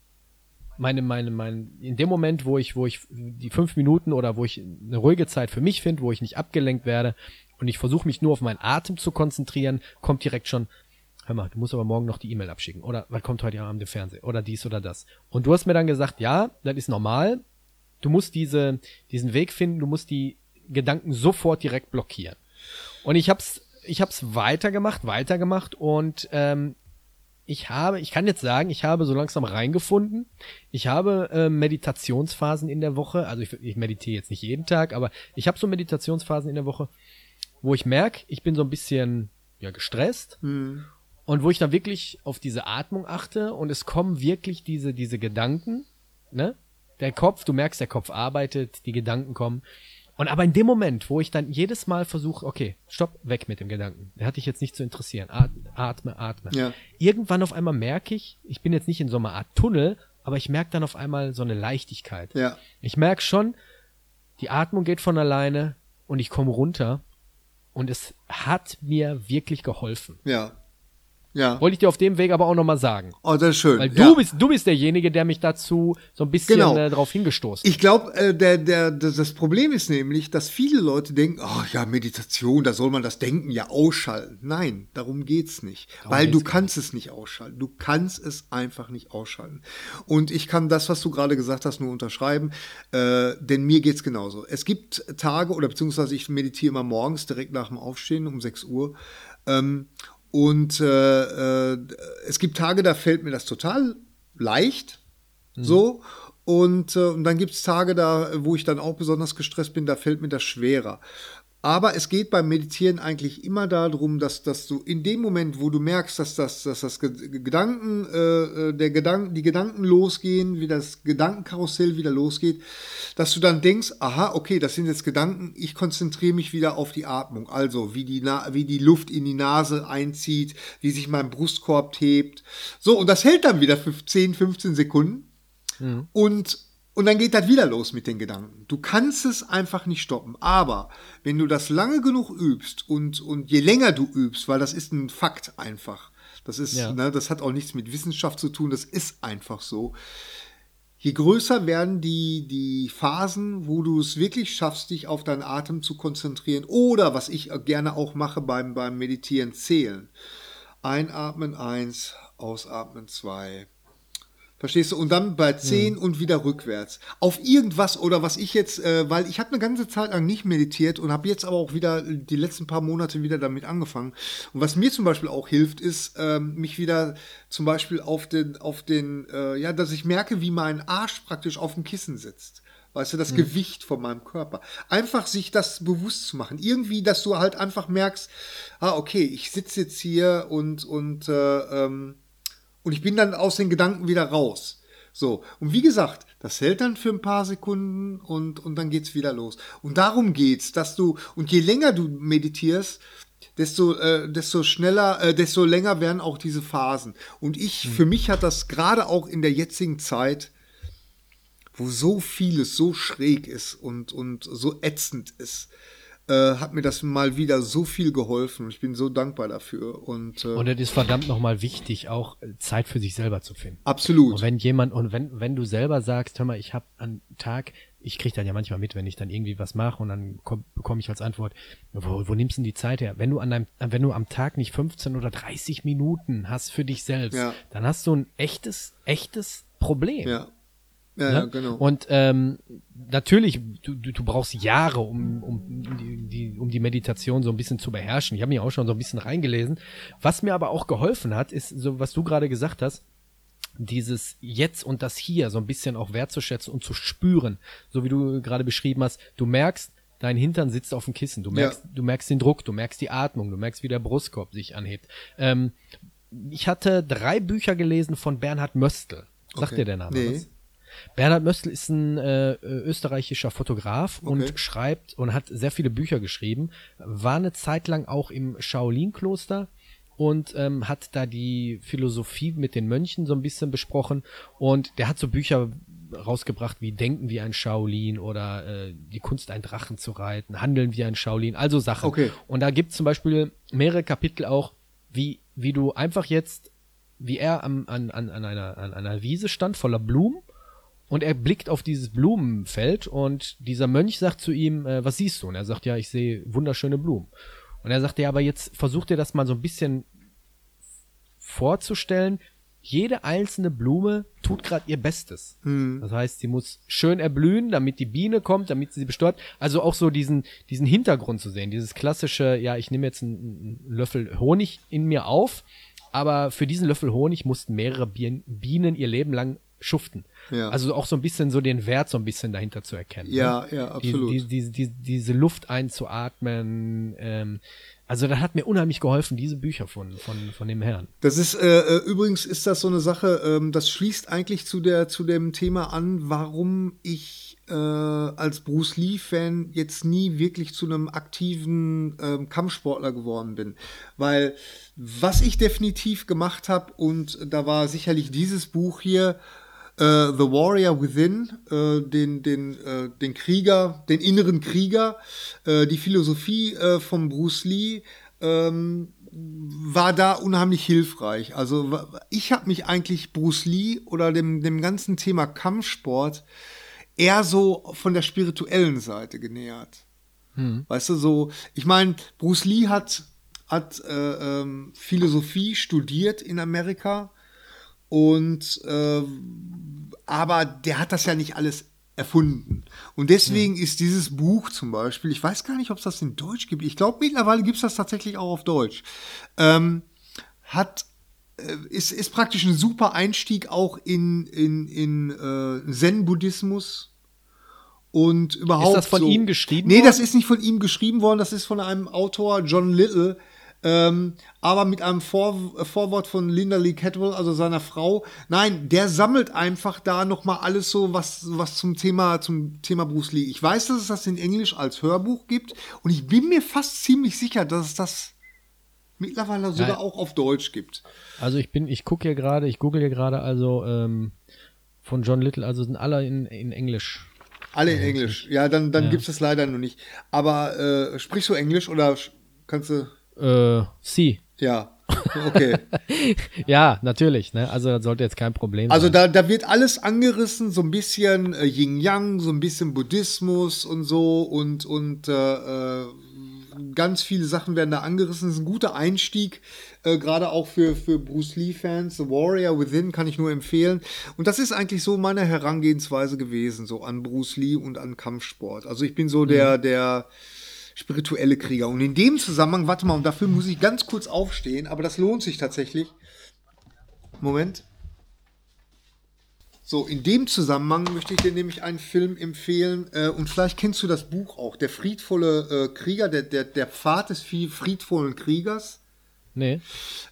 meine, meine, mein, in dem Moment, wo ich, wo ich die fünf Minuten oder wo ich eine ruhige Zeit für mich finde, wo ich nicht abgelenkt werde und ich versuche mich nur auf meinen Atem zu konzentrieren, kommt direkt schon, hör mal, du musst aber morgen noch die E-Mail abschicken oder was kommt heute Abend im Fernsehen oder dies oder das. Und du hast mir dann gesagt, ja, das ist normal, du musst diese, diesen Weg finden, du musst die Gedanken sofort direkt blockieren. Und ich hab's, ich hab's weitergemacht, weitergemacht und ähm, ich habe, ich kann jetzt sagen, ich habe so langsam reingefunden. Ich habe äh, Meditationsphasen in der Woche, also ich, ich meditiere jetzt nicht jeden Tag, aber ich habe so Meditationsphasen in der Woche, wo ich merke, ich bin so ein bisschen ja gestresst Hm. und wo ich dann wirklich auf diese Atmung achte und es kommen wirklich diese diese Gedanken, ne? Der Kopf, du merkst, der Kopf arbeitet, die Gedanken kommen. Und aber in dem Moment, wo ich dann jedes Mal versuche, okay, stopp, weg mit dem Gedanken. Der hat dich jetzt nicht zu interessieren. Atme, atme, atme. Ja. Irgendwann auf einmal merke ich, ich bin jetzt nicht in so einer Art Tunnel, aber ich merke dann auf einmal so eine Leichtigkeit. Ja. Ich merke schon, die Atmung geht von alleine und ich komme runter. Und es hat mir wirklich geholfen. Ja. Ja. Wollte ich dir auf dem Weg aber auch nochmal sagen. Oh, das ist schön. Weil du ja. bist, du bist derjenige, der mich dazu so ein bisschen Genau. äh, drauf hingestoßen Ich glaube, äh, der, der, das das Problem ist nämlich, dass viele Leute denken, oh ja, Meditation, da soll man das Denken ja ausschalten. Nein, darum geht's nicht. weil geht's du kannst es nicht ausschalten. Du kannst es einfach nicht ausschalten. Und ich kann das, was du gerade gesagt hast, nur unterschreiben, äh, denn mir geht's genauso. Es gibt Tage, oder beziehungsweise ich meditiere immer morgens direkt nach dem Aufstehen um 6 Uhr. Ähm, und äh, äh, es gibt Tage, da fällt mir das total leicht. So. Und, äh, und dann gibt es Tage da, wo ich dann auch besonders gestresst bin, da fällt mir das schwerer. Aber es geht beim Meditieren eigentlich immer darum, dass, dass du in dem Moment, wo du merkst, dass das, dass das Ge- Gedanken, äh, äh, der Gedanken, die Gedanken losgehen, wie das Gedankenkarussell wieder losgeht, dass du dann denkst, aha, okay, das sind jetzt Gedanken, ich konzentriere mich wieder auf die Atmung. Also, wie die, Na wie die Luft in die Nase einzieht, wie sich mein Brustkorb hebt. So, und das hält dann wieder für 10, 15 Sekunden. Und, und dann geht das wieder los mit den Gedanken. Du kannst es einfach nicht stoppen. Aber wenn du das lange genug übst und, und je länger du übst, weil das ist ein Fakt einfach. Das ist, Ja. ne, das hat auch nichts mit Wissenschaft zu tun, das ist einfach so. Je größer werden die, die Phasen, wo du es wirklich schaffst, dich auf deinen Atem zu konzentrieren oder was ich gerne auch mache beim, beim Meditieren, zählen. Einatmen eins, ausatmen zwei. Verstehst du? Und dann bei 10 mhm. und wieder rückwärts. Auf irgendwas oder was ich jetzt, äh, weil ich habe eine ganze Zeit lang nicht meditiert und habe jetzt aber auch wieder die letzten paar Monate wieder damit angefangen. Und was mir zum Beispiel auch hilft, ist ähm, mich wieder zum Beispiel auf den, auf den, äh, ja, dass ich merke, wie mein Arsch praktisch auf dem Kissen sitzt. Weißt du, das mhm. Gewicht von meinem Körper. Einfach sich das bewusst zu machen. Irgendwie, dass du halt einfach merkst, ah, okay, ich sitze jetzt hier und, und äh, ähm, und ich bin dann aus den Gedanken wieder raus. So, und wie gesagt, das hält dann für ein paar Sekunden und, und dann geht's wieder los. Und darum geht's, dass du, und je länger du meditierst, desto, äh, desto schneller, äh, desto länger werden auch diese Phasen. Und ich, mhm. für mich hat das gerade auch in der jetzigen Zeit, wo so vieles so schräg ist und, und so ätzend ist, äh, hat mir das mal wieder so viel geholfen. Ich bin so dankbar dafür. Und, äh, und es ist verdammt nochmal wichtig, auch äh, Zeit für sich selber zu finden. Absolut. Und wenn jemand, und wenn, wenn du selber sagst, hör mal, ich habe einen Tag, ich krieg dann ja manchmal mit, wenn ich dann irgendwie was mache und dann bekomme ich als Antwort, wo, wo nimmst du denn die Zeit her? Wenn du an deinem, wenn du am Tag nicht 15 oder 30 Minuten hast für dich selbst, ja. dann hast du ein echtes, echtes Problem. Ja. Ja, ja, genau. Und ähm, natürlich, du, du, du brauchst Jahre, um, um, die, die, um die Meditation so ein bisschen zu beherrschen. Ich habe mich auch schon so ein bisschen reingelesen. Was mir aber auch geholfen hat, ist so, was du gerade gesagt hast, dieses Jetzt und das Hier so ein bisschen auch wertzuschätzen und zu spüren. So wie du gerade beschrieben hast, du merkst, dein Hintern sitzt auf dem Kissen, du merkst, ja. du merkst den Druck, du merkst die Atmung, du merkst, wie der Brustkorb sich anhebt. Ähm, ich hatte drei Bücher gelesen von Bernhard Möstl. Sagt okay. dir der Name nee. was? Bernhard Möstl ist ein äh, österreichischer Fotograf okay. und schreibt und hat sehr viele Bücher geschrieben, war eine Zeit lang auch im Shaolin-Kloster und ähm, hat da die Philosophie mit den Mönchen so ein bisschen besprochen und der hat so Bücher rausgebracht wie Denken wie ein Shaolin oder äh, die Kunst, einen Drachen zu reiten, Handeln wie ein Shaolin, also Sachen. Okay. Und da gibt es zum Beispiel mehrere Kapitel auch, wie, wie du einfach jetzt, wie er am, an, an, an, einer, an einer Wiese stand voller Blumen und er blickt auf dieses Blumenfeld und dieser Mönch sagt zu ihm, äh, was siehst du? Und er sagt, ja, ich sehe wunderschöne Blumen. Und er sagt, ja, aber jetzt versucht dir das mal so ein bisschen vorzustellen. Jede einzelne Blume tut gerade ihr Bestes. Hm. Das heißt, sie muss schön erblühen, damit die Biene kommt, damit sie bestäubt. Also auch so diesen, diesen Hintergrund zu sehen. Dieses klassische, ja, ich nehme jetzt einen, einen Löffel Honig in mir auf, aber für diesen Löffel Honig mussten mehrere Bienen ihr Leben lang schuften. Ja. Also auch so ein bisschen so den Wert so ein bisschen dahinter zu erkennen. Ja, ne? ja, absolut. Die, die, die, diese Luft einzuatmen. Ähm, also das hat mir unheimlich geholfen, diese Bücher von, von, von dem Herrn. Das ist, äh, äh, übrigens ist das so eine Sache, ähm, das schließt eigentlich zu der, zu dem Thema an, warum ich äh, als Bruce Lee-Fan jetzt nie wirklich zu einem aktiven ähm, Kampfsportler geworden bin. Weil was ich definitiv gemacht habe, und da war sicherlich dieses Buch hier, äh, The Warrior Within, äh, den, den, äh, den Krieger, den inneren Krieger, äh, die Philosophie äh, von Bruce Lee, ähm, war da unheimlich hilfreich. Also ich habe mich eigentlich Bruce Lee oder dem, dem ganzen Thema Kampfsport eher so von der spirituellen Seite genähert. Hm. Weißt du, so, ich meine, Bruce Lee hat, hat äh, ähm, Philosophie studiert in Amerika und äh, aber der hat das ja nicht alles erfunden. Und deswegen mhm. ist dieses Buch zum Beispiel, ich weiß gar nicht, ob es das in Deutsch gibt. Ich glaube, mittlerweile gibt es das tatsächlich auch auf Deutsch. Ähm, hat äh, ist, ist praktisch ein super Einstieg auch in, in, in äh, Zen-Buddhismus und überhaupt. Ist das von so. ihm geschrieben nee, worden? Nee, das ist nicht von ihm geschrieben worden, das ist von einem Autor, John Little, ähm, aber mit einem Vor Vorwort von Linda Lee Catwell, also seiner Frau. Nein, der sammelt einfach da noch mal alles so, was, was zum Thema, zum Thema Bruce Lee. Ich weiß, dass es das in Englisch als Hörbuch gibt und ich bin mir fast ziemlich sicher, dass es das mittlerweile sogar ja. auch auf Deutsch gibt. Also ich bin, ich gucke hier gerade, ich google hier gerade, also ähm, von John Little, also sind alle in, in Englisch. Alle in Englisch. Ja, dann, dann ja. gibt es das leider noch nicht. Aber äh, sprichst du Englisch oder kannst du. Äh, sie. Ja. Okay. ja, natürlich. Ne? Also das sollte jetzt kein Problem also sein. Also da, da wird alles angerissen, so ein bisschen äh, Yin Yang, so ein bisschen Buddhismus und so und und äh, äh ganz viele Sachen werden da angerissen. Das ist ein guter Einstieg, äh, gerade auch für, für Bruce Lee-Fans. The Warrior Within kann ich nur empfehlen. Und das ist eigentlich so meine Herangehensweise gewesen, so an Bruce Lee und an Kampfsport. Also ich bin so der, mhm. der spirituelle Krieger. Und in dem Zusammenhang, warte mal, und dafür muss ich ganz kurz aufstehen, aber das lohnt sich tatsächlich. Moment. So, in dem Zusammenhang möchte ich dir nämlich einen Film empfehlen äh, und vielleicht kennst du das Buch auch, Der friedvolle äh, Krieger, der, der, der Pfad des friedvollen Kriegers. Nee.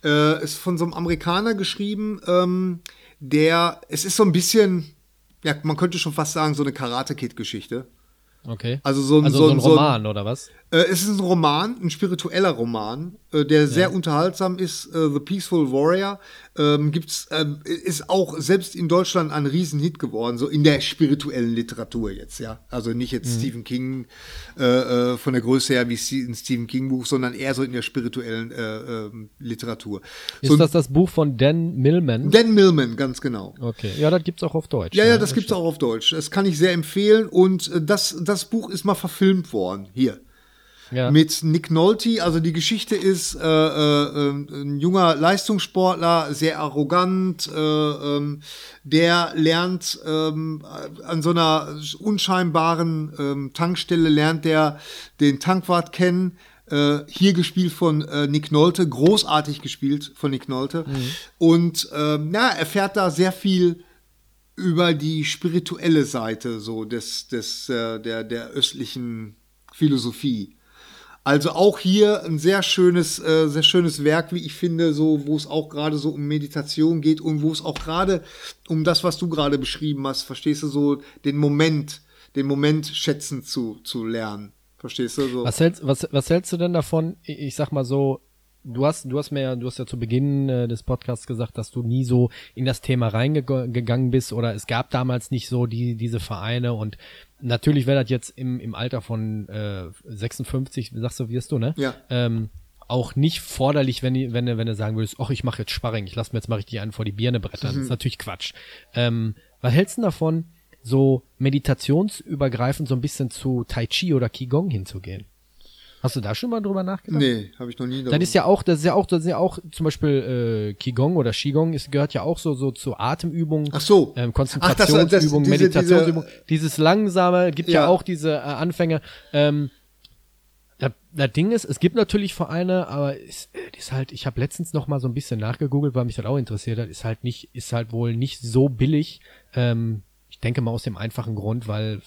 Äh, ist von so einem Amerikaner geschrieben, ähm, der, es ist so ein bisschen, ja, man könnte schon fast sagen, so eine Karate-Kid-Geschichte. Okay. Also so ein, also so, so ein Roman so, oder was? Äh, es ist ein Roman, ein spiritueller Roman, äh, der sehr unterhaltsam ist. Äh, The Peaceful Warrior ähm, gibt's, äh, ist auch selbst in Deutschland ein Riesenhit geworden, so in der spirituellen Literatur jetzt, ja. Also nicht jetzt mhm. Stephen King von der Größe her wie ein Stephen King Buch, sondern eher so in der spirituellen äh, äh, Literatur. Ist so, das das Buch von Dan Millman? Dan Millman, ganz genau. Okay, ja, das gibt's auch auf Deutsch. Ja, ja, das gibt's auch auf Deutsch. Das kann ich sehr empfehlen und das, das Buch ist mal verfilmt worden, hier ja. mit Nick Nolte. Also die Geschichte ist äh, äh, ein junger Leistungssportler, sehr arrogant, äh, ähm, der lernt ähm, an so einer unscheinbaren ähm, Tankstelle lernt der den Tankwart kennen. Äh, hier gespielt von äh, Nick Nolte, großartig gespielt von Nick Nolte. Mhm. Und ähm, ja, erfährt da sehr viel über die spirituelle Seite so des, des äh, der, der östlichen Philosophie. Also auch hier ein sehr schönes, äh, sehr schönes Werk, wie ich finde, so, wo es auch gerade so um Meditation geht und wo es auch gerade um das, was du gerade beschrieben hast, verstehst du, so den Moment, den Moment schätzen zu, zu lernen. Verstehst du so? Was hältst, was, was hältst du denn davon? Ich sag mal so, du hast, du hast mir ja, du hast ja zu Beginn äh, des Podcasts gesagt, dass du nie so in das Thema reingegangen bist oder es gab damals nicht so die, diese Vereine und natürlich wäre das jetzt im, im Alter von äh, 56, sagst du, wirst du, ne? Ja. Ähm, auch nicht forderlich, wenn, wenn, wenn du sagen würdest, ach, ich mache jetzt Sparring, ich lass mir jetzt mal richtig einen vor die Birne brettern. Mhm. Das ist natürlich Quatsch. Ähm, was hältst du davon, so meditationsübergreifend so ein bisschen zu Tai Chi oder Qigong hinzugehen? Hast du da schon mal drüber nachgedacht? Nee, habe ich noch nie. Darüber. Das ist ja auch, das ist ja auch, das ist ja auch zum Beispiel äh, Qigong oder Qigong ist, gehört ja auch so so zu Atemübungen, Ach so. ähm, Konzentrationsübungen, Meditationsübungen. Diese, dieses langsame gibt ja, ja auch diese äh, Anfänge. Ähm, das, das Ding ist, es gibt natürlich Vereine, aber es ist halt, ich habe letztens noch mal so ein bisschen nachgegoogelt, weil mich das auch interessiert hat, ist halt nicht, ist halt wohl nicht so billig. Ähm, ich denke mal aus dem einfachen Grund, weil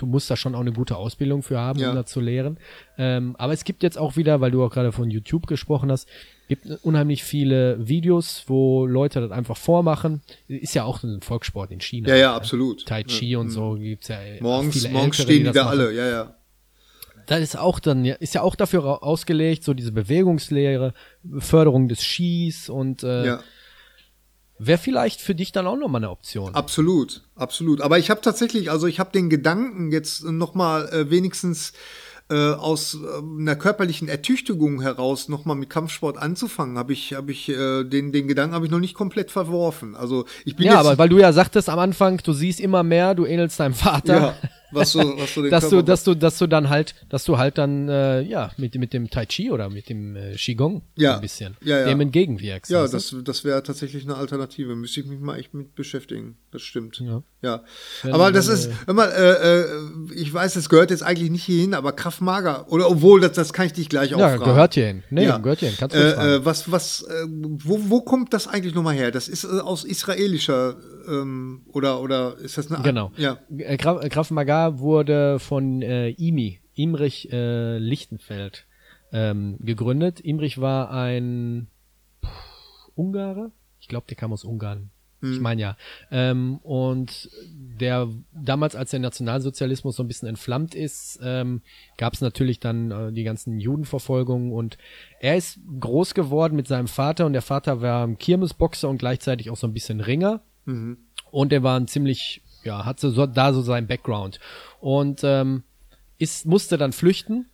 du musst da schon auch eine gute Ausbildung für haben, ja. um da zu lehren. Ähm, aber es gibt jetzt auch wieder, weil du auch gerade von YouTube gesprochen hast, gibt unheimlich viele Videos, wo Leute das einfach vormachen. Ist ja auch ein Volkssport in China. Ja, ja, absolut. Tai Chi ja. und so gibt's ja. Morgens, morgens Ältere, stehen die da alle, ja, ja. Das ist auch dann, ist ja auch dafür ausgelegt, so diese Bewegungslehre, Förderung des Skis und äh, ja Wäre vielleicht für dich dann auch nochmal eine Option. Absolut, absolut. Aber ich habe tatsächlich, also ich habe den Gedanken jetzt nochmal äh, wenigstens äh, aus äh, einer körperlichen Ertüchtigung heraus nochmal mit Kampfsport anzufangen, habe ich, habe ich äh, den, den Gedanken habe ich noch nicht komplett verworfen. Also ich bin ja, aber weil du ja sagtest am Anfang, du siehst immer mehr, du ähnelst deinem Vater. Ja was so, was so den dass du, dass du, dass du dann halt, dass du halt dann äh, ja mit mit dem Tai Chi oder mit dem äh, Qigong ja. ein bisschen ja, ja. dem entgegenwirkst. Ja, das, das wäre tatsächlich eine Alternative. Müsste ich mich mal echt mit beschäftigen. Das stimmt. Ja. Ja. Aber das ist, hör mal, äh, äh, ich weiß, es gehört jetzt eigentlich nicht hierhin, aber Kraftmager oder obwohl das, das kann ich dich gleich auch ja, fragen. gehört hierhin. Nee, ja. gehört hierhin. Kannst du äh, äh, was was äh, wo wo kommt das eigentlich nochmal her? Das ist äh, aus israelischer ähm, oder oder ist das eine Genau. Ja. Äh, Maga wurde von äh, IMI, Imrich äh, Lichtenfeld, ähm, gegründet. Imrich war ein Puh, Ungarer. Ich glaube, der kam aus Ungarn. Ich hm. meine ja. Ähm, und der damals, als der Nationalsozialismus so ein bisschen entflammt ist, ähm, gab es natürlich dann äh, die ganzen Judenverfolgungen und er ist groß geworden mit seinem Vater und der Vater war Kirmesboxer und gleichzeitig auch so ein bisschen Ringer. Mhm. Und er war ein ziemlich, ja, hat so, da so sein Background. Und ähm, ist, musste dann flüchten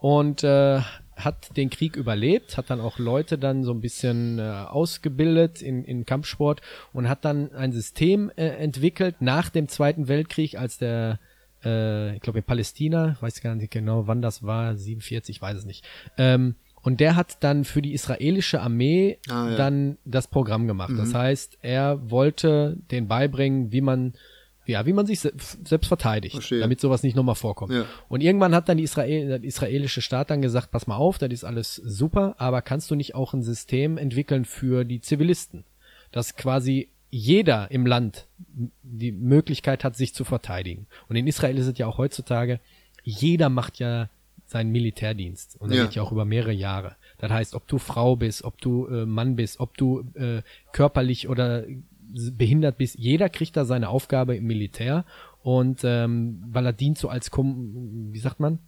und äh, hat den Krieg überlebt, hat dann auch Leute dann so ein bisschen äh, ausgebildet in, in Kampfsport und hat dann ein System äh, entwickelt nach dem Zweiten Weltkrieg, als der äh, ich glaube in Palästina, weiß gar nicht genau, wann das war, 47, ich weiß es nicht. Ähm, und der hat dann für die israelische Armee Ah, ja. dann das Programm gemacht. Das heißt, er wollte den beibringen, wie man ja, wie man sich se selbst verteidigt, Verstehe. damit sowas nicht nochmal vorkommt. Ja. Und irgendwann hat dann die Israel, der israelische Staat dann gesagt, pass mal auf, das ist alles super, aber kannst du nicht auch ein System entwickeln für die Zivilisten? Dass quasi jeder im Land die Möglichkeit hat, sich zu verteidigen. Und in Israel ist es ja auch heutzutage, jeder macht ja seinen Militärdienst. Und das Ja. geht ja auch über mehrere Jahre. Das heißt, ob du Frau bist, ob du äh, Mann bist, ob du äh, körperlich oder behindert bist, jeder kriegt da seine Aufgabe im Militär und ähm, weil er dient so als, Kom wie sagt man,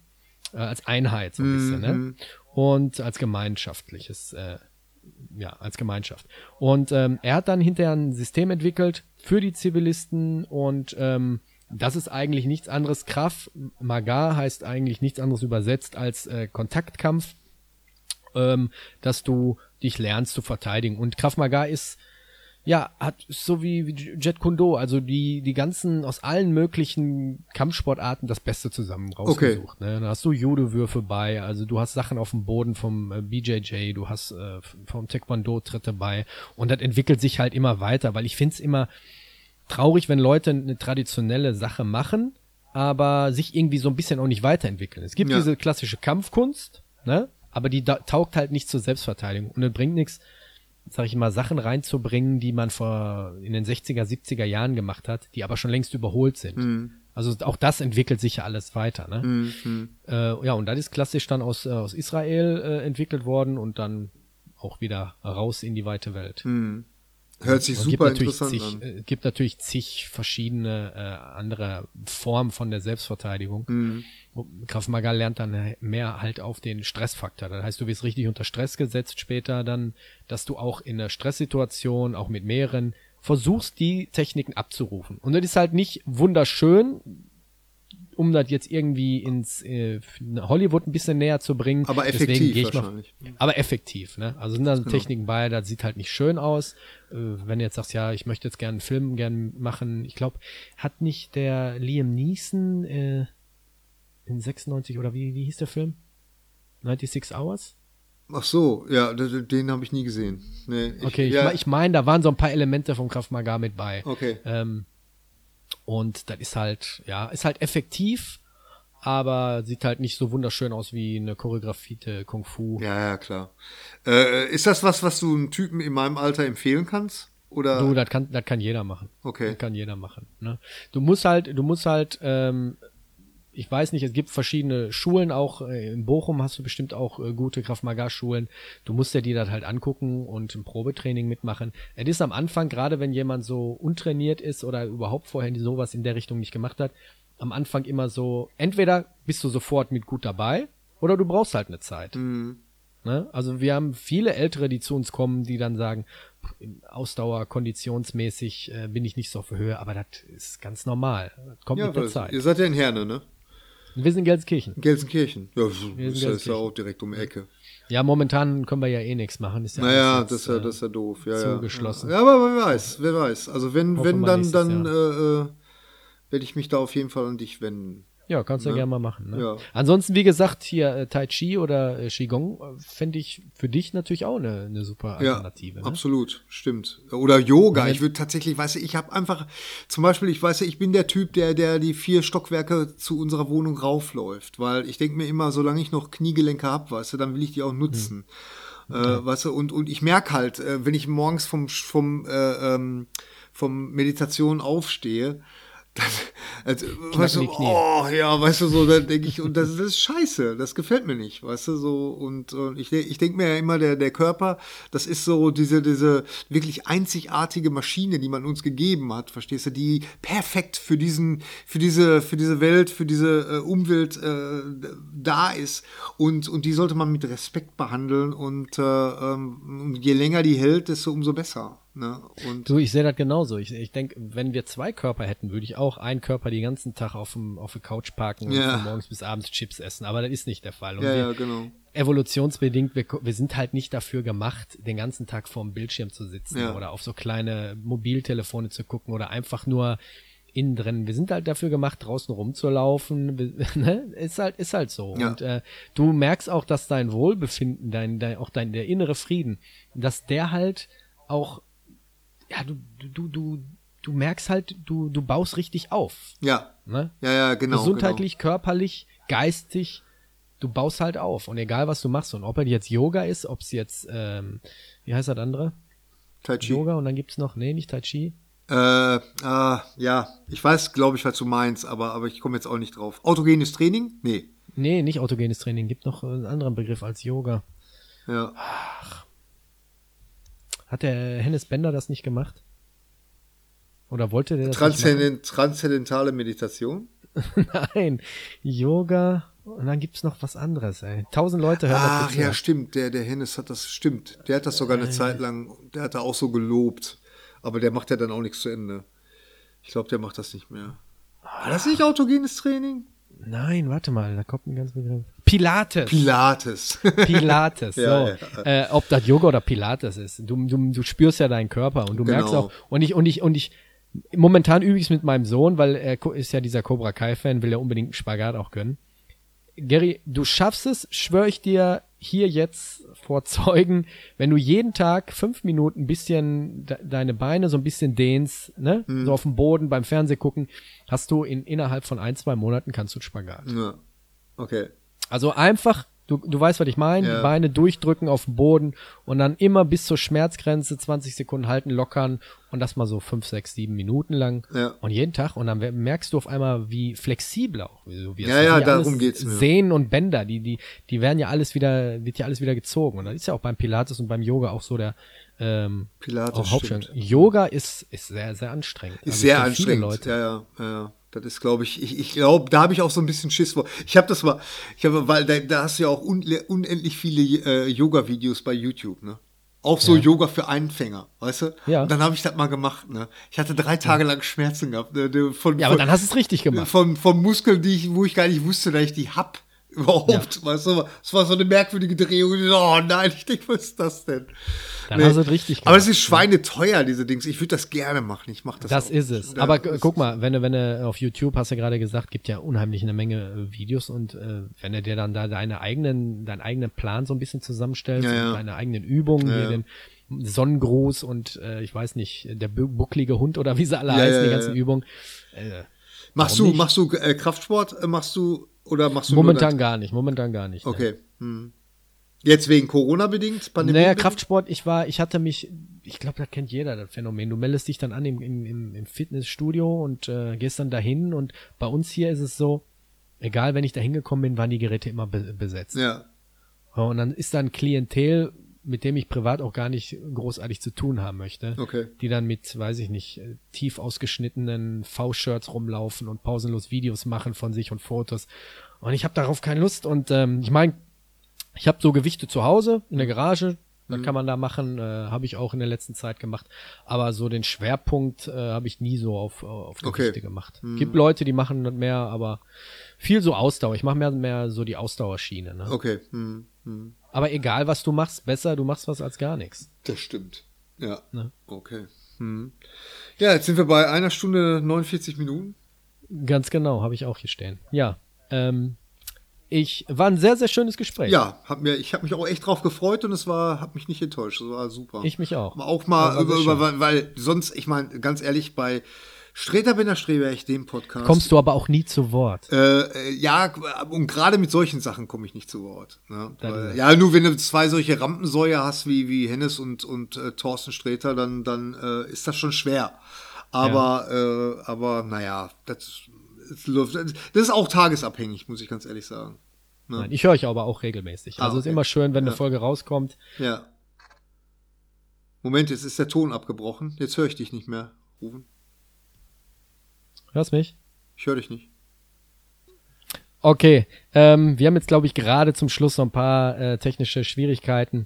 äh, als Einheit so ein bisschen, ne? Und als gemeinschaftliches, äh, ja, als Gemeinschaft. Und ähm, er hat dann hinterher ein System entwickelt für die Zivilisten und ähm, das ist eigentlich nichts anderes. Krav Maga heißt eigentlich nichts anderes übersetzt als äh, Kontaktkampf, ähm, dass du dich lernst zu verteidigen. Und Krav Maga ist ja, hat so wie, wie Jet Kundo, also die, die ganzen aus allen möglichen Kampfsportarten das Beste zusammen rausgesucht. Ne? Da hast du Judo-Würfe bei, also du hast Sachen auf dem Boden vom äh, BJJ, du hast äh, vom Taekwondo Tritte bei und das entwickelt sich halt immer weiter, weil ich find's immer traurig, wenn Leute eine traditionelle Sache machen, aber sich irgendwie so ein bisschen auch nicht weiterentwickeln. Es gibt Ja. diese klassische Kampfkunst, ne? aber die taugt halt nicht zur Selbstverteidigung und es bringt nichts, sag ich mal, Sachen reinzubringen, die man vor in den 60er, 70er Jahren gemacht hat, die aber schon längst überholt sind. Also auch das entwickelt sich ja alles weiter. Ne? Äh, ja, und das ist klassisch dann aus, äh, aus Israel äh, entwickelt worden und dann auch wieder raus in die weite Welt. Hört sich Es super gibt natürlich interessant zig, an. äh, gibt natürlich zig verschiedene äh, andere Formen von der Selbstverteidigung. Mhm. Krav Maga lernt dann mehr halt auf den Stressfaktor. Das heißt, du wirst richtig unter Stress gesetzt später dann, dass du auch in einer Stresssituation, auch mit mehreren, versuchst, die Techniken abzurufen. Und das ist halt nicht wunderschön, um das jetzt irgendwie ins äh, Hollywood ein bisschen näher zu bringen. Aber Deswegen effektiv gehe ich mal- wahrscheinlich. aber effektiv, ne? Also sind da Techniken bei, das sieht halt nicht schön aus. Äh, wenn du jetzt sagst, ja, ich möchte jetzt gerne einen Film gern machen, ich glaube, hat nicht der Liam Neeson äh, in 96 oder wie, wie hieß der Film? 96 Hours? Ach so, ja, den habe ich nie gesehen. Nee, ich, Okay, ich, ja, ich meine, da waren so ein paar Elemente vom Krav Maga mit bei. Okay. Ähm, und das ist halt, ja, ist halt effektiv, aber sieht halt nicht so wunderschön aus wie eine choreografierte Kung Fu. ja, ja, klar. Äh, ist das was, was du einem Typen in meinem Alter empfehlen kannst? Oder? Du, das kann, das kann jeder machen. Okay. Das kann jeder machen. Ne? Du musst halt, du musst halt, ähm, ich weiß nicht, es gibt verschiedene Schulen, auch äh, in Bochum hast du bestimmt auch äh, gute Krav Maga Schulen. Du musst dir die das halt angucken und ein Probetraining mitmachen. Es ist am Anfang, gerade wenn jemand so untrainiert ist oder überhaupt vorher sowas in der Richtung nicht gemacht hat, am Anfang immer so, entweder bist du sofort mit gut dabei oder du brauchst halt eine Zeit. Ne? Also wir haben viele Ältere, die zu uns kommen, die dann sagen, Ausdauer, konditionsmäßig äh, bin ich nicht so auf Höhe, aber das ist ganz normal. Das kommt ja, mit der Zeit. ihr seid ja in Herne, ne? Wir sind in Gelsenkirchen. Gelsenkirchen. Ja, sind ja- ist ja Gelsenkirchen. auch direkt um die Ecke. Ja, momentan können wir ja eh nichts machen. Ist ja Naja, das ist ja, äh, das ist ja doof. Ja, zugeschlossen. Ja, aber wer weiß, wer weiß. Also wenn, Hoffen wenn dann, dann äh, äh, werde ich mich da auf jeden Fall an dich wenden. Ja, kannst du ja gerne mal machen. Ne? Ja. Ansonsten, wie gesagt, hier äh, Tai Chi oder äh, Qigong äh, fände ich für dich natürlich auch eine, eine super Ja, Alternative. ne? absolut, stimmt. Oder Yoga. Ich würde tatsächlich, weißt du, ich habe einfach, zum Beispiel, ich weiß ja, ich bin der Typ, der, der die vier Stockwerke zu unserer Wohnung raufläuft, weil ich denke mir immer, solange ich noch Kniegelenke hab, weißt du, dann will ich die auch nutzen. Äh, weißt du, und, und ich merk halt, äh, wenn ich morgens vom, vom, äh, ähm, vom Meditation aufstehe, also, weißt du, oh ja, weißt du, so, dann denke ich, und das, das ist scheiße, das gefällt mir nicht, weißt du, so, und, und ich, ich denke mir ja immer, der, der Körper, das ist so diese, diese wirklich einzigartige Maschine, die man uns gegeben hat, verstehst du, die perfekt für diesen, für diese, für diese Welt, für diese äh, Umwelt äh, da ist und, und die sollte man mit Respekt behandeln und äh, ähm, und je länger die hält, desto umso besser. Ne? Und Du, ich sehe das genauso. Ich, ich denke, wenn wir zwei Körper hätten, würde ich auch einen Körper den ganzen Tag auf, dem, auf der Couch parken und Ja. von morgens bis abends Chips essen. Aber das ist nicht der Fall. Und ja, wir, ja, genau. evolutionsbedingt, wir, wir sind halt nicht dafür gemacht, den ganzen Tag vorm Bildschirm zu sitzen Ja. oder auf so kleine Mobiltelefone zu gucken oder einfach nur innen drin. Wir sind halt dafür gemacht, draußen rumzulaufen. ne? Ist halt, ist halt so. Ja. Und äh, du merkst auch, dass dein Wohlbefinden, dein, dein, auch dein der innere Frieden, dass der halt auch, ja, du, du, du, du merkst halt, du, du baust richtig auf. Ja. Ne? Ja, ja, genau. Gesundheitlich, genau. körperlich, geistig, du baust halt auf. Und egal, was du machst, und ob er jetzt Yoga ist, ob es jetzt, ähm, wie heißt das andere? Tai Chi. Yoga und dann gibt's noch, nee, nicht Tai Chi. Äh, äh, ja, ich weiß, glaube ich, was du meinst, aber, aber ich komme jetzt auch nicht drauf. Autogenes Training? Nee. Nee, nicht autogenes Training. Gibt noch einen anderen Begriff als Yoga. Ja. Ach. Hat der Hennes Bender das nicht gemacht? Oder wollte der das Transzendent, Transzendentale Meditation? Nein, Yoga und dann gibt's noch was anderes, ey. Tausend Leute hören Ach, das. Ach ja, stimmt. Der, der Hennes hat das, stimmt. Der hat das sogar eine äh. Zeit lang, der hat da auch so gelobt. Aber der macht ja dann auch nichts zu Ende. Ich glaube, der macht das nicht mehr. War das nicht autogenes Training? Nein, warte mal, da kommt ein ganz Begriff. Pilates. Pilates. Pilates, so. ja, ja. Äh, ob das Yoga oder Pilates ist. Du, du, du spürst ja deinen Körper und du genau. merkst auch, und ich, und ich, und ich, momentan übe ich es mit meinem Sohn, weil er ist ja dieser Cobra Kai-Fan, will ja unbedingt einen Spagat auch gönnen. Gary, du schaffst es, schwöre ich dir hier jetzt vor Zeugen, wenn du jeden Tag fünf Minuten ein bisschen de deine Beine so ein bisschen dehnst, ne, hm. so auf dem Boden beim Fernseh gucken, hast du in innerhalb von ein, zwei Monaten kannst du Spagat. Ja. Okay. Also einfach Du, du weißt, was ich meine. Ja. Die Beine durchdrücken auf den Boden und dann immer bis zur Schmerzgrenze 20 Sekunden halten, lockern und das mal so 5, 6, 7 Minuten lang. Ja. Und jeden Tag. Und dann merkst du auf einmal, wie flexibel auch. Wie, wie ja, ja, darum geht's mir. Sehnen und Bänder, die, die, die werden ja alles wieder, wird ja alles wieder gezogen. Und das ist ja auch beim Pilates und beim Yoga auch so der, ähm, Pilates auch Yoga ist, ist sehr, sehr anstrengend. Ist also sehr anstrengend. Leute. Ja, ja, ja. Das ist, glaube ich, ich, ich glaube, da habe ich auch so ein bisschen Schiss vor. Ich habe das mal, ich habe, weil da, da hast du ja auch un, unendlich viele äh, Yoga-Videos bei YouTube, ne? Auch so ja. Yoga für Einfänger, weißt du? Ja. Und dann habe ich das mal gemacht, ne? Ich hatte drei Tage lang Schmerzen gehabt. Ne? Von, ja, aber von, dann hast du es richtig gemacht. Von, von Muskeln, die ich, wo ich gar nicht wusste, dass ich die hab überhaupt. Ja. Weißt du, es war so eine merkwürdige Drehung. Oh nein, ich denke, was ist das denn? Dann nee. hast du es richtig gemacht. Aber es ist schweineteuer, diese Dings. Ich würde das gerne machen. Ich mache das Das auch. ist es. Ja, Aber guck mal, wenn du, wenn du auf YouTube, hast du ja gerade gesagt, gibt ja unheimlich eine Menge äh, Videos und äh, wenn du dir dann da deine eigenen, deinen eigenen Plan so ein bisschen zusammenstellst ja, ja. deine eigenen Übungen, ja, hier den Sonnengruß und äh, ich weiß nicht, der bucklige Hund oder wie sie alle heißen, die ganzen Übungen. Äh, machst du, nicht? machst du äh, Kraftsport? Äh, machst du oder machst du Momentan gar nicht, momentan gar nicht. Okay. Ne. Hm. Jetzt wegen Corona bedingt? Pandemie naja, Kraftsport, ich war, ich hatte mich, ich glaube, das kennt jeder, das Phänomen. Du meldest dich dann an im, im, im Fitnessstudio und äh, gehst dann dahin und bei uns hier ist es so, egal, wenn ich da hingekommen bin, waren die Geräte immer be besetzt. Ja. Und dann ist da ein Klientel, mit dem ich privat auch gar nicht großartig zu tun haben möchte. Okay. Die dann mit, weiß ich nicht, tief ausgeschnittenen V-Shirts rumlaufen und pausenlos Videos machen von sich und Fotos. Und ich habe darauf keine Lust. Und ähm, ich meine, ich habe so Gewichte zu Hause in der Garage. Das mhm. kann man da machen, äh, habe ich auch in der letzten Zeit gemacht. Aber so den Schwerpunkt äh, habe ich nie so auf, auf Gewichte okay. gemacht. Mhm. Gibt Leute, die machen mehr, aber viel so Ausdauer. Ich mache mehr, mehr so die Ausdauerschiene. Ne? Okay. Mhm. Aber egal, was du machst, besser, du machst was als gar nichts. Das stimmt. Ja. Ne? Okay. Hm. Ja, jetzt sind wir bei einer Stunde 49 Minuten. Ganz genau, habe ich auch hier stehen. Ja. Ähm, ich war ein sehr, sehr schönes Gespräch. Ja, hab mir, ich habe mich auch echt drauf gefreut und es war, hat mich nicht enttäuscht. Es war super. Ich mich auch. Auch mal über, über, weil, weil sonst, ich meine, ganz ehrlich, bei Streter bin der Streber, ich dem Podcast. Kommst du aber auch nie zu Wort. Äh, äh ja, und gerade mit solchen Sachen komme ich nicht zu Wort. Ne? Weil, ja, nur wenn du zwei solche Rampensäue hast wie, wie Hennes und, und äh, Thorsten Streter, dann, dann äh, ist das schon schwer. Aber, ja. äh, aber naja, das das ist auch tagesabhängig, muss ich ganz ehrlich sagen. Ne? Nein, ich höre euch aber auch regelmäßig. Ah, also okay. ist immer schön, wenn ja. eine Folge rauskommt. Ja. Moment, jetzt ist der Ton abgebrochen. Jetzt höre ich dich nicht mehr rufen. Hörst mich? Ich höre dich nicht. Okay, ähm, wir haben jetzt, glaube ich, gerade zum Schluss noch ein paar äh, technische Schwierigkeiten.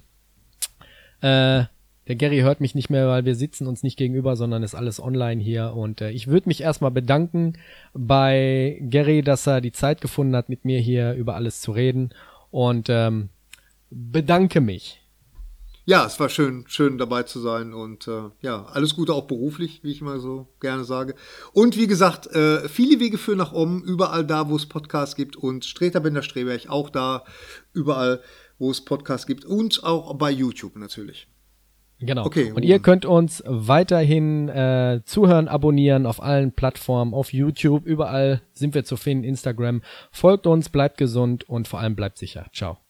Äh, der Gary hört mich nicht mehr, weil wir sitzen uns nicht gegenüber, sondern ist alles online hier. Und äh, ich würde mich erstmal bedanken bei Gary, dass er die Zeit gefunden hat, mit mir hier über alles zu reden. Und ähm, bedanke mich. Ja, es war schön, schön dabei zu sein und äh, ja, alles Gute auch beruflich, wie ich mal so gerne sage. Und wie gesagt, äh, viele Wege führen nach oben, überall da, wo es Podcasts gibt und Streter Bender Streberg auch da, überall, wo es Podcasts gibt und auch bei YouTube natürlich. Genau. Okay, und ihr könnt uns weiterhin äh, zuhören, abonnieren auf allen Plattformen, auf YouTube, überall sind wir zu finden, Instagram. Folgt uns, bleibt gesund und vor allem bleibt sicher. Ciao.